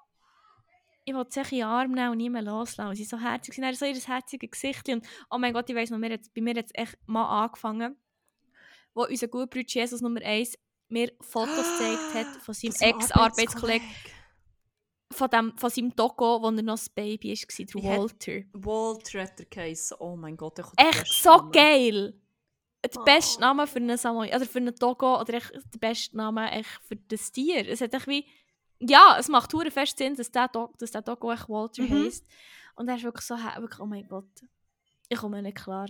ich will sie in den Arm nehmen und nie mehr loslassen. Sie sind so herzig, sie haben so ihr herziges Gesicht und oh mein Gott, ich weiss noch, mir bei mir hat es echt mal angefangen, wo unser guter Bruder Jesus Nummer 1 mir Fotos gezeigt hat von seinem Ex-Arbeitskollegen, von, dem, von seinem Dogo, wo er noch ein Baby war, Walter. Walter hat der Case. Oh mein Gott, Echt so geil! Der Oh. beste Name für einen Samoy oder für einen Dogo oder echt der beste Name echt für das Tier. Es hat echt wie ja, es macht hure fest Sinn, dass der, Dog, dass der Dogo echt Walter Mhm. heisst. Und er ist wirklich so wirklich, oh mein Gott. Ich komme nicht klar.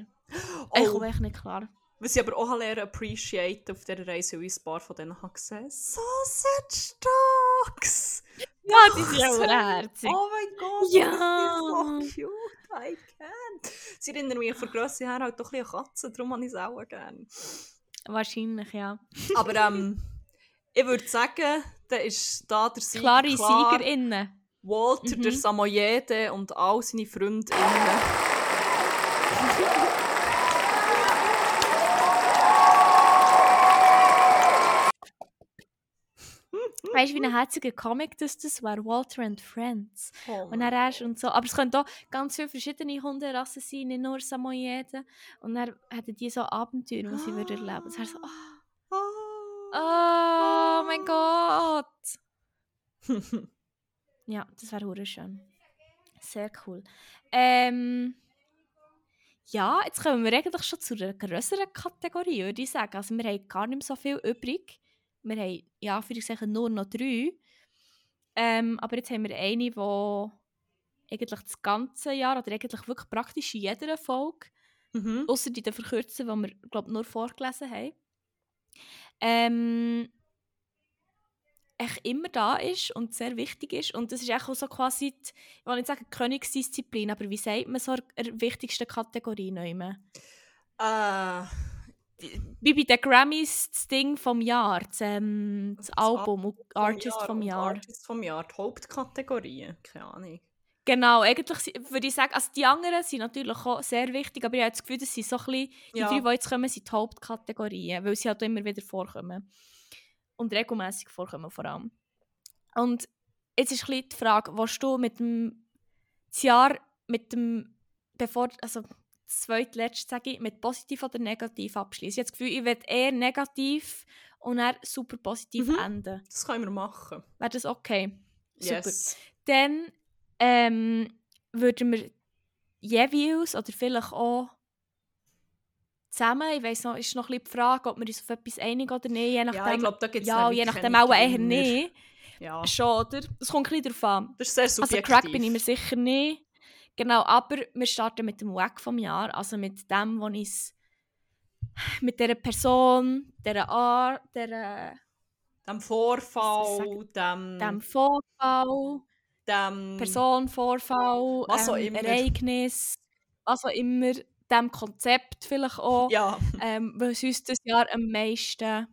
Ich komme echt nicht klar. Was ich aber auch lernen appreciate auf dieser Reise, weil ich ein paar von denen habe gesehen Sausage Dogs! Ja, die sind auch so. herzig. Oh mein Gott, Ja. die sind so cute, I can't. Sie erinnern mich von Grösse her halt doch ein bisschen an Katzen, darum habe ich es auch gerne. Wahrscheinlich, ja. Aber ähm, ich würde sagen, da ist da der Sieg Klare klar. SiegerInnen. Walter, Mhm. der Samoyede und all seine Freundinnen. weißt du, wie ein herziger Comic das, das war? Walter and Friends. Oh Und dann und so. Aber es können auch ganz viele verschiedene Hunderassen sein, nicht nur Samoyeden. Und dann hätten die so Abenteuer, die sie würden erleben. Das wäre so, oh, oh mein Gott. Ja, das wäre hure schön. Sehr cool. Ähm, ja, jetzt kommen wir eigentlich schon zu einer größeren Kategorie, würde ich sagen. Also wir haben gar nicht so viel übrig. Wir haben, ja, für ich nur noch drei. Ähm, aber jetzt haben wir eine, die eigentlich das ganze Jahr oder eigentlich wirklich praktisch in jeder Folge, Mhm. außer in den verkürzten, die wir, glaube nur vorgelesen haben, ähm, echt immer da ist und sehr wichtig ist. Und das ist auch so quasi, die, ich will nicht sagen Königsdisziplin, aber wie sagt man so der wichtigsten Kategorie noch immer? Äh, Wie bei den Grammys das Ding vom Jahr, das, ähm, das Album, und Artist vom und Jahr. Artist vom Jahr, die Hauptkategorien, keine Ahnung. Genau, eigentlich würde ich sagen, also die anderen sind natürlich auch sehr wichtig, aber ich habe das Gefühl, das sind so ein bisschen, die Ja. drei, die jetzt kommen, sind die Hauptkategorien, weil sie halt immer wieder vorkommen. Und regelmäßig vorkommen vor allem. Und jetzt ist ein bisschen die Frage, willst du mit dem das Jahr mit dem, bevor, also das zweitletzte sage ich, mit positiv oder negativ abschließen? Ich habe das Gefühl, ich werde eher negativ und dann super positiv Mhm. enden. Das können wir machen. Wäre das okay? Super. Yes. Dann ähm, würden wir jeweils oder vielleicht auch zusammen, ich weiss noch, ist noch ein bisschen die Frage, ob wir uns auf etwas einig oder nicht, je nachdem, Ja, ich glaube, da gibt es ja, je nachdem auch eher nicht, Ja, schon, oder? Das kommt ein bisschen darauf an. das ist sehr Also subjektiv. Crack bin ich mir sicher nicht. Genau, aber wir starten mit dem Wack vom Jahr, also mit dem, wo ich mit dieser Person, dieser Art, dieser, Dem Was Vorfall, dem, dem Vorfall, dem Person, Vorfall, Was auch ähm, immer. Ereignis, was auch immer, dem Konzept vielleicht auch, Ja, ähm, was uns das Jahr am meisten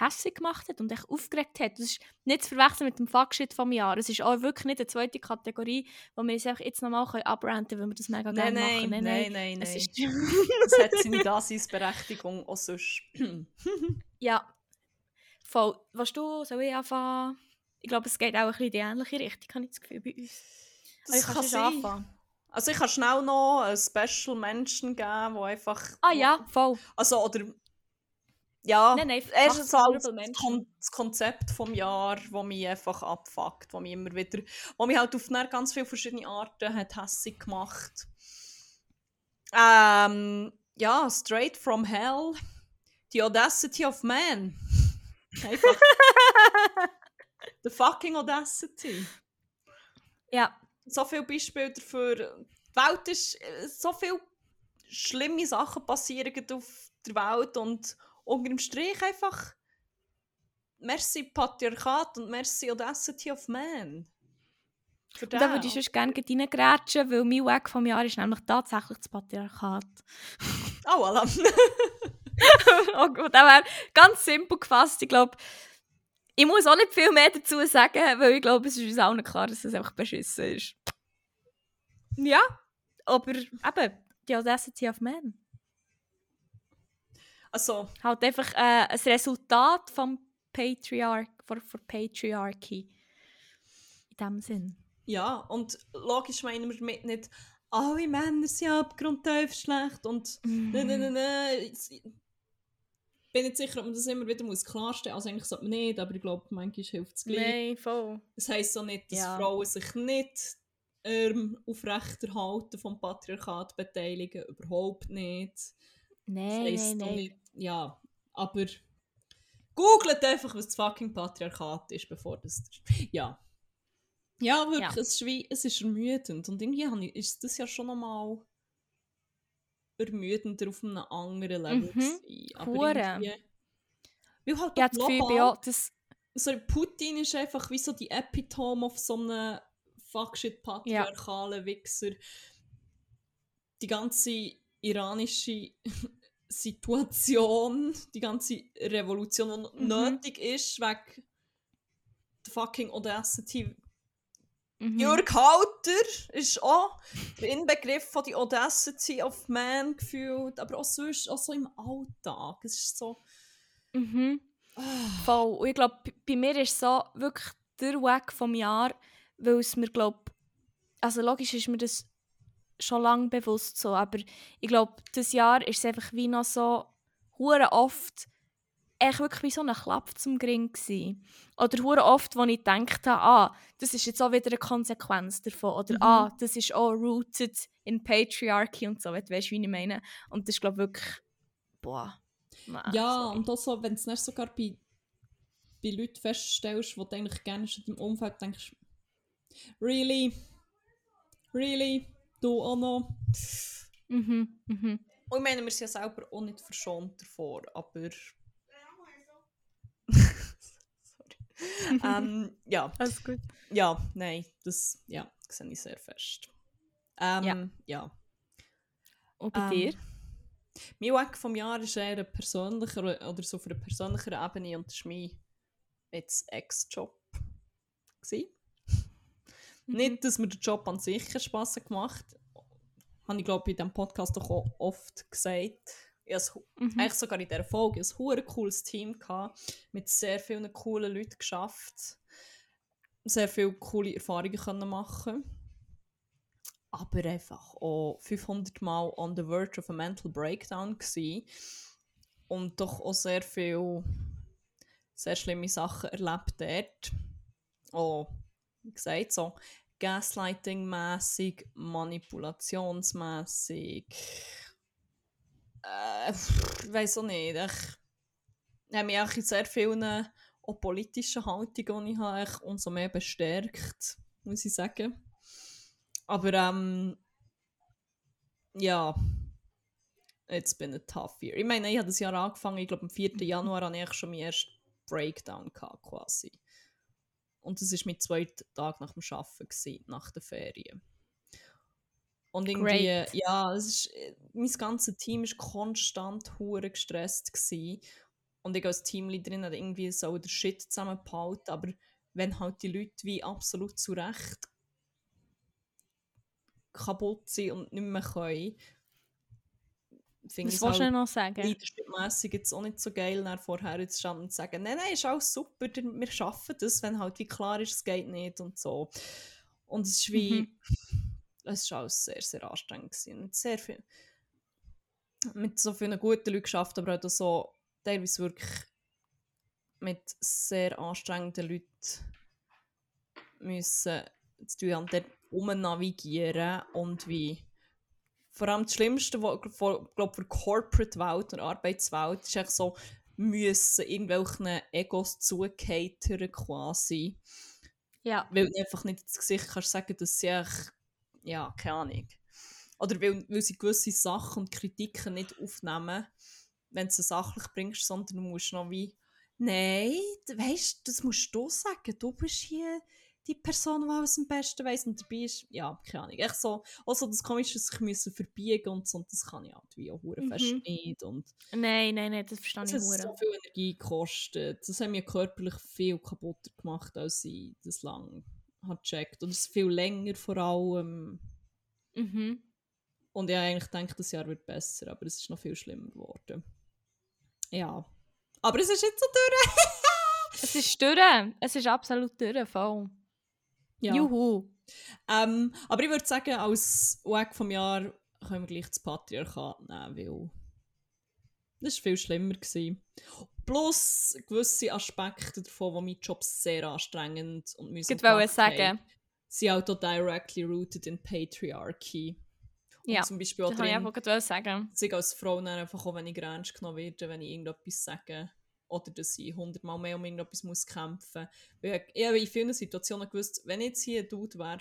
hässlich gemacht hat und echt aufgeregt hat. Das ist nicht zu verwechseln mit dem Fuckshit vom Jahr. Es ist auch wirklich nicht eine zweite Kategorie, wo wir uns einfach jetzt nochmal abranten können, weil wir das mega nein, gerne nein, machen. nein, nein, Es nein. ist Das hat seine Daseinsberechtigung auch sonst. ja, voll. Was du, soll ich anfangen? Ich glaube, es geht auch ein bisschen in die ähnliche Richtung, habe ich das Gefühl, bei uns. Aber ich Das kann schon anfangen. Also ich kann schnell noch einen Special Menschen geben, wo einfach... Ah ja, voll. Also, oder... Ja, Nein, nein, erstens Honorable das, Mention. Kon das Konzept vom Jahr, das mich einfach abfuckt, wo mich immer wieder... Wo mich halt auf ganz viele verschiedene Arten hat hässig gemacht. Ähm, ja, Straight from Hell. The Audacity of Man. Einfach. The fucking Audacity. Ja, so viele Beispiele dafür. Die Welt ist äh, so viele schlimme Sachen passieren auf der Welt und unter dem Strich einfach merci Patriarchat und merci Audacity of Man. Und da würde ich sonst gerne reingrätschen, weil mein Weg vom Jahr ist nämlich tatsächlich das Patriarchat. Oh, voilà. oh gut, das wäre ganz simpel gefasst. Ich glaube, ich muss auch nicht viel mehr dazu sagen, weil ich glaube, es ist uns allen klar, dass es einfach beschissen ist. Ja, aber eben, die Audacity of Man. Also, Halt einfach äh, ein Resultat vom Patriarch, von, von Patriarchy. In dem Sinn. ja, und logisch meinen wir damit nicht, alle Männer sind abgrundtief schlecht und nein, nein, nein, nein. Jetzt- Ich bin nicht sicher, ob man das immer wieder muss klarstellen muss. Also eigentlich sollte man nicht, aber ich glaube, manchmal hilft es gleich. Nein, voll. Das heisst so nicht, dass Ja. Frauen sich nicht ähm, aufrechterhalten vom Patriarchat beteiligen. Überhaupt nicht. Das Nein, heisst nein, nein. nicht. Ja, aber googelt einfach, was das fucking Patriarchat ist, bevor das. Ja. Ja, wirklich, Ja. Es, ist wie, es ist ermüdend. Und irgendwie ich- ist das ja schon nochmal ermüdender auf einem anderen Level. Mhm. gewesen. Aber irgendwie- Weil halt habe das Gefühl, global- ja, das... so, Putin ist einfach wie so die Epitome auf so einem fuckshit patriarchalen Wichser. Die ganze iranische Situation, die ganze Revolution, die Mhm. nötig ist, wegen der fucking Audacity. Mhm. Jörg Halter ist auch der Inbegriff von die Audacity of Man gefühlt, aber auch sonst, auch so im Alltag. Es ist so, Mhm. Voll. Und ich glaube, bei mir ist so wirklich der Weg vom Jahr, weil es mir, glaube also logisch ist mir das schon lange bewusst so, aber ich glaube, das Jahr ist es einfach wie noch so hure oft echt wirklich wie so ein Klapp zum Gring gewesen. Oder hure oft, wo ich gedacht habe, ah, das ist jetzt auch wieder eine Konsequenz davon. Oder Mhm. ah, das ist auch rooted in Patriarchy und so, weißt du, wie ich meine? Und das ist, glaube ich, wirklich, boah. nein, Ja, sorry. und auch so, wenn du es nicht sogar bei, bei Leuten feststellst, wo du eigentlich gerne in deinem Umfeld denkst, really? Really? Du auch noch? Mhm, mhm. Und ich meine, wir sind ja selber auch nicht verschont davor, aber... Sorry. ähm, ja, Alles gut. ja, nein, das ja, sehe ich sehr fest. Ähm, Ja. ja. Und bei Ähm, dir? Mein Weg vom Jahr ist eher ein persönlicher oder so auf einer persönlicheren Ebene und das war mein jetzt Ex-Job. gewesen. Mhm. Nicht, dass mir der Job an sich Spass hat gemacht habe ich glaube in diesem Podcast doch auch oft gesagt. Ich hu- Mhm. eigentlich sogar in dieser Folge ein hure cooles Team gehabt, mit sehr vielen coolen Leuten geschafft, sehr viele coole Erfahrungen können machen aber einfach auch 500 Mal on the verge of a mental breakdown gsi und doch auch sehr viel sehr schlimme Sachen erlebt dort. Auch, gesagt, so Gaslighting-mässig, manipulationsmässig. Äh, weiß auch nicht. Ich habe mich auch in sehr vielen auch politischen Haltungen, die ich habe, umso mehr bestärkt, muss ich sagen. Aber ähm, ja, it's been a tough year. Ich meine, ich habe das Jahr angefangen, ich glaube am 4. Januar hatte ich schon meinen ersten Breakdown gehabt, quasi. Und das war mein zweiter Tag nach dem Arbeiten, gewesen, nach den Ferien. Und irgendwie, Great. ja, es ist, äh, mein ganzes Team war konstant hure gestresst. Gewesen. Und ich als Teamleaderin hatte irgendwie so den Shit zusammengehalten, aber wenn halt die Leute wie absolut zu Recht kaputt sind und nicht mehr können, finde ich du halt noch sagen? leadershipmässig jetzt auch nicht so geil, dann vorher zu stehen und zu sagen, nein, nein, ist alles super, wir schaffen das, wenn halt wie klar ist, es geht nicht und so. Und es ist wie, Mhm. es ist alles sehr, sehr anstrengend gewesen. Mit sehr viel, mit so vielen guten Leuten geschafft, aber auch so teilweise wirklich mit sehr anstrengenden Leuten müssen zu tun haben, dort umnavigieren und wie vor allem das Schlimmste, was glaub, für die Corporate-Welt und Arbeitswelt ist echt so, müssen irgendwelchen Egos zugehätern quasi, Ja. weil du einfach nicht ins Gesicht kannst sagen, dass sie echt, ja, keine Ahnung. Oder weil, weil sie gewisse Sachen und Kritiken nicht aufnehmen, wenn du sie sachlich bringst, sondern du musst noch wie, nein, weißt das musst du sagen, du bist hier die Person, die alles am besten weiss und dabei ist, ja, keine Ahnung. Echt so, auch so das Komische, dass ich müssen verbiegen und so, und das kann ich halt wie auch hure fest Mhm. nicht. Und Nein, nein, nein, das verstehe das ich hat so viel Energie gekostet. Das hat mir körperlich viel kaputter gemacht, als ich das lang habe gecheckt. Und es ist viel länger vor allem. Mhm. Und ich eigentlich gedacht, das Jahr wird besser, aber es ist noch viel schlimmer geworden. Ja. Aber es ist jetzt so durch. Es ist durch. Es ist absolut durch, voll. Ja. Juhu. Ähm, aber ich würde sagen, als Weg vom Jahr können wir gleich das Patriarchat nehmen, weil das war viel schlimmer. Gewesen. Plus gewisse Aspekte davon, die meinen Job sehr anstrengend und mühsam Ich wollte sagen. sind auch directly rooted in Patriarchy. Und Ja, zum Beispiel auch Das wollte ich drin, einfach sagen. dass ich als Frau dann einfach auch weniger ernst genommen werde, wenn ich irgendetwas sage. Oder dass ich hundertmal mehr um irgendetwas muss kämpfen muss. Ich habe in vielen Situationen gewusst, wenn ich jetzt hier ein Dude wäre,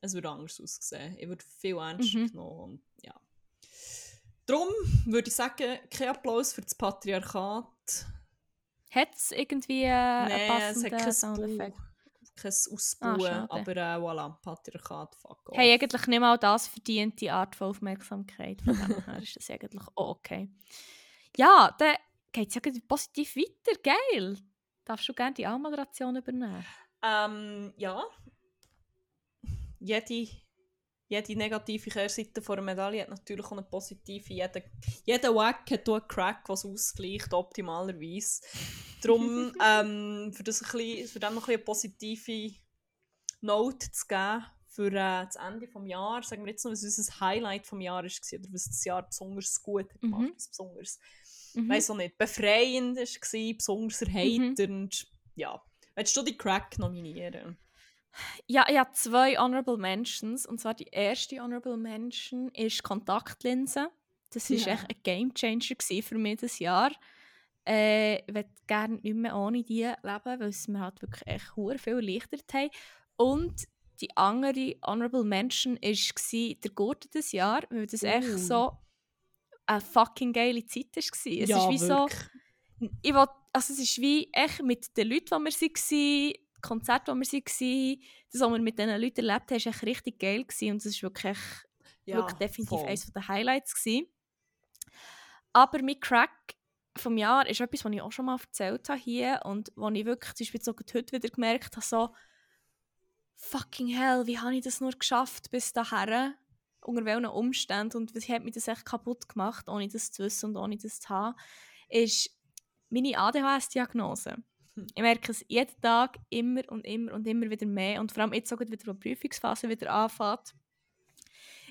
es würde anders aussehen. Ich würde viel ernster Mhm. genommen. Und, ja. Darum würde ich sagen, kein Applaus für das Patriarchat. Hat es irgendwie äh, einen Nein, es passenden hat kein Soundeffekt? Kein Ausbauen, schade. aber äh, voilà, Patriarchat, fuck off. Hey, eigentlich nicht mal das verdient die Art von Aufmerksamkeit. Von dem her ist das eigentlich auch okay. Ja, dann geht es ja positiv weiter. Geil. Darfst du gerne die Anmoderation übernehmen? Ähm, ja. Jede jede negative Kehrseite von einer Medaille hat natürlich auch eine positive. Jeder, jeder Wack hat einen Crack, was ausgleicht, optimalerweise. Darum, ähm, für, das ein bisschen, für dem noch ein eine positive Note zu geben für äh, das Ende des Jahres, sagen wir jetzt noch, was unser Highlight des Jahres war oder was das Jahr besonders gut hat gemacht mhm. besonders, mhm. weiß auch nicht, befreiend war, besonders erheiternd. Mhm. Ja. Willst du die Crack nominieren? Ja, ich habe zwei Honorable Mentions. Und zwar die erste Honorable Mention ist Kontaktlinsen. Das war ja. echt ein Game Changer für mich dieses Jahr. Äh, ich würde gerne nicht mehr ohne die leben, weil es mir halt wirklich echt viel erleichtert haben. Und die andere Honorable Mention war der Gurte des Jahr, weil das uh. echt so eine fucking geile Zeit war. Es ja, ist wie wirklich. so. Ich will, also es ist wie echt mit den Leuten, die wir waren, Konzert, wo wir waren, das, was wir mit diesen Leuten erlebt haben, war richtig geil. Gewesen. Und das war wirklich, ja, wirklich definitiv voll. eines der Highlights. Gewesen. Aber mit Crack vom Jahr ist etwas, was ich auch schon mal erzählt habe hier und wo ich wirklich zum Beispiel so heute wieder gemerkt habe, so fucking hell, wie habe ich das nur geschafft bis dahin? Unter welchen Umständen und wie hat mich das echt kaputt gemacht, ohne das zu wissen und ohne das zu haben, ist meine ADHS-Diagnose. Ich merke es jeden Tag immer und immer und immer wieder mehr und vor allem jetzt sogar wieder, wo die Prüfungsphase wieder anfängt.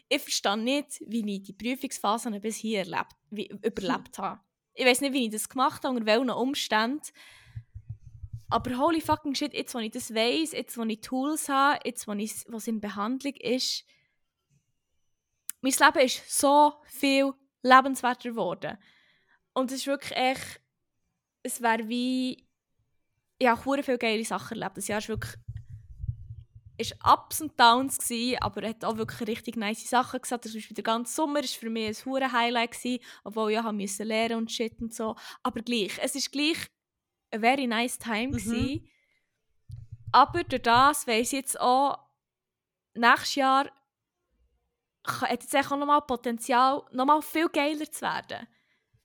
Ich verstehe nicht, wie ich die Prüfungsphase bis hier erlebt, wie, überlebt habe. Ich weiß nicht, wie ich das gemacht habe, unter welchen Umständen. Aber holy fucking shit, jetzt, wo ich das weiß, jetzt, wo ich Tools habe, jetzt, wo, ich, wo es in Behandlung ist, mein Leben ist so viel lebenswerter geworden. Und es ist wirklich echt, es wäre wie ich habe viele geile Sachen erlebt. Das Jahr war wirklich ist Ups und Downs gewesen, aber er hat auch wirklich richtig nice Sachen gesagt. Das war der ganze Sommer war für mich ein hure Highlight gewesen, obwohl ich ja musste lernen und shit und so. Aber gleich, es ist gleich ein very nice time mhm. gewesen. Aber durch das weiss ich jetzt auch, nächstes Jahr hat jetzt auch nochmal Potenzial, nochmal viel geiler zu werden.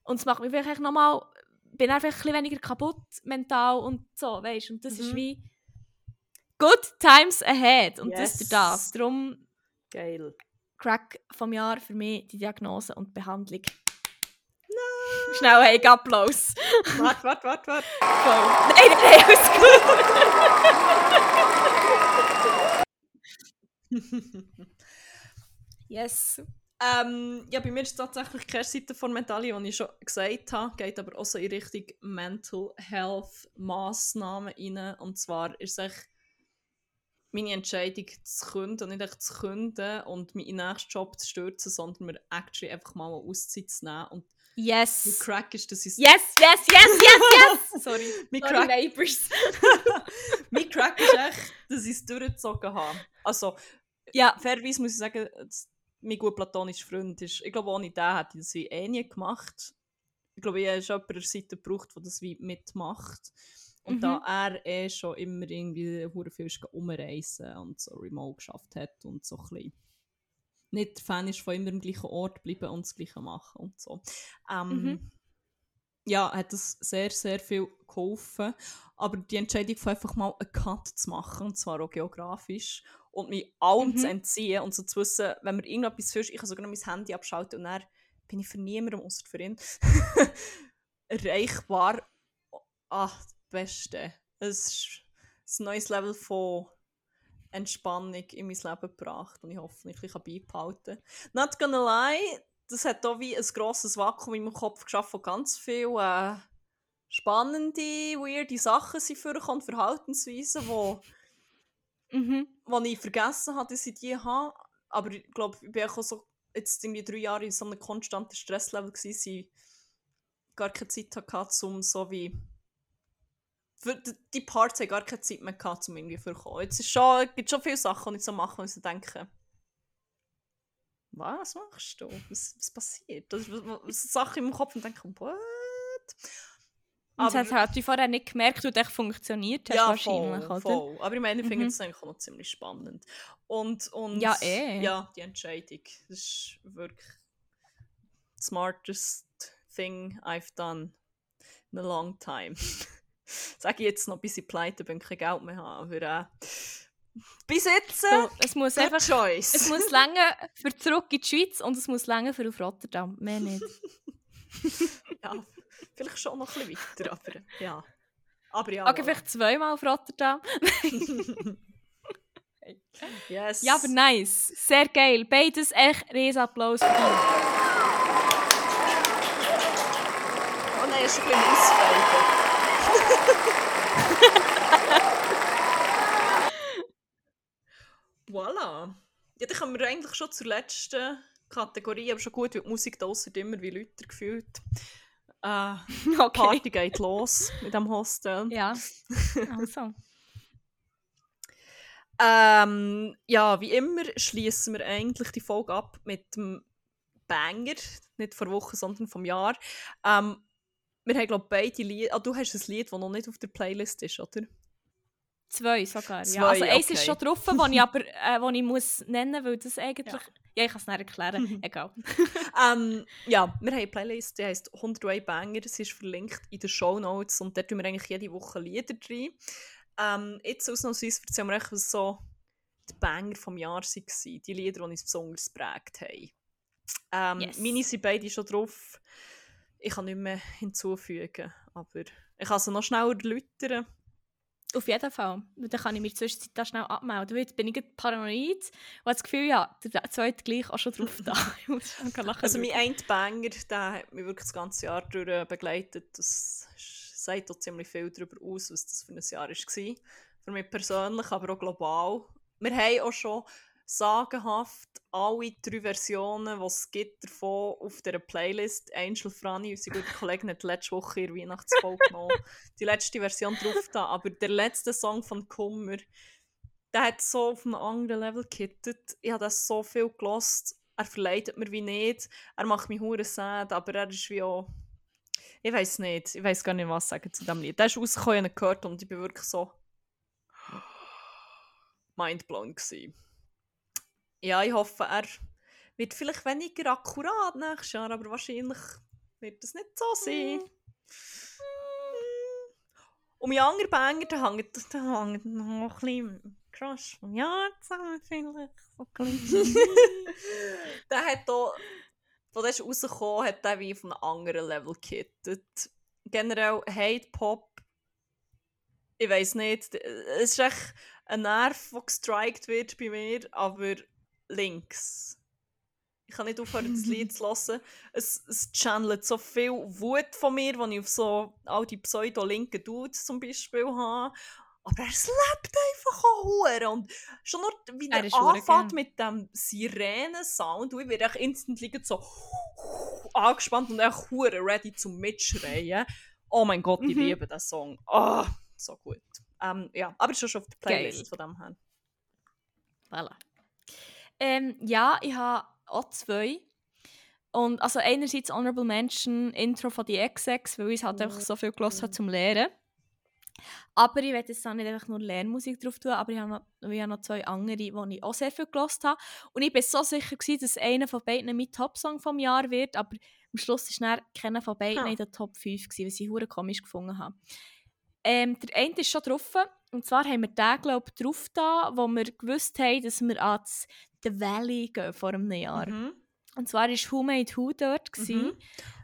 Und es macht mich vielleicht nochmal bin einfach ein bisschen weniger kaputt mental und so, weißt Und das mhm. ist wie good times ahead und yes. das ist das. Darum geil. Crack vom Jahr für mich die Diagnose und Behandlung. No. Schnell, hey, Applaus. Warte, warte, warte, warte. Nein, nein, alles gut. yes. Ähm, ja, bei mir ist es tatsächlich keine Seite von Medaille, die ich schon gesagt habe, geht aber auch so in Richtung Mental Health Massnahmen rein. Und zwar ist es meine Entscheidung zu künden, nicht echt zu künden und meinen nächsten Job zu stürzen, sondern mir actually einfach mal eine Auszeit zu nehmen. Und yes. mein Crack ist, dass ich Yes, yes, yes, yes, yes! Sorry, mein Sorry, Crack... Neighbors. mein Crack ist echt, dass ich es durchgezogen habe. Also, ja. fairerweise muss ich sagen, mein gut platonischer Freund ist, ich glaube, ohne den hätte ich das wie eh nie gemacht. Ich glaube, schon jemanden an der Seite gebraucht, der das wie mitmacht. Und mhm. da er eh schon immer irgendwie hure viel umreisen und so remote geschafft hat und so ein bisschen nicht der Fan ist von immer am gleichen Ort bleiben und das Gleiche machen und so. Ähm, mhm. Ja, hat das sehr, sehr viel geholfen. Aber die Entscheidung von einfach mal einen Cut zu machen, und zwar auch geografisch, und mich allem mhm. zu entziehen und so zu wissen, wenn mir irgendetwas fühlst, ich kann sogar noch mein Handy abschalten und dann bin ich für niemanden, außer für ihn, erreichbar. Ach, das Beste. Es ist ein neues Level von Entspannung in mein Leben gebracht und ich hoffe, ich kann beibehalten. Not gonna lie, das hat auch wie ein grosses Vakuum in meinem Kopf geschafft von ganz viel äh, spannende, weirde Sachen sind vorgekommen, Verhaltensweisen, die mhm. Wo ich vergessen habe, dass ich die habe. Aber ich glaube, ich bin auch so jetzt irgendwie drei Jahre in so einem konstanten Stresslevel gewesen, ich gar keine Zeit hatte, um so wie für die Parts haben gar keine Zeit mehr gehabt, um irgendwie vorzukommen. Jetzt ist schon, es gibt schon viele Sachen, die ich so mache, und ich so denke, was machst du? Was, was passiert? Das ist Sachen im Kopf und denke, what? Und das hat du vorher nicht gemerkt, wie das funktioniert hat ja, wahrscheinlich, voll, oder? voll. Aber ich meine, ich finde es mhm. eigentlich auch noch ziemlich spannend. Und, und ja, eh. ja, die Entscheidung, das ist wirklich the smartest thing I've done in a long time. Sage ich jetzt noch, bis ich pleite bin, kein Geld mehr habe. Aber äh, Bis jetzt. So, es muss einfach choice. es muss länger für zurück in die Schweiz und es muss länger für auf Rotterdam. Mehr nicht. ja, vielleicht schon noch ein bisschen weiter, aber ja. Aber ja. Okay, vielleicht zweimal auf Rotterdam. Yes. Ja, aber nice. Sehr geil. Beides echt riesen Applaus für dich. Oh nein, ist ein bisschen ausfeigen. voilà. Ja, dann kommen wir eigentlich schon zur letzten Kategorie, aber schon gut, weil die Musik draussen immer wie Leute gefühlt. Äh, Okay. Party geht los mit dem Hostel. Ja. Also. Ähm, ja, wie immer schließen wir eigentlich die Folge ab mit dem Banger, nicht vor Woche, sondern vom Jahr. Ähm, wir haben, glaube ich, beide Lieder. Ah, du hast ein Lied, das noch nicht auf der Playlist ist, oder? Zwei sogar. Zwei, ja. Also eins okay. ist schon drauf, wo ich aber äh, wo ich muss nennen, weil das eigentlich... Ja, ich kann es nicht erklären. Egal. ähm, ja, wir haben eine Playlist, die heisst 101 Banger. Sie ist verlinkt in den Show Notes und dort tun wir eigentlich jede Woche Lieder drin. Ähm, jetzt ausnahmsweise erzählen wir echt, was so die Banger vom Jahr waren. Die Lieder, die uns besonders geprägt haben. Ähm, Yes. Meine sind beide schon drauf. Ich kann nicht mehr hinzufügen, aber ich kann sie noch schneller erläutern. Auf jeden Fall. Dann kann ich mir zwischenzeit da schnell abmelden. Weil jetzt bin ich paranoid und habe das Gefühl, ja, der zweite gleich auch schon drauf da. Also mein ein Banger, der hat mich wirklich das ganze Jahr durch äh, begleitet. Das sagt auch ziemlich viel darüber aus, was das für ein Jahr war. Für mich persönlich, aber auch global. Wir haben auch schon sagenhaft alle drei Versionen, die es gibt davon auf dieser Playlist. Angel Franny, unsere gute Kollegin, hat letzte Woche ihre Weihnachtsfolge genommen. Die letzte Version drauf da, aber der letzte Song von Kummer, der hat so auf einem anderen Level gekittet. Ich habe das so viel gelost. Er verleidet mir wie nicht. Er macht mich hure sad, aber er ist wie auch... Ich weiß nicht. Ich weiß gar nicht, was sagen zu diesem Lied. Der ist rausgekommen, ich gehört und ich bin wirklich so... mindblown gewesen. Ja, ich hoffe, er wird vielleicht weniger akkurat nächstes Jahr, aber wahrscheinlich wird das nicht so sein. Und mein anderer Banger, da hängt, da hängt noch ein bisschen Crush vom Jahr zusammen, vielleicht. So der hat wo der ist rausgekommen, hat der wie auf einem anderen Level gekittet. Generell Hate Pop, ich weiß nicht, es ist echt ein Nerv, der gestrikt wird bei mir, aber links. Ich kann nicht aufhören, das Lied zu hören. Es, es channelt so viel Wut von mir, die ich auf so all die pseudo-linken Dudes zum Beispiel habe. Aber er lebt einfach auch hure und schon nur wie Er er anfängt mit dem Sirenen-Sound und ich werde liegen so angespannt und echt hure ready zum Mitschreien. Oh mein Gott, ich Mhm. liebe diesen Song. Ah, so gut. Ähm, ja, aber schon schon auf der Playlist Geil. von dem her. Voilà. Ähm, ja, ich habe auch zwei. Und also einerseits Honorable Mention, Intro von die XX, weil ich halt einfach so viel gehört habe zum Lehren. Aber ich werde jetzt auch nicht einfach nur Lernmusik drauf tun, aber ich habe noch, ich habe noch zwei andere, die ich auch sehr viel gehört habe. Und ich bin so sicher, gewesen, dass einer von beiden mein Top-Song vom Jahr wird, aber am Schluss war keiner von beiden Ha. in der Top 5, gewesen, was ich hure komisch gefunden habe. Ähm, der eine ist schon drauf, und zwar haben wir den, glaube ich, drauf da, wo wir gewusst haben, dass wir ans The Valley gehen vor einem Jahr. Mhm. Und zwar war Who Made Who dort. Mhm. Mhm.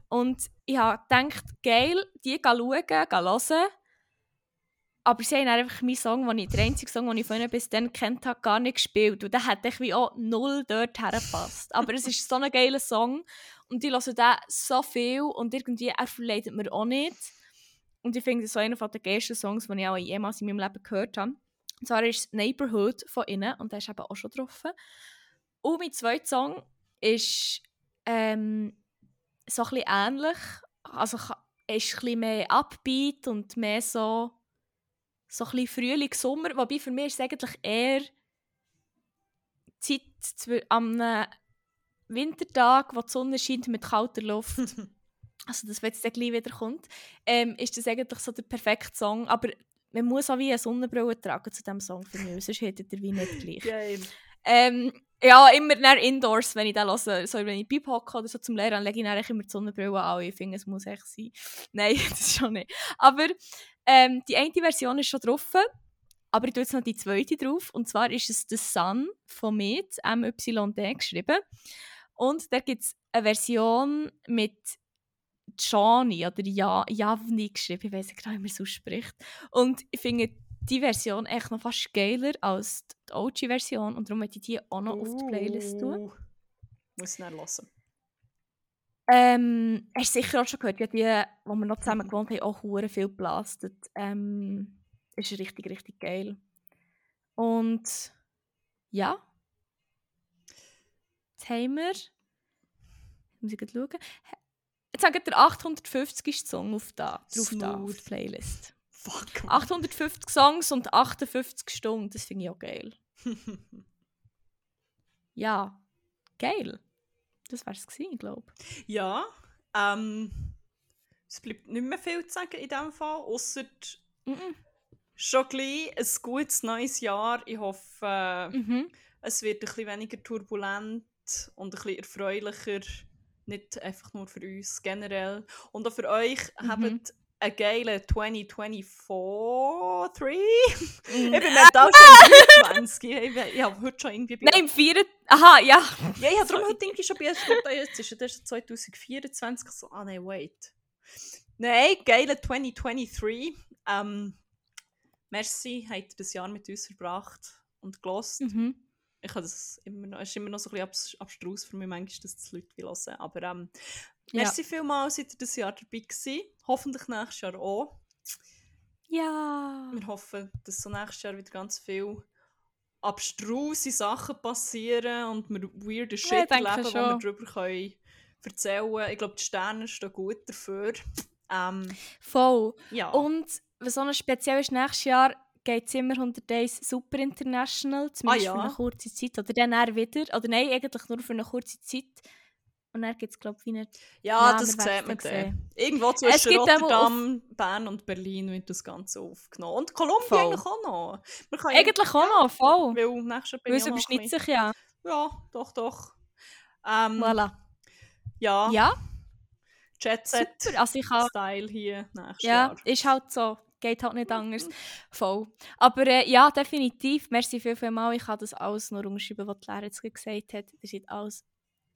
Und ich habe gedacht, geil, die schauen, gehen hören. Aber sie haben einfach meinen Song, den ich, der einzige Song, den ich von ihnen bis dann kennt habe, gar nicht gespielt. Und der hat wie auch null dort hergepasst. Aber es ist so ein geiler Song. Und ich höre den so viel und irgendwie, er verleidet mir auch nicht. Und ich finde, das ist so einer der geilsten Songs, die ich auch jemals in meinem Leben gehört habe. Und zwar ist es Neighborhood von ihnen und der ist eben auch schon drauf. Und mein zweiter Song ist ähm, so ein bisschen ähnlich. Also ist ein bisschen mehr Upbeat und mehr so, so ein bisschen Frühling, Sommer. Wobei für mich ist es eigentlich eher Zeit am äh, Wintertag, wo die Sonne scheint mit kalter Luft. also das, wenn es dann gleich wieder kommt, ähm, ist das eigentlich so der perfekte Song. Aber man muss auch wie eine Sonnenbrille tragen zu diesem Song für mich, sonst hättet ihr wie nicht gleich. Ähm, ja, immer dann indoors, wenn ich den höre. So, wenn ich Bib hocke oder so zum Lehren, lege ich dann immer die Sonnenbrille an. Ich finde, es muss echt sein. Nein, das ist schon nicht. Aber ähm, die eine Version ist schon drauf. aber ich tue jetzt noch die zweite drauf. Und zwar ist es The Sun von Med, MYD geschrieben. Und da gibt es eine Version mit Johnny oder ja Javni geschrieben, ich weiß nicht genau, wie man es ausspricht. Und ich finde die Version echt noch fast geiler als die OG-Version und darum möchte ich die auch noch uh, auf die Playlist tun. Uh, muss ich dann hören. Ähm, hast du sicher auch schon gehört, ja, die, wo wir noch zusammen gewohnt haben, auch hure viel geblastet. Ähm, ist richtig, richtig geil. Und ja. Jetzt haben wir. Muss ich schauen. Jetzt sagen der 850. Song auf da, drauf da, auf die Playlist. Fuck. 850 Songs und 58 Stunden, das finde ich auch geil. ja, geil. Das wäre es gewesen, glaube ich. Ja, ähm, es bleibt nicht mehr viel zu sagen in diesem Fall, außer mm -mm. schon gleich ein gutes neues Jahr. Ich hoffe, äh, mhm. es wird ein bisschen weniger turbulent und ein bisschen erfreulicher. Nicht einfach nur für uns generell. Und auch für euch mhm. habt einen geilen 2024, 3. ich bin mental schon 23. Ich, ich habe heute schon irgendwie... Nein, im 4. Aha, ja. Ja, ich habe darum heute irgendwie schon bei jetzt ist es 2024 so... Ah nein, wait. Nein, geile 2023. Ähm, merci, habt ihr das Jahr mit uns verbracht und gelost. Mhm. Ich habe das immer noch, es ist immer noch so ein bisschen abstrus für mich manchmal, dass die Leute hören. Aber ähm, Merci ja. vielmals, seid ihr das Jahr dabei gewesen. Hoffentlich nächstes Jahr auch. Ja. Wir hoffen, dass so nächstes Jahr wieder ganz viel abstruse Sachen passieren und wir weirde Shit ja, erleben, wo wir darüber können erzählen können. Ich glaube, die Sterne stehen gut dafür. Ähm, Voll. Ja. Und was auch noch speziell ist, nächstes Jahr geht Zimmer 100 Days Super International, zumindest ah, ja. für eine kurze Zeit. Oder dann wieder, oder nein, eigentlich nur für eine kurze Zeit und dann gibt es, glaube ich, wie Ja, das sieht man dann. Irgendwo zwischen Rotterdam, Bern und Berlin wird das Ganze aufgenommen. Und Kolumbien eigentlich auch noch. eigentlich auch noch, voll. Weil nächstes Jahr es überschneidet sich ja. Ja, doch, doch. Ähm, voilà. Ja. Ja. Jet Set Super. Also ich kann... Style hier nächstes ja, Jahr. Ja, ist halt so. Geht halt nicht anders. Voll. Aber äh, ja, definitiv. Merci viel, viel mal. Ich habe das alles nur umgeschrieben, was die Lehrerin jetzt gesagt hat. Das ist alles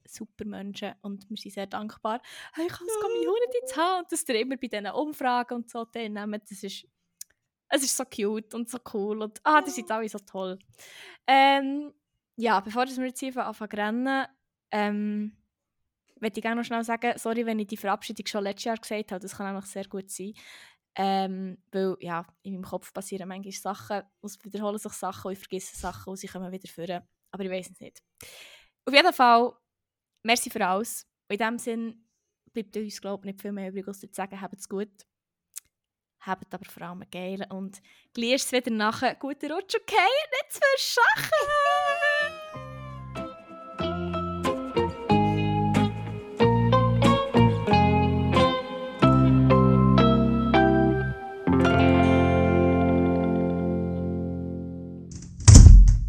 super Menschen und wir sind sehr dankbar. Hey, ich kann das Community zu haben und dass ihr immer bei diesen Umfragen und so teilnehmen. Das ist, es ist so cute und so cool und ah, die sind alle so toll. Ähm, ja, bevor wir jetzt hier anfangen zu rennen, ähm, möchte ich gerne noch schnell sagen, sorry, wenn ich die Verabschiedung schon letztes Jahr gesagt habe, das kann auch noch sehr gut sein. Ähm, weil ja, in meinem Kopf passieren manchmal Sachen, es wiederholen sich Sachen und ich vergesse Sachen und sie kommen wieder vor. Aber ich weiß es nicht. Auf jeden Fall merci für alles. Und in diesem Sinn bleibt uns, glaube ich, nicht viel mehr übrig, als zu sagen, habt es gut. Habt aber vor allem geil und liest es wieder nachher. Guten Rutsch, okay? Nicht zu verschachen!